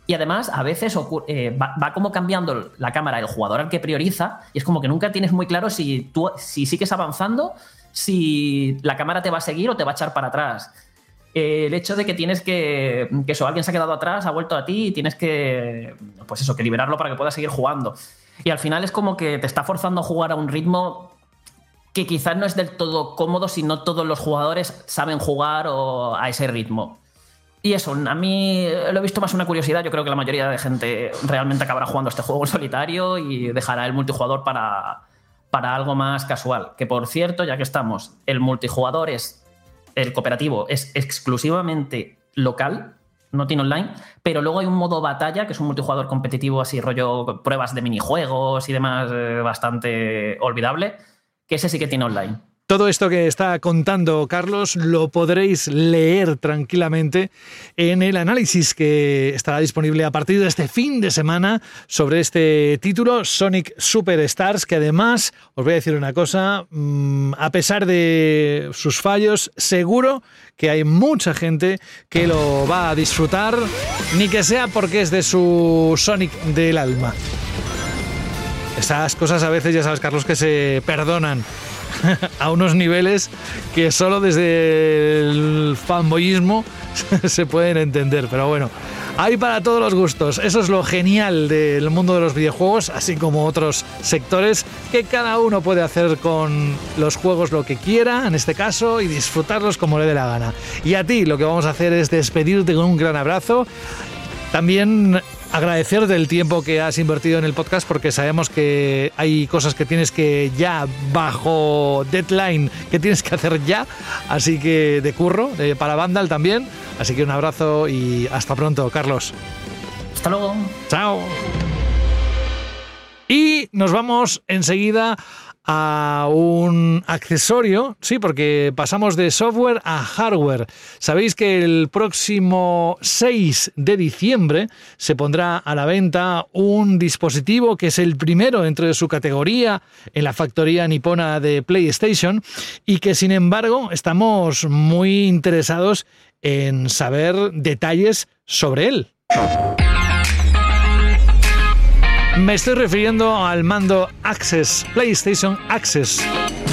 Y además, a veces eh, va, va como cambiando la cámara el jugador al que prioriza, y es como que nunca tienes muy claro si tú si sigues avanzando, si la cámara te va a seguir o te va a echar para atrás. Eh, el hecho de que tienes que. que eso, alguien se ha quedado atrás, ha vuelto a ti y tienes que. Pues eso, que liberarlo para que puedas seguir jugando. Y al final es como que te está forzando a jugar a un ritmo que quizás no es del todo cómodo si no todos los jugadores saben jugar o a ese ritmo. Y eso, a mí lo he visto más una curiosidad. Yo creo que la mayoría de gente realmente acabará jugando este juego en solitario y dejará el multijugador para, para algo más casual. Que por cierto, ya que estamos, el multijugador es. El cooperativo es exclusivamente local, no tiene online, pero luego hay un modo batalla, que es un multijugador competitivo, así rollo pruebas de minijuegos y demás, eh, bastante olvidable, que ese sí que tiene online. Todo esto que está contando Carlos lo podréis leer tranquilamente en el análisis que estará disponible a partir de este fin de semana sobre este título, Sonic Superstars, que además, os voy a decir una cosa, mm, a pesar de sus fallos, seguro que hay mucha gente que lo va a disfrutar, ni que sea porque es de su Sonic del alma. Esas cosas a veces, ya sabes, Carlos, que se perdonan a unos niveles que solo desde el fanboyismo se pueden entender, pero bueno, hay para todos los gustos. Eso es lo genial del mundo de los videojuegos, así como otros sectores, que cada uno puede hacer con los juegos lo que quiera, en este caso, y disfrutarlos como le dé la gana. Y a ti lo que vamos a hacer es despedirte con un gran abrazo. También agradecerte el tiempo que has invertido en el podcast porque sabemos que hay cosas que tienes que ya bajo deadline que tienes que hacer ya, así que de curro, para Vandal también. Así que un abrazo y hasta pronto, Carlos. Hasta luego. Chao. Y nos vamos enseguida a un accesorio, sí, porque pasamos de software a hardware. Sabéis que el próximo 6 de diciembre se pondrá a la venta un dispositivo que es el primero dentro de su categoría en la factoría nipona de PlayStation y que sin embargo estamos muy interesados en saber detalles sobre él. Me estoy refiriendo al mando Access, PlayStation Access.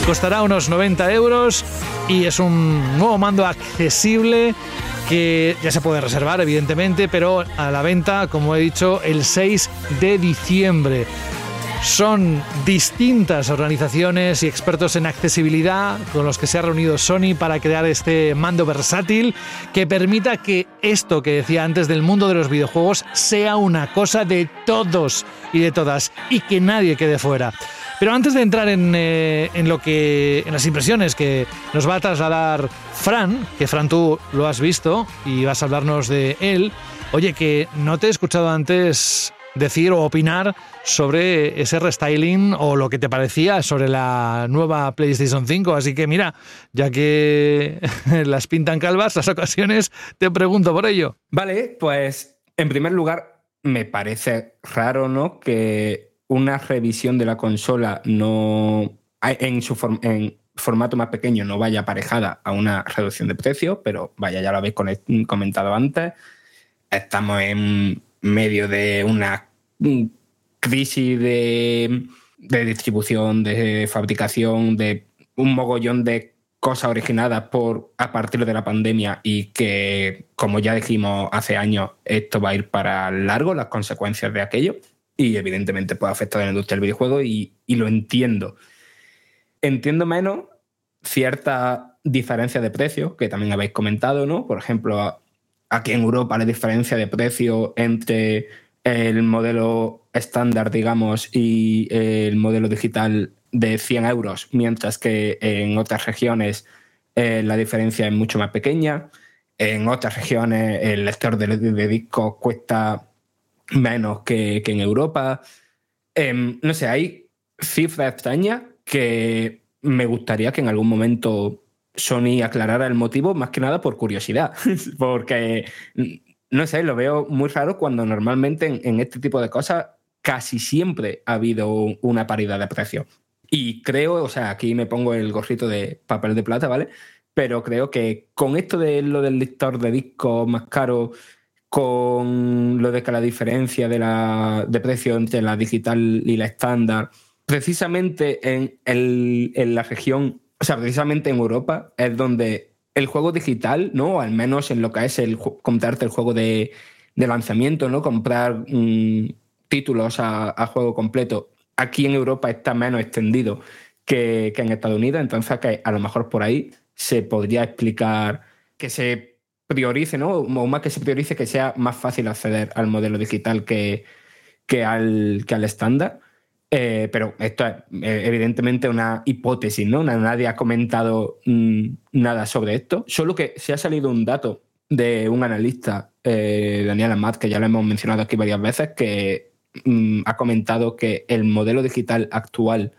Costará unos 90 euros y es un nuevo mando accesible que ya se puede reservar, evidentemente, pero a la venta, como he dicho, el 6 de diciembre. Son distintas organizaciones y expertos en accesibilidad con los que se ha reunido Sony para crear este mando versátil que permita que esto que decía antes del mundo de los videojuegos sea una cosa de todos y de todas y que nadie quede fuera. Pero antes de entrar en, eh, en lo que en las impresiones que nos va a trasladar Fran, que Fran tú lo has visto y vas a hablarnos de él, oye que no te he escuchado antes decir o opinar sobre ese restyling o lo que te parecía sobre la nueva PlayStation 5. Así que mira, ya que las pintan calvas las ocasiones, te pregunto por ello. Vale, pues en primer lugar, me parece raro, ¿no? Que una revisión de la consola no en su en formato más pequeño no vaya aparejada a una reducción de precio, pero vaya, ya lo habéis comentado antes. Estamos en medio de una mm, crisis de, distribución, de fabricación, de un mogollón de cosas originadas por a partir de la pandemia y que, como ya dijimos hace años, esto va a ir para largo, las consecuencias de aquello. Y evidentemente puede afectar a la industria del videojuego y, y lo entiendo. Entiendo menos cierta diferencia de precio, que también habéis comentado, ¿no? Por ejemplo, aquí en Europa la diferencia de precio entre el modelo estándar, digamos, y el modelo digital de 100 euros, mientras que en otras regiones eh, la diferencia es mucho más pequeña. En otras regiones el lector de, de discos cuesta menos que, que en Europa. Em, no sé, hay cifras extrañas que me gustaría que en algún momento Sony aclarara el motivo, más que nada por curiosidad, porque no sé, lo veo muy raro cuando normalmente en, este tipo de cosas casi siempre ha habido una paridad de precio. Y creo, o sea, aquí me pongo el gorrito de papel de plata, ¿vale? Pero creo que con esto de lo del lector de disco más caro, con lo de que la diferencia de, la, de precio entre la digital y la estándar, precisamente en, el, en la región, o sea, precisamente en Europa, es donde el juego digital, ¿no? Al menos en lo que es el comprarte el juego de, de lanzamiento, ¿no? Comprar mm, títulos a, juego completo. Aquí en Europa está menos extendido que, que en Estados Unidos, entonces a lo mejor por ahí se podría explicar que se priorice, ¿no? O más que se priorice, que sea más fácil acceder al modelo digital que, que al, que al estándar. Eh, pero esto es eh, evidentemente una hipótesis, ¿no? Na- Nadie ha comentado mm, nada sobre esto. Solo que se ha salido un dato de un analista, eh, Daniel Amat, que ya lo hemos mencionado aquí varias veces, que mm, ha comentado que el modelo digital actual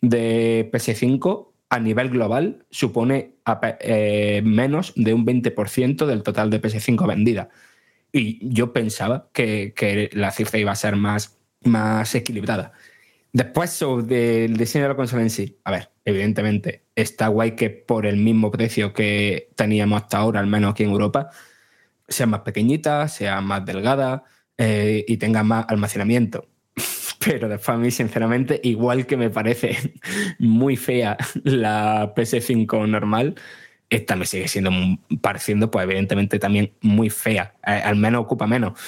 de PS5 a nivel global supone eh, menos de un 20% del total de PS5 vendida. Y yo pensaba que, que la cifra iba a ser más, más equilibrada. Después, sobre el diseño de la consola en sí, a ver, evidentemente está guay que por el mismo precio que teníamos hasta ahora, al menos aquí en Europa, sea más pequeñita, sea más delgada eh, y tenga más almacenamiento. Pero después a mí, sinceramente, igual que me parece muy fea la PS5 normal, esta me sigue siendo pareciendo, pues evidentemente también muy fea. Eh, al menos ocupa menos.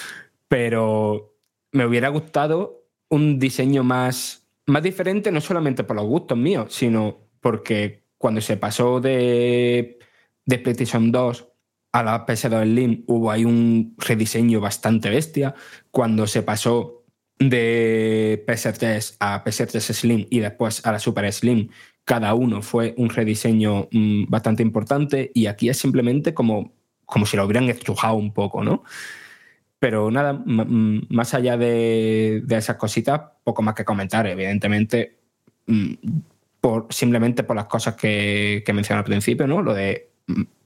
Pero me hubiera gustado un diseño más, más diferente, no solamente por los gustos míos, sino porque cuando se pasó de, de PlayStation 2 a la PS2 Slim hubo ahí un rediseño bastante bestia. Cuando se pasó de PS3 a PS3 Slim y después a la Super Slim, cada uno fue un rediseño mm, bastante importante y aquí es simplemente como, como si lo hubieran estrujado un poco, ¿no? Pero nada, más allá de, de esas cositas, poco más que comentar. Evidentemente, por, simplemente por las cosas que, que mencioné al principio, ¿no? Lo de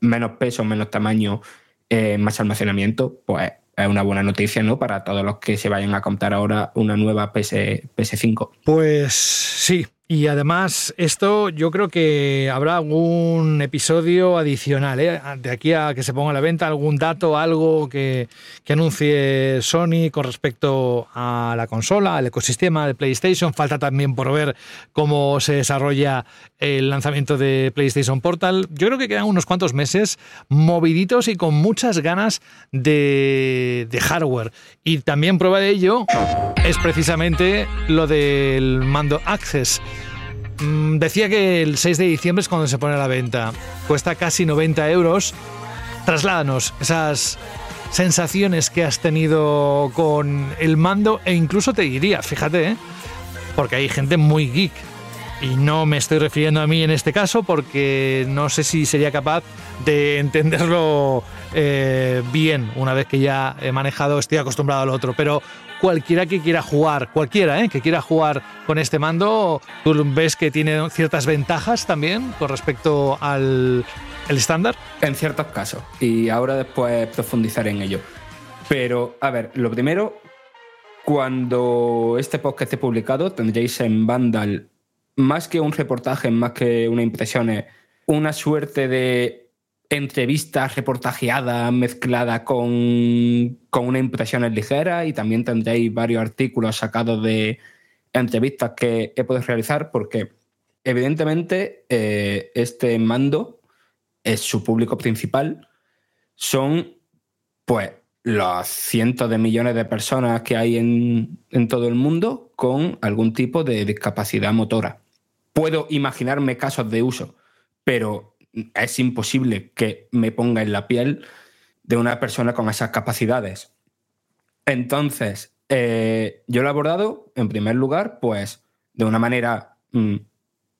menos peso, menos tamaño, eh, más almacenamiento, pues es una buena noticia, ¿no? Para todos los que se vayan a comprar ahora una nueva PS, PS5. Pues sí. Y además, esto yo creo que habrá algún episodio adicional, ¿eh? de aquí a que se ponga a la venta, algún dato, algo que, que anuncie Sony con respecto a la consola, al ecosistema de PlayStation. Falta también por ver cómo se desarrolla el lanzamiento de PlayStation Portal. Yo creo que quedan unos cuantos meses moviditos y con muchas ganas de, de hardware. Y también prueba de ello es precisamente lo del mando Access. Mm, Decía que el 6 de diciembre es cuando se pone a la venta. Cuesta casi 90 euros. Trasládanos esas sensaciones que has tenido con el mando e incluso te diría, fíjate, ¿eh? porque hay gente muy geek. Y no me estoy refiriendo a mí en este caso porque no sé si sería capaz de entenderlo eh, bien una vez que ya he manejado, estoy acostumbrado al otro. Pero cualquiera que quiera jugar, cualquiera ¿eh? que quiera jugar con este mando, tú ves que tiene ciertas ventajas también con respecto al estándar. En ciertos casos. Y ahora después profundizaré en ello. Pero, a ver, lo primero, cuando este podcast esté publicado, tendréis en Vandal, más que un reportaje, más que una impresión, una suerte de entrevista reportajeada mezclada con, con una impresión ligera y también tendréis varios artículos sacados de entrevistas que he podido realizar porque evidentemente eh, este mando es su público principal, son pues los cientos de millones de personas que hay en, en todo el mundo con algún tipo de discapacidad motora. Puedo imaginarme casos de uso, pero es imposible que me ponga en la piel de una persona con esas capacidades. Entonces, eh, yo lo he abordado, en primer lugar, pues de una manera mm,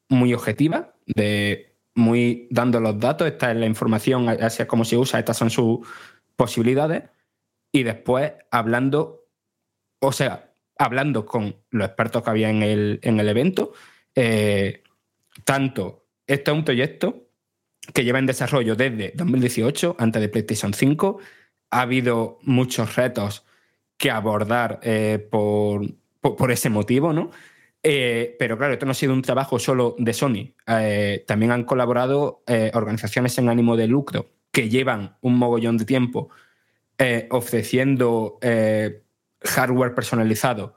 muy objetiva, de muy dando los datos, esta es la información, así es como se usa, estas son sus posibilidades, y después hablando, o sea, hablando con los expertos que había en el, en el evento, eh, tanto, este es un proyecto que lleva en desarrollo desde 2018, antes de PlayStation 5, ha habido muchos retos que abordar eh, por, por, ese motivo, ¿no? Eh, pero claro, esto no ha sido un trabajo solo de Sony. Eh, también han colaborado organizaciones en ánimo de lucro que llevan un mogollón de tiempo ofreciendo hardware personalizado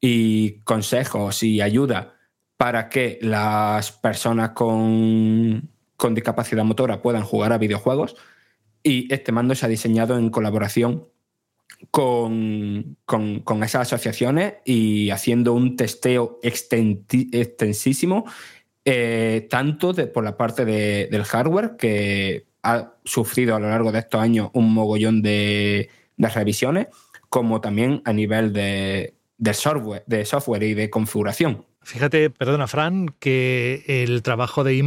y consejos y ayuda para que las personas con, con discapacidad motora puedan jugar a videojuegos. Y este mando se ha diseñado en colaboración con, con, esas asociaciones y haciendo un testeo extensísimo, eh, tanto de- por la parte de- del hardware, que ha sufrido a lo largo de estos años un mogollón de, revisiones, como también a nivel de, de software, de software y de configuración. Fíjate, perdona, Fran, que el trabajo de I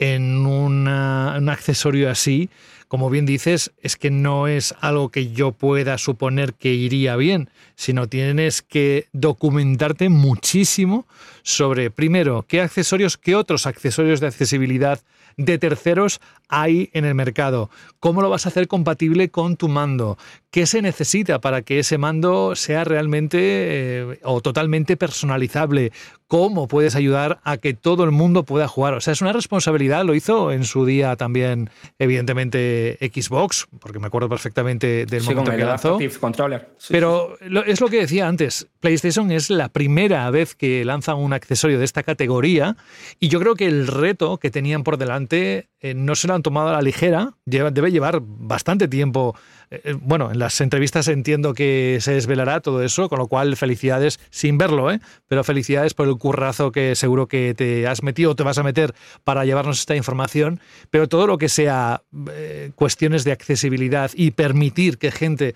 en un accesorio así, como bien dices, es que no es algo que yo pueda suponer que iría bien, sino tienes que documentarte muchísimo sobre, primero, qué accesorios, qué otros accesorios de accesibilidad de terceros hay en el mercado, cómo lo vas a hacer compatible con tu mando, qué se necesita para que ese mando sea realmente eh, o totalmente personalizable, cómo puedes ayudar a que todo el mundo pueda jugar. O sea, es una responsabilidad, lo hizo en su día también, evidentemente, Xbox, porque me acuerdo perfectamente del Sí, momento con que lanzó. Controller. Sí, Pero lo- es lo que decía antes, PlayStation es la primera vez que lanza un accesorio de esta categoría y yo creo que el reto que tenían por delante eh, no se lo tomado a la ligera, debe llevar bastante tiempo. Eh, eh, bueno, en las entrevistas entiendo que se desvelará todo eso, con lo cual felicidades sin verlo, ¿eh? pero felicidades por el currazo que seguro que te has metido o te vas a meter para llevarnos esta información, pero todo lo que sea eh, cuestiones de accesibilidad y permitir que gente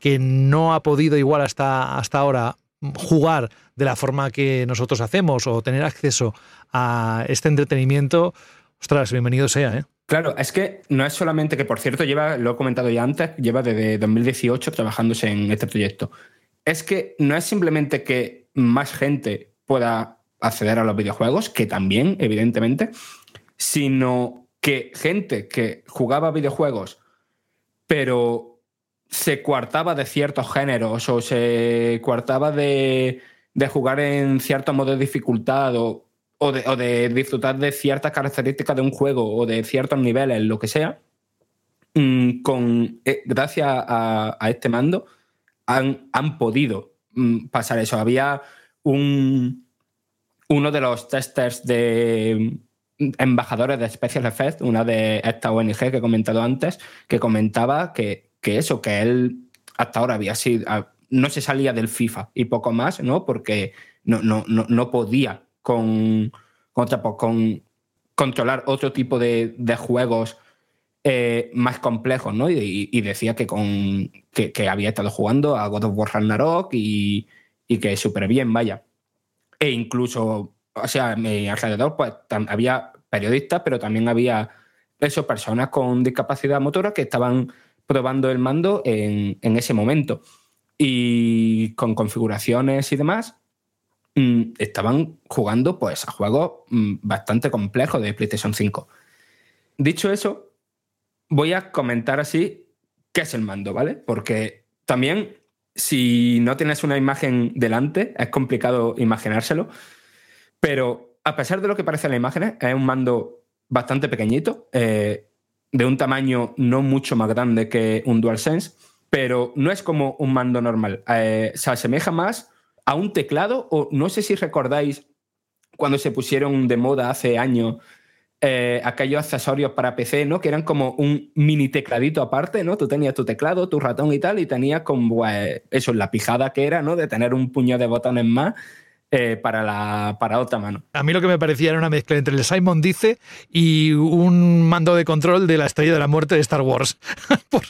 que no ha podido igual hasta, hasta ahora jugar de la forma que nosotros hacemos o tener acceso a este entretenimiento, ostras, bienvenido sea, ¿eh? Claro, es que no es solamente que, por cierto, lleva, lo he comentado ya antes, lleva desde 2018 trabajándose en este proyecto. Es que no es simplemente que más gente pueda acceder a los videojuegos, que también, evidentemente, sino que gente que jugaba videojuegos, pero se coartaba de ciertos géneros o se coartaba de, de jugar en cierto modo de dificultad o, o de, o de disfrutar de ciertas características de un juego o de ciertos niveles, lo que sea, mm, con, eh, gracias a, a este mando han, han podido mm, pasar eso. Había un, uno de los testers de mm, embajadores de Special Effects, una de esta ONG que he comentado antes, que comentaba que, que eso, que él hasta ahora había sido, no se salía del FIFA y poco más, ¿no? Porque no, no, no, no podía con, con, con controlar otro tipo de, de juegos eh, más complejos, ¿no? Y, decía que, con, que, había estado jugando a God of War Ragnarok y, y que súper bien, vaya. E incluso, o sea, alrededor pues, había periodistas, pero también había personas con discapacidad motora que estaban probando el mando en, en ese momento. Y con configuraciones y demás, estaban jugando pues, a juegos mm, bastante complejos de PlayStation 5. Dicho eso, voy a comentar así qué es el mando, ¿vale? Porque también, si no tienes una imagen delante, es complicado imaginárselo. Pero a pesar de lo que parece en las imágenes, es un mando bastante pequeñito, eh, de un tamaño no mucho más grande que un DualSense, pero no es como un mando normal. Eh, se asemeja más a un teclado, o no sé si recordáis cuando se pusieron de moda hace años eh, aquellos accesorios para PC, ¿no? Que eran como un mini tecladito aparte, ¿no? Tú tenías tu teclado, tu ratón y tal, y tenías como eh, eso, la pijada que era, ¿no? De tener un puño de botones más eh, para, la, para otra mano. A mí lo que me parecía era una mezcla entre el Simon Dice y un mando de control de la Estrella de la Muerte de Star Wars. Por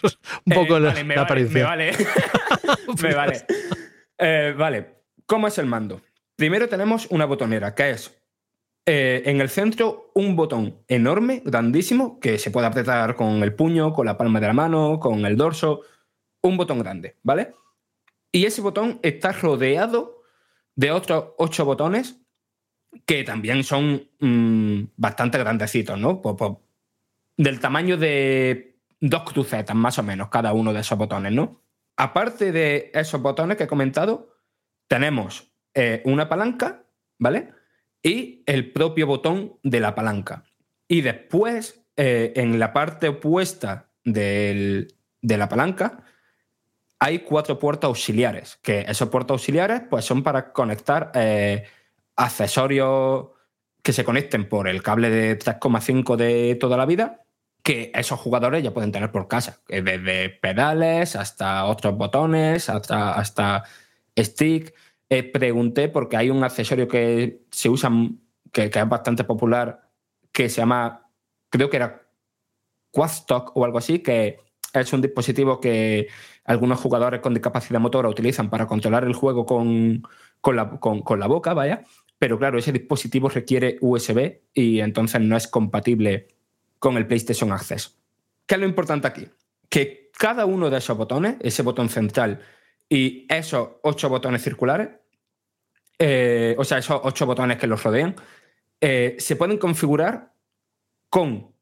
un poco Eh, la, vale, me la vale, aparición. Me vale. me vale. Eh, vale. ¿Cómo es el mando? Primero tenemos una botonera, que es eh, en el centro un botón enorme, grandísimo, que se puede apretar con el puño, con la palma de la mano, con el dorso. Un botón grande, ¿vale? Y ese botón está rodeado de otros ocho botones que también son mm, bastante grandecitos, ¿no? Po- po- del tamaño de dos crucetas, más o menos, cada uno de esos botones, ¿no? Aparte de esos botones que he comentado, tenemos eh, una palanca, ¿vale? Y el propio botón de la palanca. Y después, eh, en la parte opuesta del- de la palanca, hay cuatro puertas auxiliares, que esos puertas auxiliares pues, son para conectar eh, accesorios que se conecten por el cable de 3,5 de toda la vida, que esos jugadores ya pueden tener por casa, desde pedales hasta otros botones, hasta, hasta stick. Eh, pregunté porque hay un accesorio que se usa, que, que es bastante popular, que se llama, creo que era Quadstock o algo así, que es un dispositivo que algunos jugadores con discapacidad motora utilizan para controlar el juego con, con la, con- con la boca, vaya. Pero claro, ese dispositivo requiere USB y entonces no es compatible con el PlayStation Access. ¿Qué es lo importante aquí? Que cada uno de esos botones, ese botón central y esos ocho botones circulares, eh, o sea, esos ocho botones que los rodean, eh, se pueden configurar con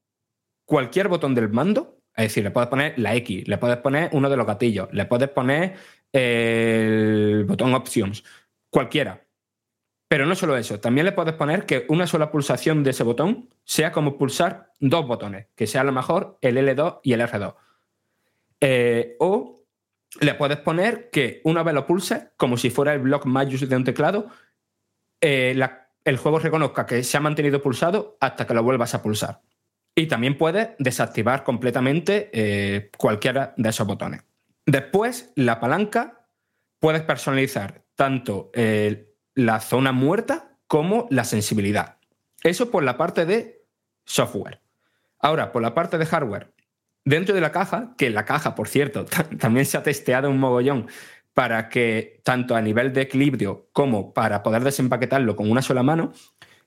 cualquier botón del mando. Es decir, le puedes poner la X, le puedes poner uno de los gatillos, le puedes poner el botón Options, cualquiera. Pero no solo eso, también le puedes poner que una sola pulsación de ese botón sea como pulsar dos botones, que sea a lo mejor el L2 y el R2. Eh, o le puedes poner que una vez lo pulses, como si fuera el block Majus de un teclado, eh, el juego reconozca que se ha mantenido pulsado hasta que lo vuelvas a pulsar. Y también puedes desactivar completamente eh, cualquiera de esos botones. Después, la palanca, puedes personalizar tanto eh, la zona muerta como la sensibilidad. Eso por la parte de software. Ahora, por la parte de hardware, dentro de la caja, que la caja, por cierto, también se ha testeado un mogollón para que tanto a nivel de equilibrio como para poder desempaquetarlo con una sola mano,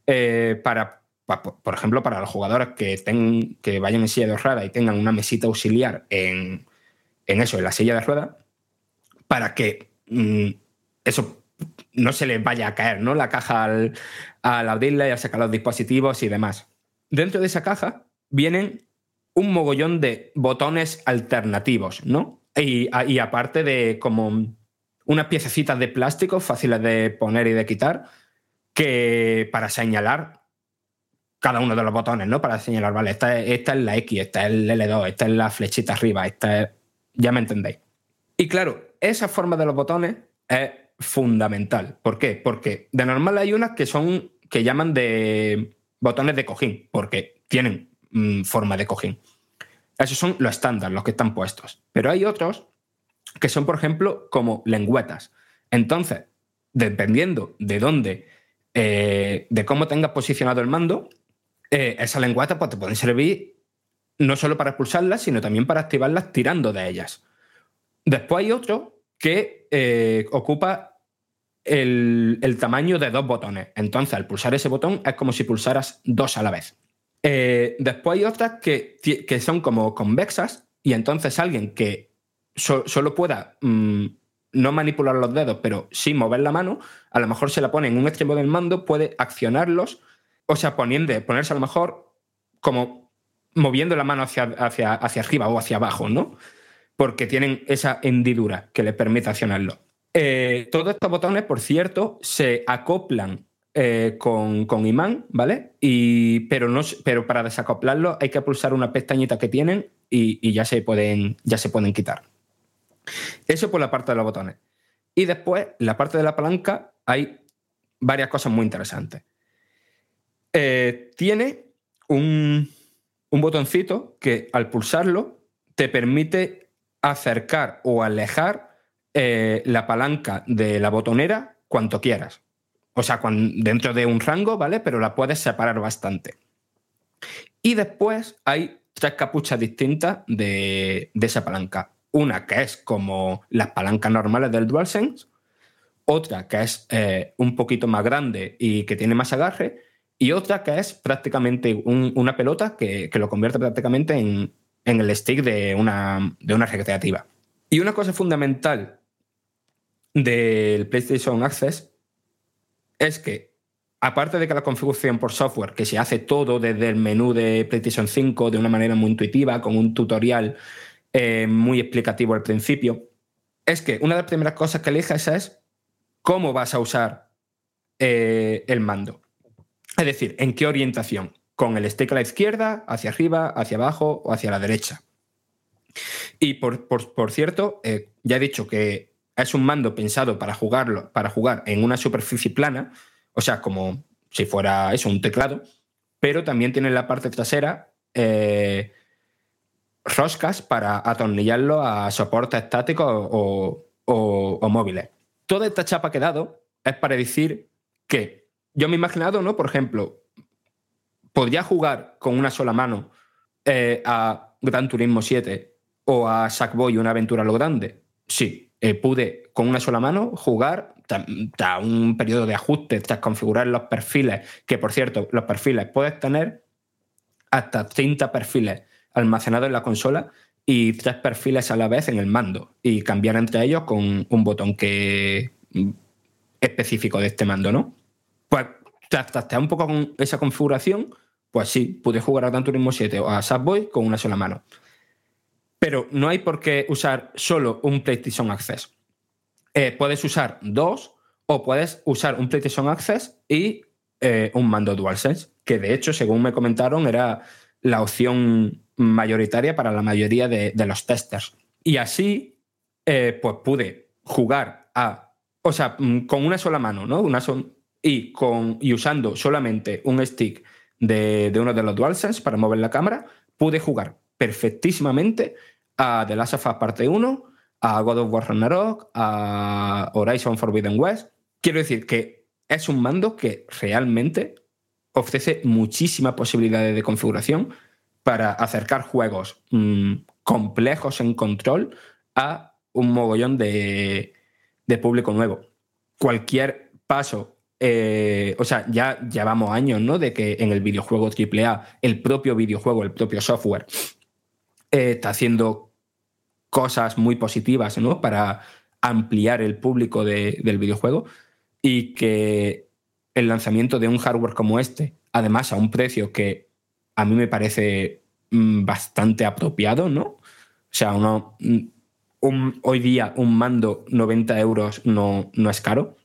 eh, para, pa- por ejemplo, para los jugadores que, que vayan en silla de ruedas y tengan una mesita auxiliar en, en eso, en la silla de ruedas, para que mm, eso no se les vaya a caer, ¿no? La caja al, al abrirla y al sacar los dispositivos y demás. Dentro de esa caja vienen un mogollón de botones alternativos, ¿no? Y, aparte de como unas piececitas de plástico fáciles de poner y de quitar, que para señalar cada uno de los botones, ¿no? Para señalar, vale, esta, es- esta es la X, esta es el L2, esta es la flechita arriba, esta es... Ya me entendéis. Y claro, esa forma de los botones es fundamental. ¿Por qué? Porque de normal hay unas que son, que llaman de botones de cojín, porque tienen mm, forma de cojín. Esos son los estándar, los que están puestos. Pero hay otros que son, por ejemplo, como lengüetas. Entonces, dependiendo de dónde, eh, de cómo tengas posicionado el mando, eh, esas lengüetas pues, te pueden servir no solo para expulsarlas, sino también para activarlas tirando de ellas. Después hay otro que eh, ocupa el tamaño de dos botones. Entonces, al pulsar ese botón es como si pulsaras dos a la vez. Eh, después hay otras que, que son como convexas y entonces alguien que so- solo pueda mm, no manipular los dedos, pero sí mover la mano, a lo mejor se la pone en un extremo del mando, puede accionarlos, o sea, poniendo, ponerse a lo mejor como moviendo la mano hacia, hacia, hacia arriba o hacia abajo, ¿no? Porque tienen esa hendidura que les permite accionarlo. Eh, todos estos botones, por cierto, se acoplan eh, con, con imán, ¿vale? Y, pero, no, pero para desacoplarlo hay que pulsar una pestañita que tienen y, y ya, se pueden, ya se pueden quitar. Eso por la parte de los botones. Y después, la parte de la palanca, hay varias cosas muy interesantes. Eh, tiene un, un botoncito que al pulsarlo te permite acercar o alejar eh, la palanca de la botonera cuanto quieras. O sea, dentro de un rango, ¿vale? Pero la puedes separar bastante. Y después hay tres capuchas distintas de, de esa palanca. Una que es como las palancas normales del DualSense, otra que es eh, un poquito más grande y que tiene más agarre, y otra que es prácticamente un- una pelota que, que lo convierte prácticamente en, en el stick de una, de una recreativa. Y una cosa fundamental del PlayStation Access es que, aparte de que la configuración por software, que se hace todo desde el menú de PlayStation 5 de una manera muy intuitiva, con un tutorial eh, muy explicativo al principio, es que una de las primeras cosas que eliges es cómo vas a usar eh, el mando. Es decir, en qué orientación. Con el stick a la izquierda, hacia arriba, hacia abajo o hacia la derecha. Y por, por- por cierto, eh, ya he dicho que es un mando pensado para jugarlo, para jugar en una superficie plana, o sea, como si fuera eso, un teclado, pero también tiene en la parte trasera eh, roscas para atornillarlo a soportes estáticos o, o- móviles. Toda esta chapa que he dado es para decir que yo me he imaginado, ¿no? Por ejemplo, podría jugar con una sola mano eh, a Gran Turismo 7 o a Sackboy una aventura a lo grande. Sí, eh, pude con una sola mano jugar tras un periodo de ajuste, tras configurar los perfiles, que por cierto, los perfiles puedes tener hasta 30 perfiles almacenados en la consola y tres perfiles a la vez en el mando y cambiar entre ellos con un botón que mm, específico de este mando, ¿no? Pues tras trastear un poco con esa configuración, pues sí, pude jugar a Gran Turismo 7 o a Subway con una sola mano. Pero no hay por qué usar solo un PlayStation Access. Eh, puedes usar dos o puedes usar un PlayStation Access y eh, un mando DualSense, que de hecho, según me comentaron, era la opción mayoritaria para la mayoría de, los testers. Y así, eh, pues pude jugar a, o sea, mm, con una sola mano, ¿no? Una y usando solamente un stick de, de uno de los DualSense para mover la cámara, pude jugar perfectísimamente a The Last of Us Parte 1, a God of War Ragnarok, a Horizon Forbidden West. Quiero decir que es un mando que realmente ofrece muchísimas posibilidades de configuración para acercar juegos mm, complejos en control a un mogollón de, público nuevo. Cualquier paso eh, o sea, ya llevamos años, ¿no? De que en el videojuego AAA, el propio videojuego, el propio software, eh, está haciendo cosas muy positivas, ¿no? Para ampliar el público de- del videojuego y que el lanzamiento de un hardware como este, además a un precio que a mí me parece mm, bastante apropiado, ¿no? O sea, uno, mm, un- hoy día un mando 90 euros no, no es caro.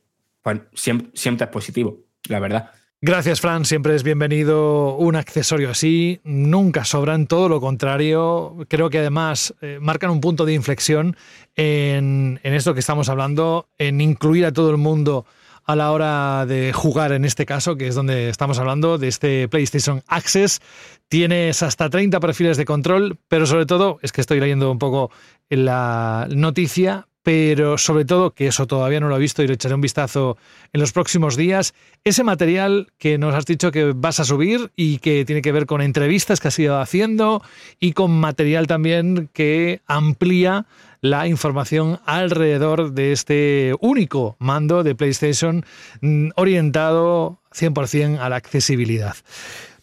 Siempre, siempre es positivo, la verdad. Gracias, Fran. Siempre es bienvenido un accesorio así. Nunca sobran, todo lo contrario. Creo que además eh, marcan un punto de inflexión en, en esto que estamos hablando, en incluir a todo el mundo a la hora de jugar en este caso, que es donde estamos hablando de este PlayStation Access. Tienes hasta 30 perfiles de control, pero sobre todo, es que estoy leyendo un poco la noticia, pero sobre todo, que eso todavía no lo he visto y le echaré un vistazo en los próximos días, ese material que nos has dicho que vas a subir y que tiene que ver con entrevistas que has ido haciendo y con material también que amplía la información alrededor de este único mando de PlayStation mm, orientado 100% a la accesibilidad.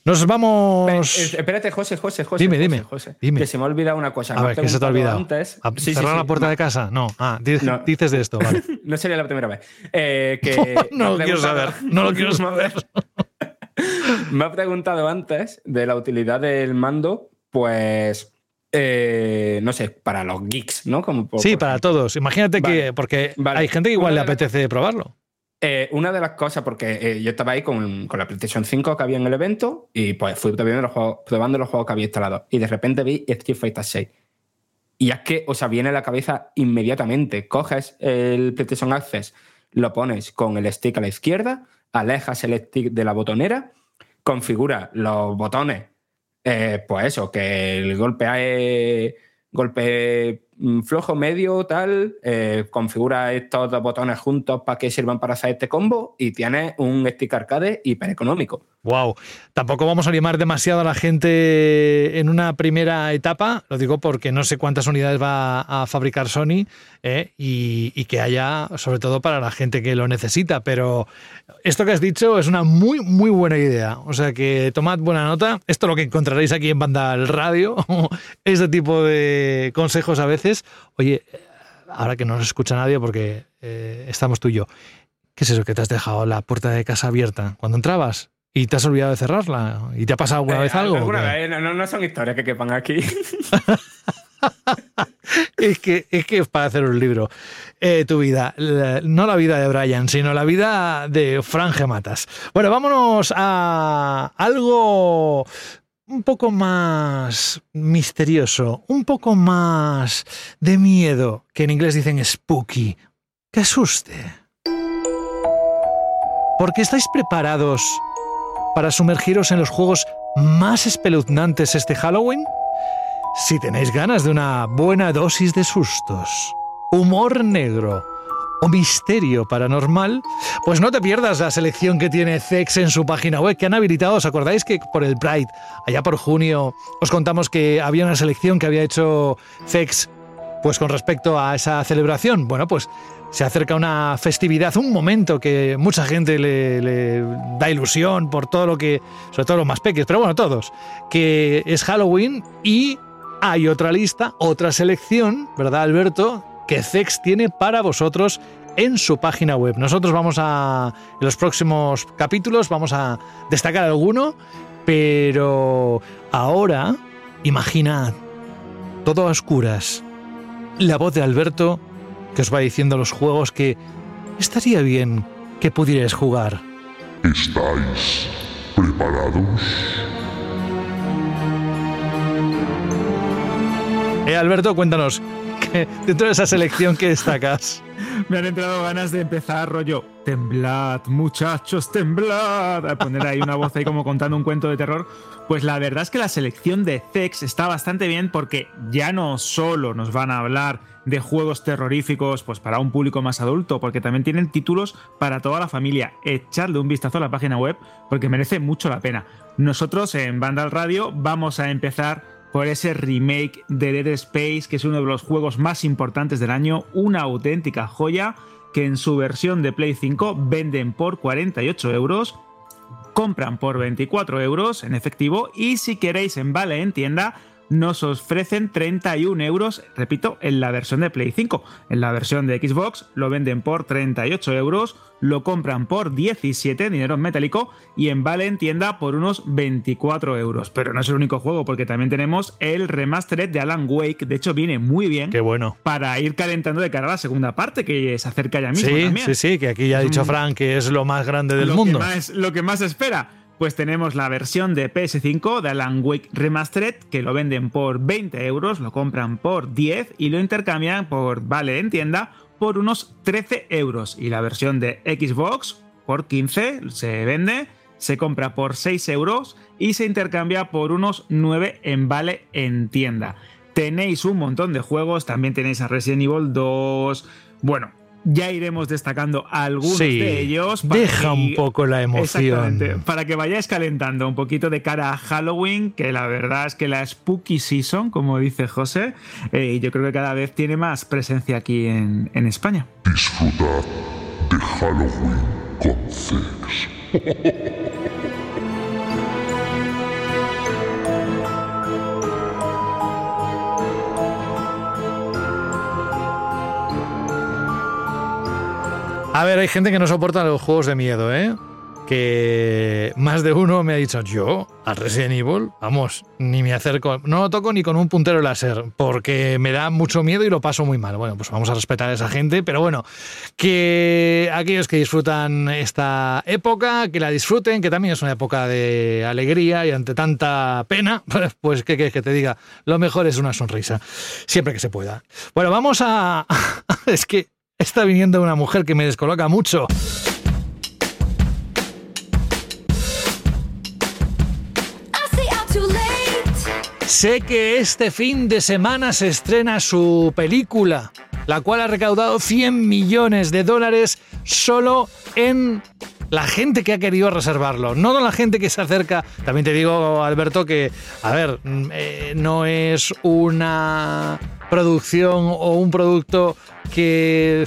Nos vamos... Eh, espérate, José, José, José. Dime, José, dime, José, dime. Que se me ha olvidado una cosa. A ver, ¿qué se te ha olvidado? Antes. ¿A- Sí, sí, ¿Cerrar sí. la puerta de casa? No. Ah, No. dices de esto, vale. No sería la primera vez. Eh, que No lo quiero saber, no lo quiero saber. Me ha preguntado antes de la utilidad del mando, pues. eh, no sé, para los geeks, ¿no? Como por- Sí, por para ejemplo. todos. Imagínate que, porque Vale. hay gente que igual le apetece probarlo. Eh, una de las cosas, porque eh, yo estaba ahí con, con la PlayStation 5 que había en el evento y pues fui probando los, juegos, probando los juegos que había instalado. Y de repente vi Street Fighter 6. Y es que, o sea, viene a la cabeza inmediatamente. Coges el PlayStation Access, lo pones con el stick a la izquierda, alejas el stick de la botonera, configura los botones, eh, pues eso, que el golpe golpe flojo, medio, tal, eh, configura estos dos botones juntos para que sirvan para hacer este combo y tienes un stick arcade hiper económico. Wow. Tampoco vamos a animar demasiado a la gente en una primera etapa, lo digo porque no sé cuántas unidades va a fabricar Sony ¿eh? y, que haya, sobre todo para la gente que lo necesita. Pero esto que has dicho es una muy, muy buena idea. O sea que tomad buena nota. Esto es lo que encontraréis aquí en Banda al Radio, este tipo de consejos a veces. Oye, ahora que no nos escucha nadie porque eh, estamos tú y yo. ¿Qué es eso que te has dejado la puerta de casa abierta cuando entrabas? ¿Y te has olvidado de cerrarla? ¿Y te ha pasado alguna Eh, vez algo? alguna vez, no, no- son historias que quepan aquí. Es que, es que es para hacer un libro. Eh, tu vida. La- no la vida de Brian, sino la vida de Fran Gematas. Bueno, vámonos a algo un poco más misterioso, un poco más de miedo, que en inglés dicen spooky. Que asuste. Porque estáis preparados para sumergiros en los juegos más espeluznantes este Halloween? Si tenéis ganas de una buena dosis de sustos, humor negro o misterio paranormal, pues no te pierdas la selección que tiene Zex en su página web que han habilitado. ¿Os acordáis que por el Pride, allá por junio, os contamos que había una selección que había hecho Zex pues con respecto a esa celebración? Bueno, pues se acerca una festividad, un momento que mucha gente le, le da ilusión por todo lo que, sobre todo los más pequeños, pero bueno, todos, que es Halloween y hay otra lista, otra selección, ¿verdad, Alberto? Que Zex tiene para vosotros en su página web. Nosotros vamos a, en los próximos capítulos, vamos a destacar alguno, pero ahora, imaginad, todo a oscuras, la voz de Alberto que os va diciendo los juegos que estaría bien que pudierais jugar. ¿Estáis preparados? Eh, Alberto, cuéntanos, dentro de esa selección que destacas. Me han entrado ganas de empezar rollo. Temblad, muchachos, temblad. A poner ahí una voz ahí como contando un cuento de terror. Pues la verdad es que la selección de Zex está bastante bien porque ya no solo nos van a hablar de juegos terroríficos pues para un público más adulto, porque también tienen títulos para toda la familia. Echadle un vistazo a la página web porque merece mucho la pena. Nosotros en Vandal Radio vamos a empezar por ese remake de Dead Space, que es uno de los juegos más importantes del año, una auténtica joya que en su versión de Play 5 venden por 48 euros, compran por 24 euros en efectivo y si queréis en Vale en tienda nos ofrecen 31 euros, repito, en la versión de Play 5. En la versión de Xbox lo venden por 38 euros, lo compran por 17, dinero en metálico, y en Vale en tienda por unos 24 euros. Pero no es el único juego, porque también tenemos el remastered de Alan Wake. De hecho, viene muy bien. Qué bueno. Para ir calentando de cara a la segunda parte, que se acerca ya mismo Sí, también. sí, sí, que aquí ya ha dicho. Frank que es lo más grande del lo mundo. Que más, lo que más espera. Pues tenemos la versión de PS5 de Alan Wake Remastered, que lo venden por 20 euros, lo compran por 10 y lo intercambian por Vale en tienda por unos 13 euros. Y la versión de Xbox por 15 se vende, se compra por 6 euros y se intercambia por unos 9 en Vale en tienda. Tenéis un montón de juegos, también tenéis a Resident Evil 2. Bueno, ya iremos destacando algunos Sí, de ellos. para deja un poco la emoción. Exactamente, para que vayáis calentando un poquito de cara a Halloween, que la verdad es que la Spooky Season, como dice José, eh, yo creo que cada vez tiene más presencia aquí en, en España. Disfrutad de Halloween con. A ver, hay gente que no soporta los juegos de miedo, ¿eh? Que más de uno me ha dicho, yo, al Resident Evil, vamos, ni me acerco, no lo toco ni con un puntero láser, porque me da mucho miedo y lo paso muy mal. Bueno, pues vamos a respetar a esa gente, pero bueno, que aquellos que disfrutan esta época, que la disfruten, que también es una época de alegría y ante tanta pena, pues que, que, que te diga, lo mejor es una sonrisa, siempre que se pueda. Bueno, vamos a... es que está viniendo una mujer que me descoloca mucho. Sé que este fin de semana se estrena su película, la cual ha recaudado 100 millones de dólares solo en la gente que ha querido reservarlo, no la gente que se acerca. También te digo, Alberto, que, a ver, mm, eh, no es una producción o un producto que,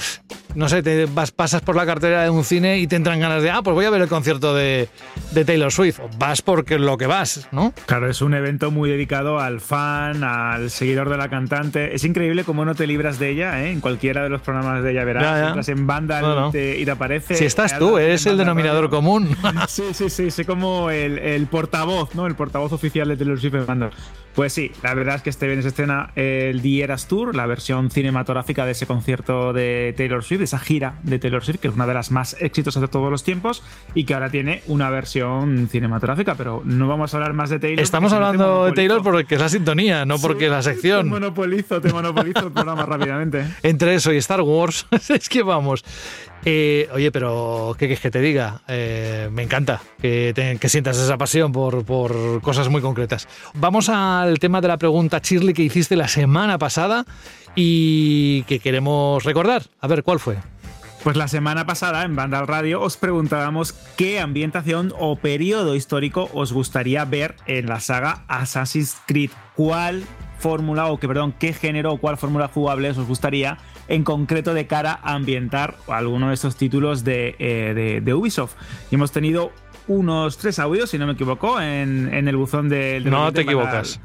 no sé, te vas, pasas por la cartera de un cine y te entran ganas de, ah, pues voy a ver el concierto de, de Taylor Swift. Vas porque lo que vas, ¿no? Claro, es un evento muy dedicado al fan, al seguidor de la cantante. Es increíble cómo no te libras de ella, ¿eh? En cualquiera de los programas de ella verás. Ya, en banda No, no. y te- y te aparece. Si estás tú, eres el denominador Radio. común. Sí, sí, sí, sé como el, el portavoz, ¿no? El portavoz oficial de Taylor Swift en Banda. Pues sí, la verdad es que este viernes se estrena el The Eras Tour, la versión cinematográfica de ese concierto de Taylor Swift, esa gira de Taylor Swift, que es una de las más exitosas de todos los tiempos y que ahora tiene una versión cinematográfica, pero no vamos a hablar más de Taylor. Estamos te hablando de. Taylor porque es la sintonía, no porque es la Te sección. monopolizo, te monopolizo el programa rápidamente. Entre eso y Star Wars, es que vamos. Eh, oye, pero ¿qué quieres que te diga? Eh, me encanta que, te- que sientas esa pasión por, por cosas muy concretas. Vamos al tema de la pregunta, Shirley, que hiciste la semana pasada y que queremos recordar. A ver, ¿cuál fue? Pues la semana pasada en Vandal Radio os preguntábamos qué ambientación o periodo histórico os gustaría ver en la saga Assassin's Creed. ¿Cuál fórmula o que perdón, qué género o cuál fórmula jugable os gustaría en concreto de cara a ambientar alguno de estos títulos de, eh, de- de Ubisoft? Y hemos tenido unos tres audios, si no me equivoco, en, en el buzón del... del No te equivocas.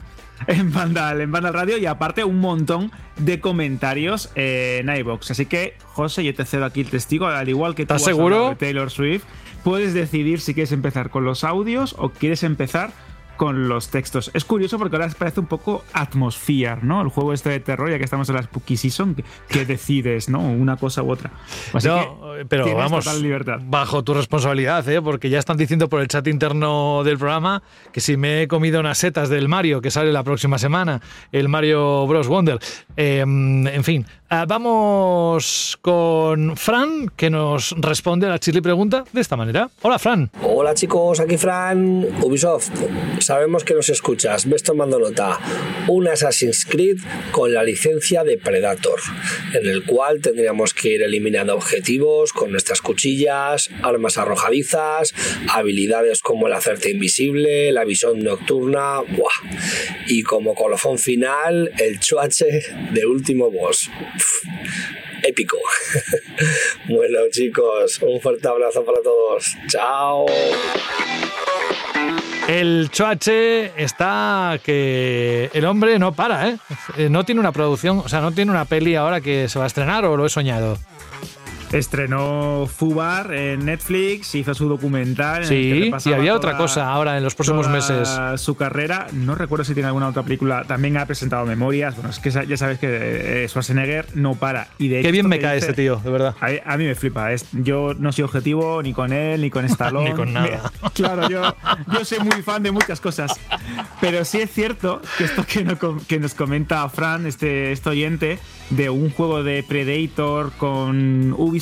En Vandal, en Vandal Radio y aparte un montón de comentarios en iBox. Así que, José, yo te cedo aquí el testigo, al igual que tú ¿Estás has seguro? Taylor Swift, puedes decidir si quieres empezar con los audios o quieres empezar con los textos. Es curioso porque ahora parece un poco Atmosphere, ¿no? El juego este de terror, ya que estamos en la Spooky Season, que, que decides, ¿no? Una cosa u otra. Así No, pero vamos, total libertad. bajo tu responsabilidad, ¿eh? porque ya están diciendo por el chat interno del programa que si me he comido unas setas del Mario que sale la próxima semana, el Mario Bros. Wonder. Eh, en fin, ah, vamos con Fran, que nos responde a la chili pregunta de esta manera. Hola, Fran. Hola chicos, aquí Fran, Ubisoft. Sabemos que nos escuchas, ves tomando nota. Un Assassin's Creed con la licencia de Predator, en el cual tendríamos que ir eliminando objetivos con nuestras cuchillas, armas arrojadizas, habilidades como el hacerte invisible, la visión nocturna, ¡buah! y como colofón final, el chuache de último boss. Épico. bueno chicos, un fuerte abrazo para todos. Chao. El Choache está que el hombre no para, ¿eh? Eh, No tiene una producción, o sea, no tiene una peli ahora que se va a estrenar o lo he soñado. Estrenó Fubar en Netflix, hizo su documental. Sí, y había otra toda- cosa ahora en los próximos meses. Su carrera, no recuerdo si tiene alguna otra película. También ha presentado memorias. Bueno, es que ya sabes que eh, Schwarzenegger no para. Y de Qué bien me cae dice- este tío, de verdad. A, a mí me flipa. Es, yo no soy objetivo ni con él, ni con Stallone. Ni con nada. Claro, yo, yo soy muy fan de muchas cosas. Pero sí es cierto que esto que, no que nos comenta Fran, este, este oyente, de un juego de Predator con Ubisoft,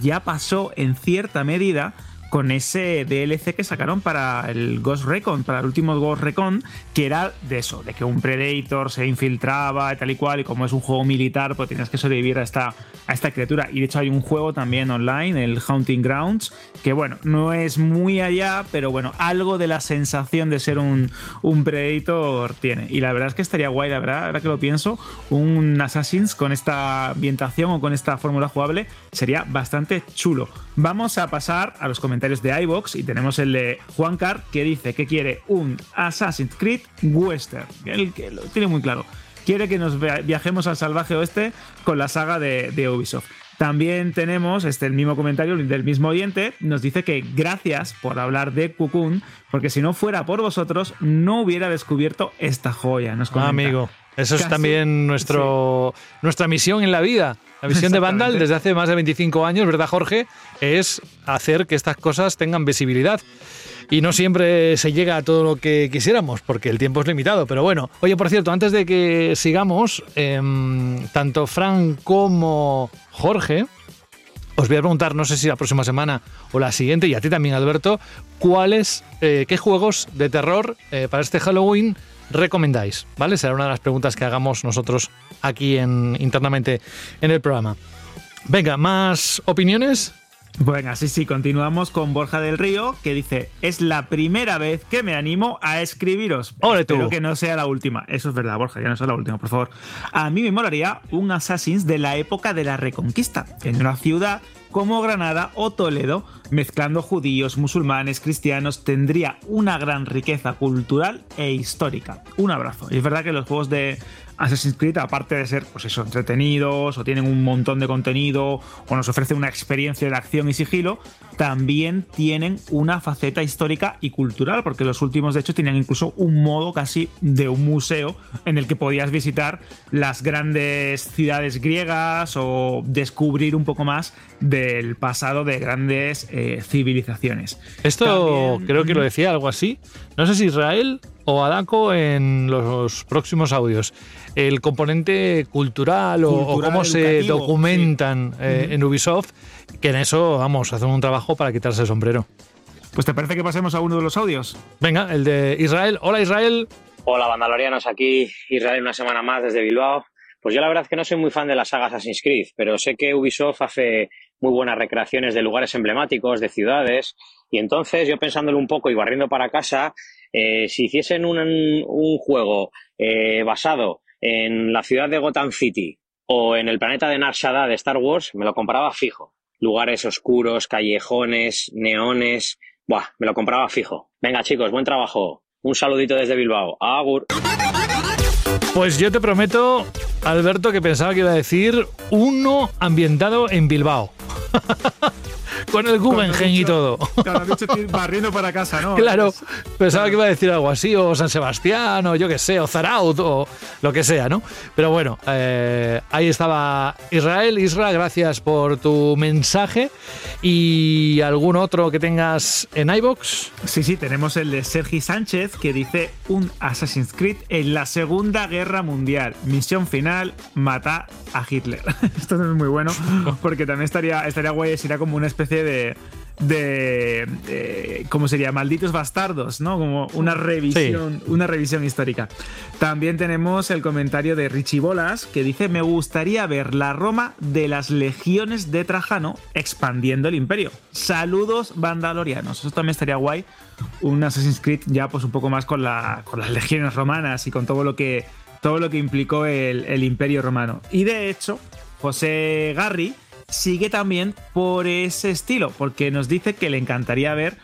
ya pasó en cierta medida con ese DLC que sacaron para el Ghost Recon, para el último Ghost Recon, que era de eso, de que un Predator se infiltraba y tal y cual, y como es un juego militar, pues tienes que sobrevivir a esta, a esta criatura. Y de hecho hay un juego también online, el Haunting Grounds, que bueno, no es muy allá, pero bueno, algo de la sensación de ser un, un Predator tiene. Y la verdad es que estaría guay, la verdad, ahora que lo pienso, un Assassin's con esta ambientación o con esta fórmula jugable sería bastante chulo. Vamos a pasar a los comentarios de iBox y tenemos el de Juan Car que dice que quiere un Assassin's Creed Western. El que lo tiene muy claro. Quiere que nos viajemos al salvaje oeste con la saga de, de Ubisoft. También tenemos este, el mismo comentario del mismo oyente. Nos dice que gracias por hablar de Cocoon, porque si no fuera por vosotros, no hubiera descubierto esta joya. Nos Ah, amigo, eso es Casi- también nuestro, nuestra misión en la vida. La misión de Vandal desde hace más de 25 años, ¿verdad, Jorge? Es hacer que estas cosas tengan visibilidad. Y no siempre se llega a todo lo que quisiéramos, porque el tiempo es limitado. Pero bueno, oye, por cierto, antes de que sigamos, em, tanto Fran como Jorge, os voy a preguntar, no sé si la próxima semana o la siguiente, y a ti también, Alberto, ¿cuáles, eh, qué juegos de terror eh, para este Halloween recomendáis? ¿Vale? Será una de las preguntas que hagamos nosotros aquí en, internamente en el programa. Venga, ¿más opiniones? Venga, sí, sí, continuamos con Borja del Río, que dice, es la primera vez que me animo a escribiros. ¡Ole tú! Espero que no sea la última. Eso es verdad, Borja, ya no sea la última, por favor. A mí me molaría un Assassin's de la época de la Reconquista, en una ciudad como Granada o Toledo, mezclando judíos, musulmanes, cristianos, tendría una gran riqueza cultural e histórica. Un abrazo. Y es verdad que los juegos de Assassin's Creed, aparte de ser, pues eso, entretenidos o tienen un montón de contenido o nos ofrece una experiencia de acción y sigilo, también tienen una faceta histórica y cultural, porque los últimos, de hecho, tenían incluso un modo casi de un museo en el que podías visitar las grandes ciudades griegas o descubrir un poco más del pasado de grandes eh, civilizaciones. Esto También- creo que lo decía algo así. No sé si Israel o Adako en los próximos audios. El componente cultural, o- cómo se documentan eh, en Ubisoft, que en eso, vamos, hacen un trabajo para quitarse el sombrero. Pues te parece que pasemos a uno de los audios. Venga, el de Israel. Hola Israel. Hola, Bandalorianos, aquí Israel una semana más desde Bilbao. Pues yo la verdad es que no soy muy fan de la saga Assassin's Creed, pero sé que Ubisoft hace muy buenas recreaciones de lugares emblemáticos, de ciudades, y entonces yo pensándolo un poco y barriendo para casa, eh, si hiciesen un, juego eh, basado en la ciudad de Gotham City o en el planeta de Nar Shaddaa de Star Wars, me lo compraba fijo. Lugares oscuros, callejones, neones, buah, me lo compraba fijo. Venga chicos, buen trabajo. Un saludito desde Bilbao. Agur. Pues yo te prometo, Alberto, que pensaba que iba a decir uno ambientado en Bilbao. Con el Guggenheim y todo. Claro, dicho barriendo para casa, ¿no? Claro, pensaba que iba a decir algo así, o San Sebastián, o yo qué sé, o Zaraut, o lo que sea, ¿no? Pero bueno, eh, ahí estaba Israel. Isra, gracias por tu mensaje. ¿Y algún otro que tengas en iBox? Sí, sí, tenemos el de Sergi Sánchez que dice un Assassin's Creed en la Segunda Guerra Mundial. Misión final, matar a Hitler. Esto es muy bueno porque también estaría, estaría guay, sería como una especie de... De, de- ¿cómo sería? Malditos bastardos, ¿no? Como una revisión, una revisión histórica. También tenemos el comentario de Richie Bolas que dice: Me gustaría ver la Roma de las legiones de Trajano expandiendo el imperio. Saludos, bandalorianos. Eso también estaría guay. Un Assassin's Creed ya, pues un poco más con, la, con las legiones romanas y con todo lo que, todo lo que implicó el, el imperio romano. Y de hecho, José Garri sigue también por ese estilo, porque nos dice que le encantaría ver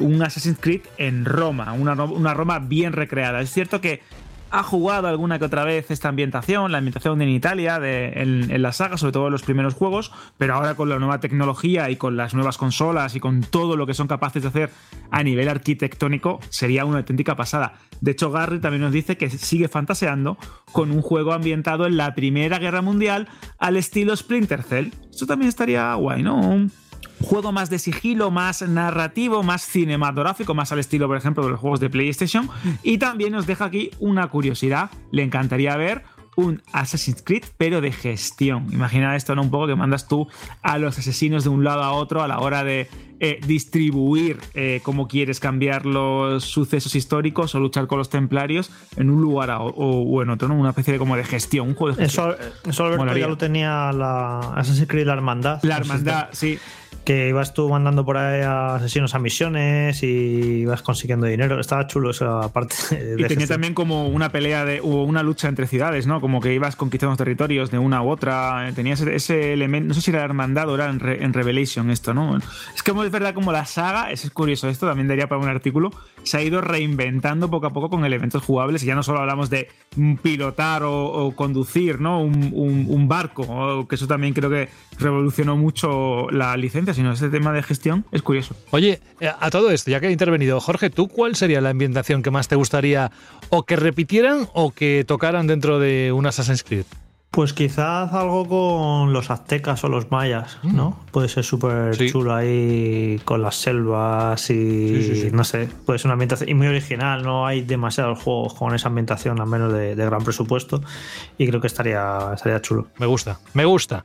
un Assassin's Creed en Roma, una, una Roma bien recreada. Es cierto que ha jugado alguna que otra vez esta ambientación, la ambientación en Italia, de- en, en la saga, sobre todo en los primeros juegos, pero ahora con la nueva tecnología y con las nuevas consolas y con todo lo que son capaces de hacer a nivel arquitectónico, sería una auténtica pasada. De hecho, Garry también nos dice que sigue fantaseando con un juego ambientado en la Primera Guerra Mundial al estilo Splinter Cell. Esto también estaría guay, ¿no? Juego más de sigilo, más narrativo, más cinematográfico, más al estilo, por ejemplo, de los juegos de PlayStation. Y también nos deja aquí una curiosidad. Le encantaría ver un Assassin's Creed, pero de gestión. Imagina esto, ¿no? Un poco que mandas tú a los asesinos de un lado a otro a la hora de eh, distribuir eh, cómo quieres cambiar los sucesos históricos o luchar con los templarios en un lugar a- o, o en otro, ¿no? Una especie de como de gestión, un juego de gestión. Eso, eso Alberto ya lo tenía la Assassin's Creed La Hermandad. La hermandad, sí. Que ibas tú mandando por ahí a asesinos a misiones y ibas consiguiendo dinero. Estaba chulo esa parte. de Y tenía gestión. también como una pelea de, o una lucha entre ciudades, ¿no? Como que ibas conquistando territorios de una u otra. eh, Tenía ese, ese elemento, no sé si era hermandad o era en, Re- en Revelation esto, ¿no? Es que es verdad como la saga, es curioso esto, también daría para un artículo, se ha ido reinventando poco a poco con elementos jugables y ya no solo hablamos de mm, pilotar o, conducir, ¿no? Un, barco, que eso también creo que revolucionó mucho la licencia, sino ese tema de gestión es curioso. Oye, eh, a todo esto, ya que ha intervenido Jorge, ¿tú cuál sería la ambientación que más te gustaría o que repitieran o que tocaran dentro de un Assassin's Creed? Pues quizás algo con los aztecas o los mayas, Mm. ¿no? Puede ser súper chulo ahí con las selvas y Sí, sí, sí. no sé, puede ser una ambientación y muy original, no hay demasiados juegos con esa ambientación, al menos de, de gran presupuesto y creo que estaría, estaría chulo. Me gusta, me gusta.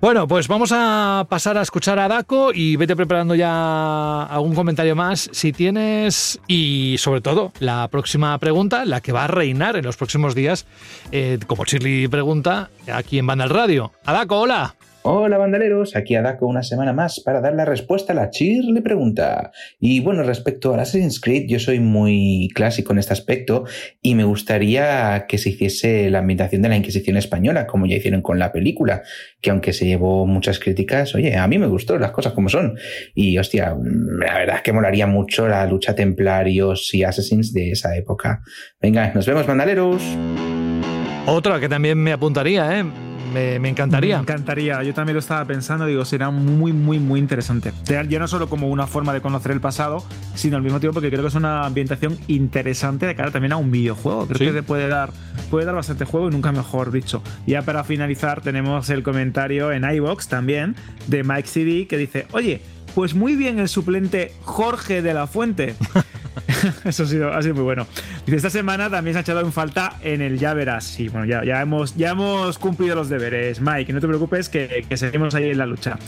Bueno, pues vamos a pasar a escuchar a Daco y vete preparando ya algún comentario más si tienes y sobre todo la próxima pregunta, la que va a reinar en los próximos días, eh, como Shirley pregunta aquí en Banda Radio. Adaco, hola. Hola bandaleros, aquí Adako una semana más para dar la respuesta a la Chir le pregunta. Y bueno, respecto al Assassin's Creed, yo soy muy clásico en este aspecto y me gustaría que se hiciese la ambientación de la Inquisición española, como ya hicieron con la película, que aunque se llevó muchas críticas, oye, a mí me gustó las cosas como son. Y hostia, mm, la verdad es que molaría mucho la lucha templarios y assassins de esa época. Venga, nos vemos bandaleros. Otra que también me apuntaría, ¿eh? Me, me encantaría. Me encantaría, yo también lo estaba pensando, digo, será muy, muy, muy interesante. Ya no solo como una forma de conocer el pasado, sino al mismo tiempo porque creo que es una ambientación interesante de cara también a un videojuego. Creo Sí. que te puede dar, puede dar bastante juego y nunca mejor dicho. Ya para finalizar, tenemos el comentario en iBox también de Mike CD que dice: Oye, pues muy bien el suplente Jorge de la Fuente. Eso ha sido, ha sido muy bueno. Dice, esta semana también se ha echado en falta en el ya verás. Sí, bueno, ya, ya, hemos, ya hemos cumplido los deberes, Mike. No te preocupes que, que seguimos ahí en la lucha.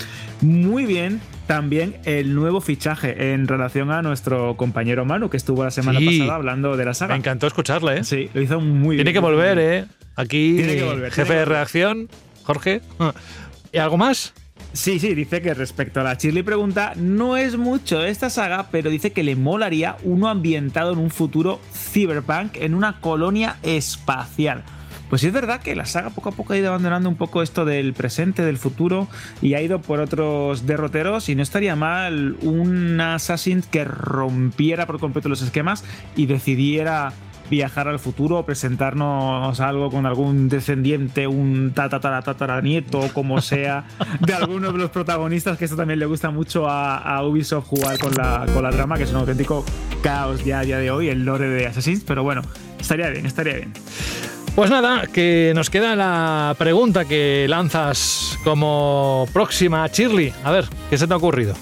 Muy bien también el nuevo fichaje en relación a nuestro compañero Manu, que estuvo la semana Sí. pasada hablando de la saga. Me encantó escucharle, ¿eh? Sí, lo hizo muy Tiene bien. que volver, ¿eh? Aquí, Tiene que volver, jefe tiene de reacción, Jorge. ¿Y algo más? Sí, sí, dice que respecto a la Shirley pregunta, no es mucho esta saga, pero dice que le molaría uno ambientado en un futuro cyberpunk en una colonia espacial. Pues sí es verdad que la saga poco a poco ha ido abandonando un poco esto del presente, del futuro, y ha ido por otros derroteros, y no estaría mal un Assassin que rompiera por completo los esquemas y decidiera viajar al futuro, presentarnos algo con algún descendiente, un tatara tatara nieto, como sea, de alguno de los protagonistas, que esto también le gusta mucho a, a Ubisoft jugar con la, con la trama, que es un auténtico caos ya a día de hoy, el lore de Assassin's, pero bueno, estaría bien, estaría bien. Pues nada, que nos queda la pregunta que lanzas como próxima, Shirley. A ver, ¿qué se te ha ocurrido?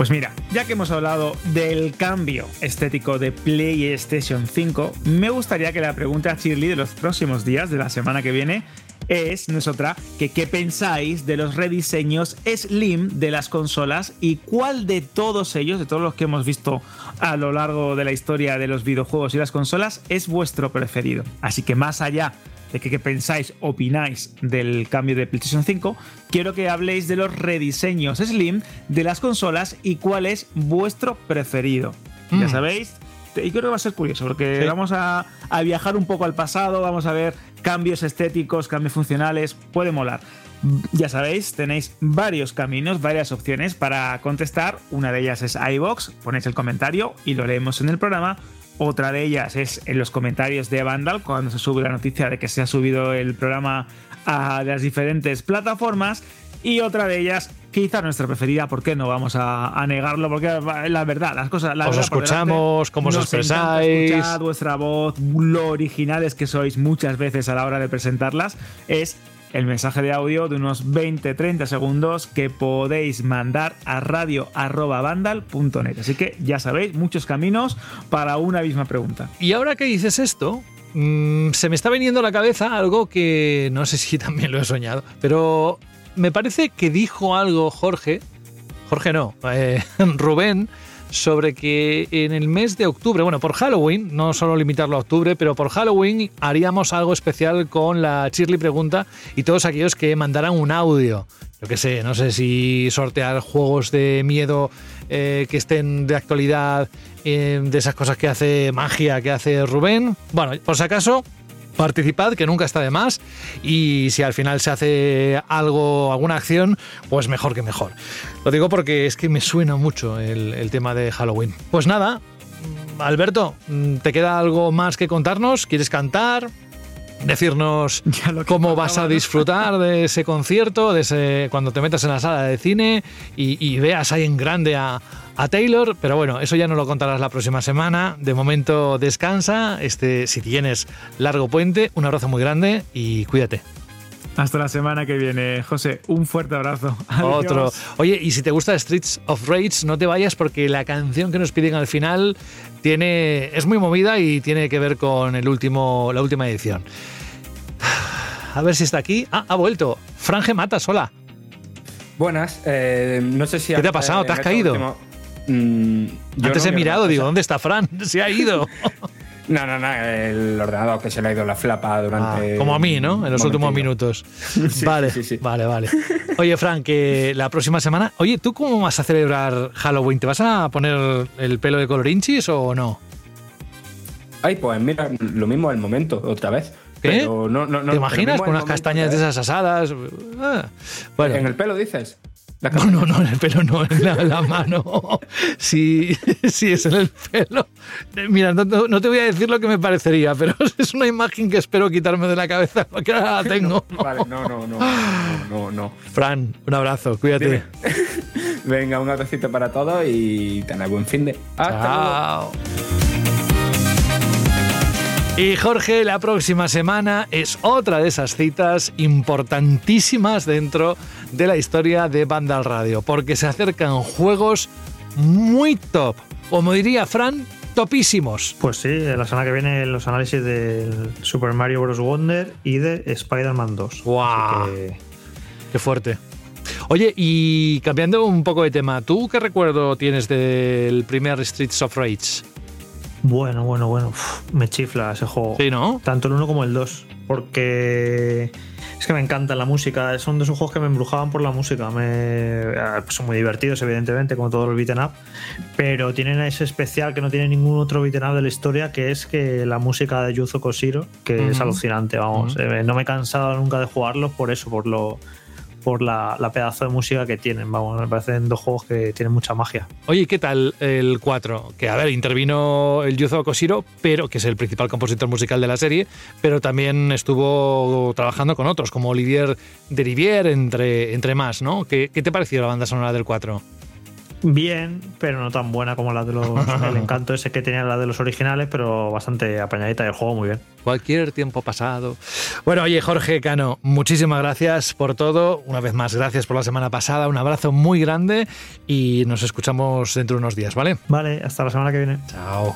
Pues mira, ya que hemos hablado del cambio estético de PlayStation 5, me gustaría que la pregunta a Shirley de los próximos días, de la semana que viene, es, no otra, que qué pensáis de los rediseños Slim de las consolas y cuál de todos ellos, de todos los que hemos visto a lo largo de la historia de los videojuegos y las consolas, es vuestro preferido. Así que más allá de qué pensáis, opináis del cambio de PlayStation 5, quiero que habléis de los rediseños Slim de las consolas y cuál es vuestro preferido. Ya Mm. sabéis, y creo que va a ser curioso, porque Sí. vamos a, a viajar un poco al pasado, vamos a ver cambios estéticos, cambios funcionales, puede molar. Ya sabéis, tenéis varios caminos, varias opciones para contestar. Una de ellas es iBox, ponéis el comentario y lo leemos en el programa. Otra de ellas es en los comentarios de Vandal, cuando se sube la noticia de que se ha subido el programa a las diferentes plataformas. Y otra de ellas, quizá nuestra preferida, ¿por qué no vamos a, a negarlo? Porque la verdad, las cosas. La Os verdad escuchamos, cómo os expresáis. vuestra voz, lo originales que sois muchas veces a la hora de presentarlas. Es el mensaje de audio de unos 20-30 segundos que podéis mandar a radio.vandal.net. Así que ya sabéis, muchos caminos para una misma pregunta. Y ahora que dices esto, mm, se me está viniendo a la cabeza algo que no sé si también lo he soñado, pero me parece que dijo algo Jorge, Jorge no, eh, Rubén, sobre que en el mes de octubre, bueno, por Halloween, no solo limitarlo a octubre, pero por Halloween haríamos algo especial con la Shirley Pregunta y todos aquellos que mandaran un audio. Yo qué sé, no sé si sortear juegos de miedo eh, que estén de actualidad, eh, de esas cosas que hace magia, que hace Rubén. Bueno, por si acaso, participad, que nunca está de más. Y si al final se hace algo, alguna acción, pues mejor que mejor. Lo digo porque es que me suena mucho el, el tema de Halloween. Pues nada, Alberto, ¿te queda algo más que contarnos? ¿Quieres cantar? Decirnos cómo vas a disfrutar de ese concierto, de ese, cuando te metas en la sala de cine y, y veas ahí en grande a, a Taylor, pero bueno, eso ya no lo contarás la próxima semana. De momento descansa, este, si tienes largo puente, un abrazo muy grande y cuídate. Hasta la semana que viene, José. Un fuerte abrazo. Adiós. Otro. Oye, y si te gusta Streets of Rage, no te vayas porque la canción que nos piden al final tiene es muy movida y tiene que ver con el último, la última edición. A ver si está aquí. Ah, ha vuelto. Franje Matas, hola. Buenas, eh, no sé si... ¿Qué te ha pasado? ¿Te has caído? Mm, yo Antes no, he mi mirado, digo, ¿dónde está Fran? Se ha ido. No, no, no, el ordenador que se le ha ido la flapa durante... Ah, Como a mí, ¿no? En los últimos minutos. Sí, vale, sí, sí. vale, vale. Oye, Fran, que la próxima semana. Oye, ¿tú cómo vas a celebrar Halloween? ¿Te vas a poner el pelo de color inchis o no? Ay, pues mira, lo mismo al momento, otra vez. ¿Qué? Pero no, no, no, ¿Te imaginas con unas castañas de ¿eh? esas asadas? Ah, bueno. ¿En el pelo dices? No, no, no, en el pelo no, en la, la mano. Sí, sí, es en el pelo. Eh, Mira, no, no- no te voy a decir lo que me parecería, pero es una imagen que espero quitarme de la cabeza porque ahora la tengo. Vale, no, no, no, no, no, no. Fran, un abrazo, cuídate. Dime. Venga, un abracito para todos y tened buen fin de. Hasta Chao. Y Jorge, la próxima semana es otra de esas citas importantísimas dentro de la historia de Vandal Radio, porque se acercan juegos muy top, como diría Fran, topísimos. Pues sí, la semana que viene los análisis del Super Mario Bros. Wonder y de Spider-Man 2. ¡Guau! Así que- Qué fuerte. Oye, y cambiando un poco de tema, ¿tú qué recuerdo tienes del primer Streets of Rage? Bueno, bueno, bueno. Uf, me chifla ese juego. Sí, ¿no? Tanto el 1 como el 2. Porque es que me encanta la música. Son de esos juegos que me embrujaban por la música. Me, ah, pues son muy divertidos, evidentemente, como todos los beaten up. Pero tienen ese especial que no tiene ningún otro beaten up de la historia, que es que la música de Yuzo Koshiro, que es alucinante, vamos. Eh, no me he cansado nunca de jugarlos por eso, por lo por la, pedazo de música que tienen. Vamos, me parecen dos juegos que tienen mucha magia. Oye, ¿qué tal el 4? Que a ver, intervino el Yuzo Koshiro, pero que es el principal compositor musical de la serie, pero también estuvo trabajando con otros, como Olivier Derivier, entre, entre más, ¿no? ¿Qué, ¿Qué te pareció la banda sonora del 4? Bien, pero no tan buena como la de los. el encanto ese que tenía la de los originales, pero bastante apañadita y el juego muy bien. Cualquier tiempo pasado. Bueno, oye, Jorge Cano, muchísimas gracias por todo. Una vez más, gracias por la semana pasada. Un abrazo muy grande y nos escuchamos dentro de unos días, ¿vale? Vale, hasta la semana que viene. Chao.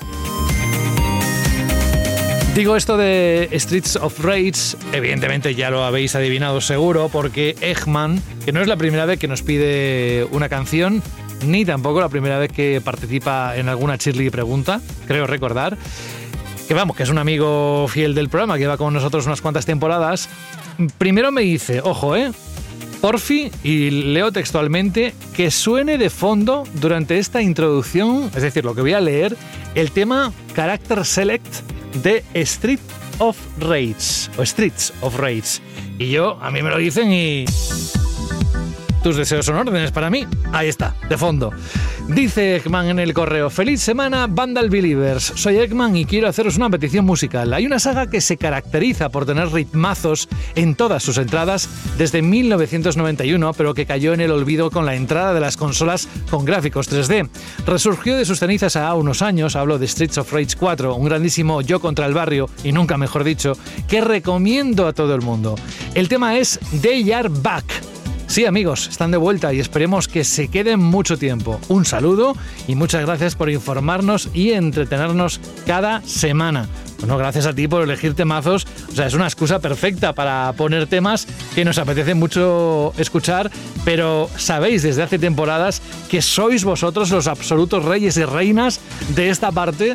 Digo esto de Streets of Rage, evidentemente ya lo habéis adivinado seguro, porque Eggman, que no es la primera vez que nos pide una canción, ni tampoco la primera vez que participa en alguna Shirley pregunta, creo recordar, que vamos, que es un amigo fiel del programa, que lleva con nosotros unas cuantas temporadas, primero me dice, ojo, ¿eh? Porfi, y leo textualmente, que suene de fondo durante esta introducción, es decir, lo que voy a leer, el tema Character Select de Street of Rage, o Streets of Rage. Y yo, a mí me lo dicen y... Tus deseos son órdenes para mí. Ahí está, de fondo. Dice Eggman en el correo, feliz semana Vandal Believers. Soy Eggman y quiero haceros una petición musical. Hay una saga que se caracteriza por tener ritmazos en todas sus entradas desde 1991, pero que cayó en el olvido con la entrada de las consolas con gráficos 3D. Resurgió de sus cenizas a unos años, hablo de Streets of Rage 4, un grandísimo yo contra el barrio, y nunca mejor dicho, que recomiendo a todo el mundo. El tema es They Are Back. Sí, amigos, están de vuelta y esperemos que se queden mucho tiempo. Un saludo y muchas gracias por informarnos y entretenernos cada semana. Bueno, gracias a ti por elegir temazos. O sea, es una excusa perfecta para poner temas que nos apetece mucho escuchar, pero sabéis desde hace temporadas que sois vosotros los absolutos reyes y reinas de esta parte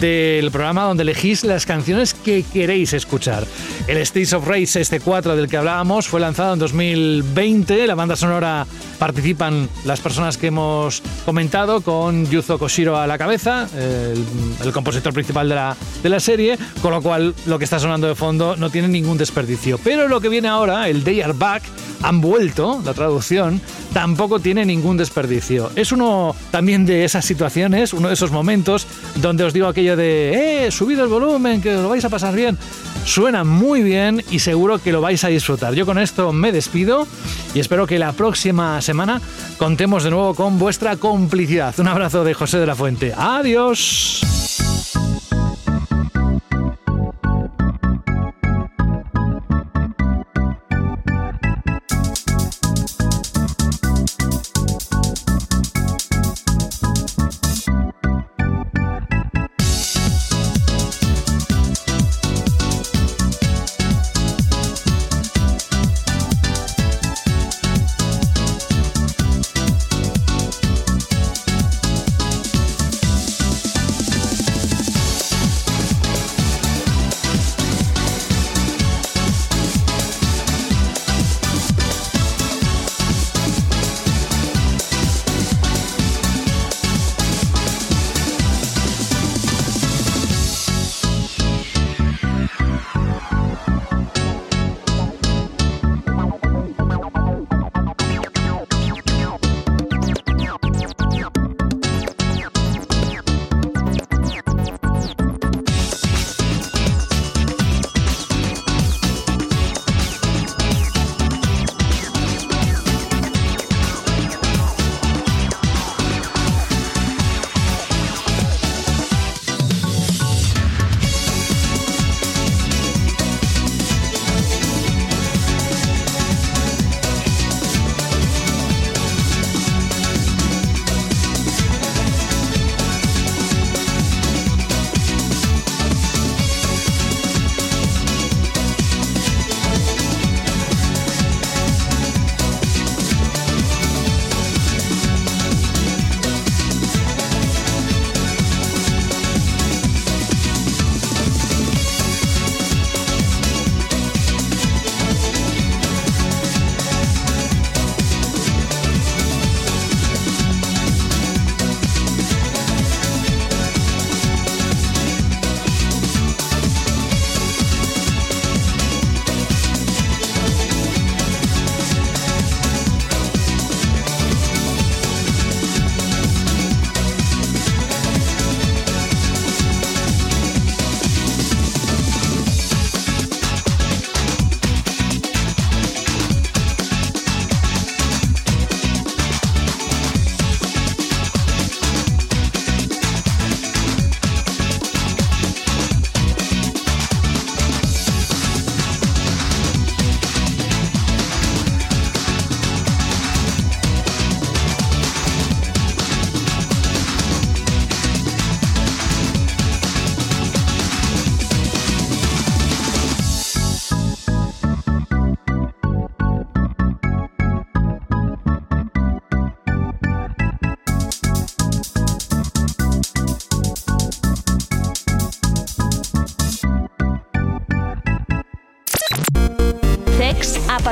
del programa donde elegís las canciones que queréis escuchar. El Streets of Rage, este 4 del que hablábamos, fue lanzado en 2020. La banda sonora participan las personas que hemos comentado, con Yuzo Koshiro a la cabeza, el, el compositor principal de la, de la serie, con lo cual lo que está sonando de fondo no tiene ningún desperdicio. Pero lo que viene ahora, el They Are Back, han vuelto, la traducción, tampoco tiene ningún desperdicio. Es uno también de esas situaciones, uno de esos momentos donde os digo aquello de, eh, subid el volumen, que lo vais a pasar bien. Suena muy bien y seguro que lo vais a disfrutar. Yo con esto me despido y espero que la próxima semana contemos de nuevo con vuestra complicidad. Un abrazo de José de la Fuente. Adiós.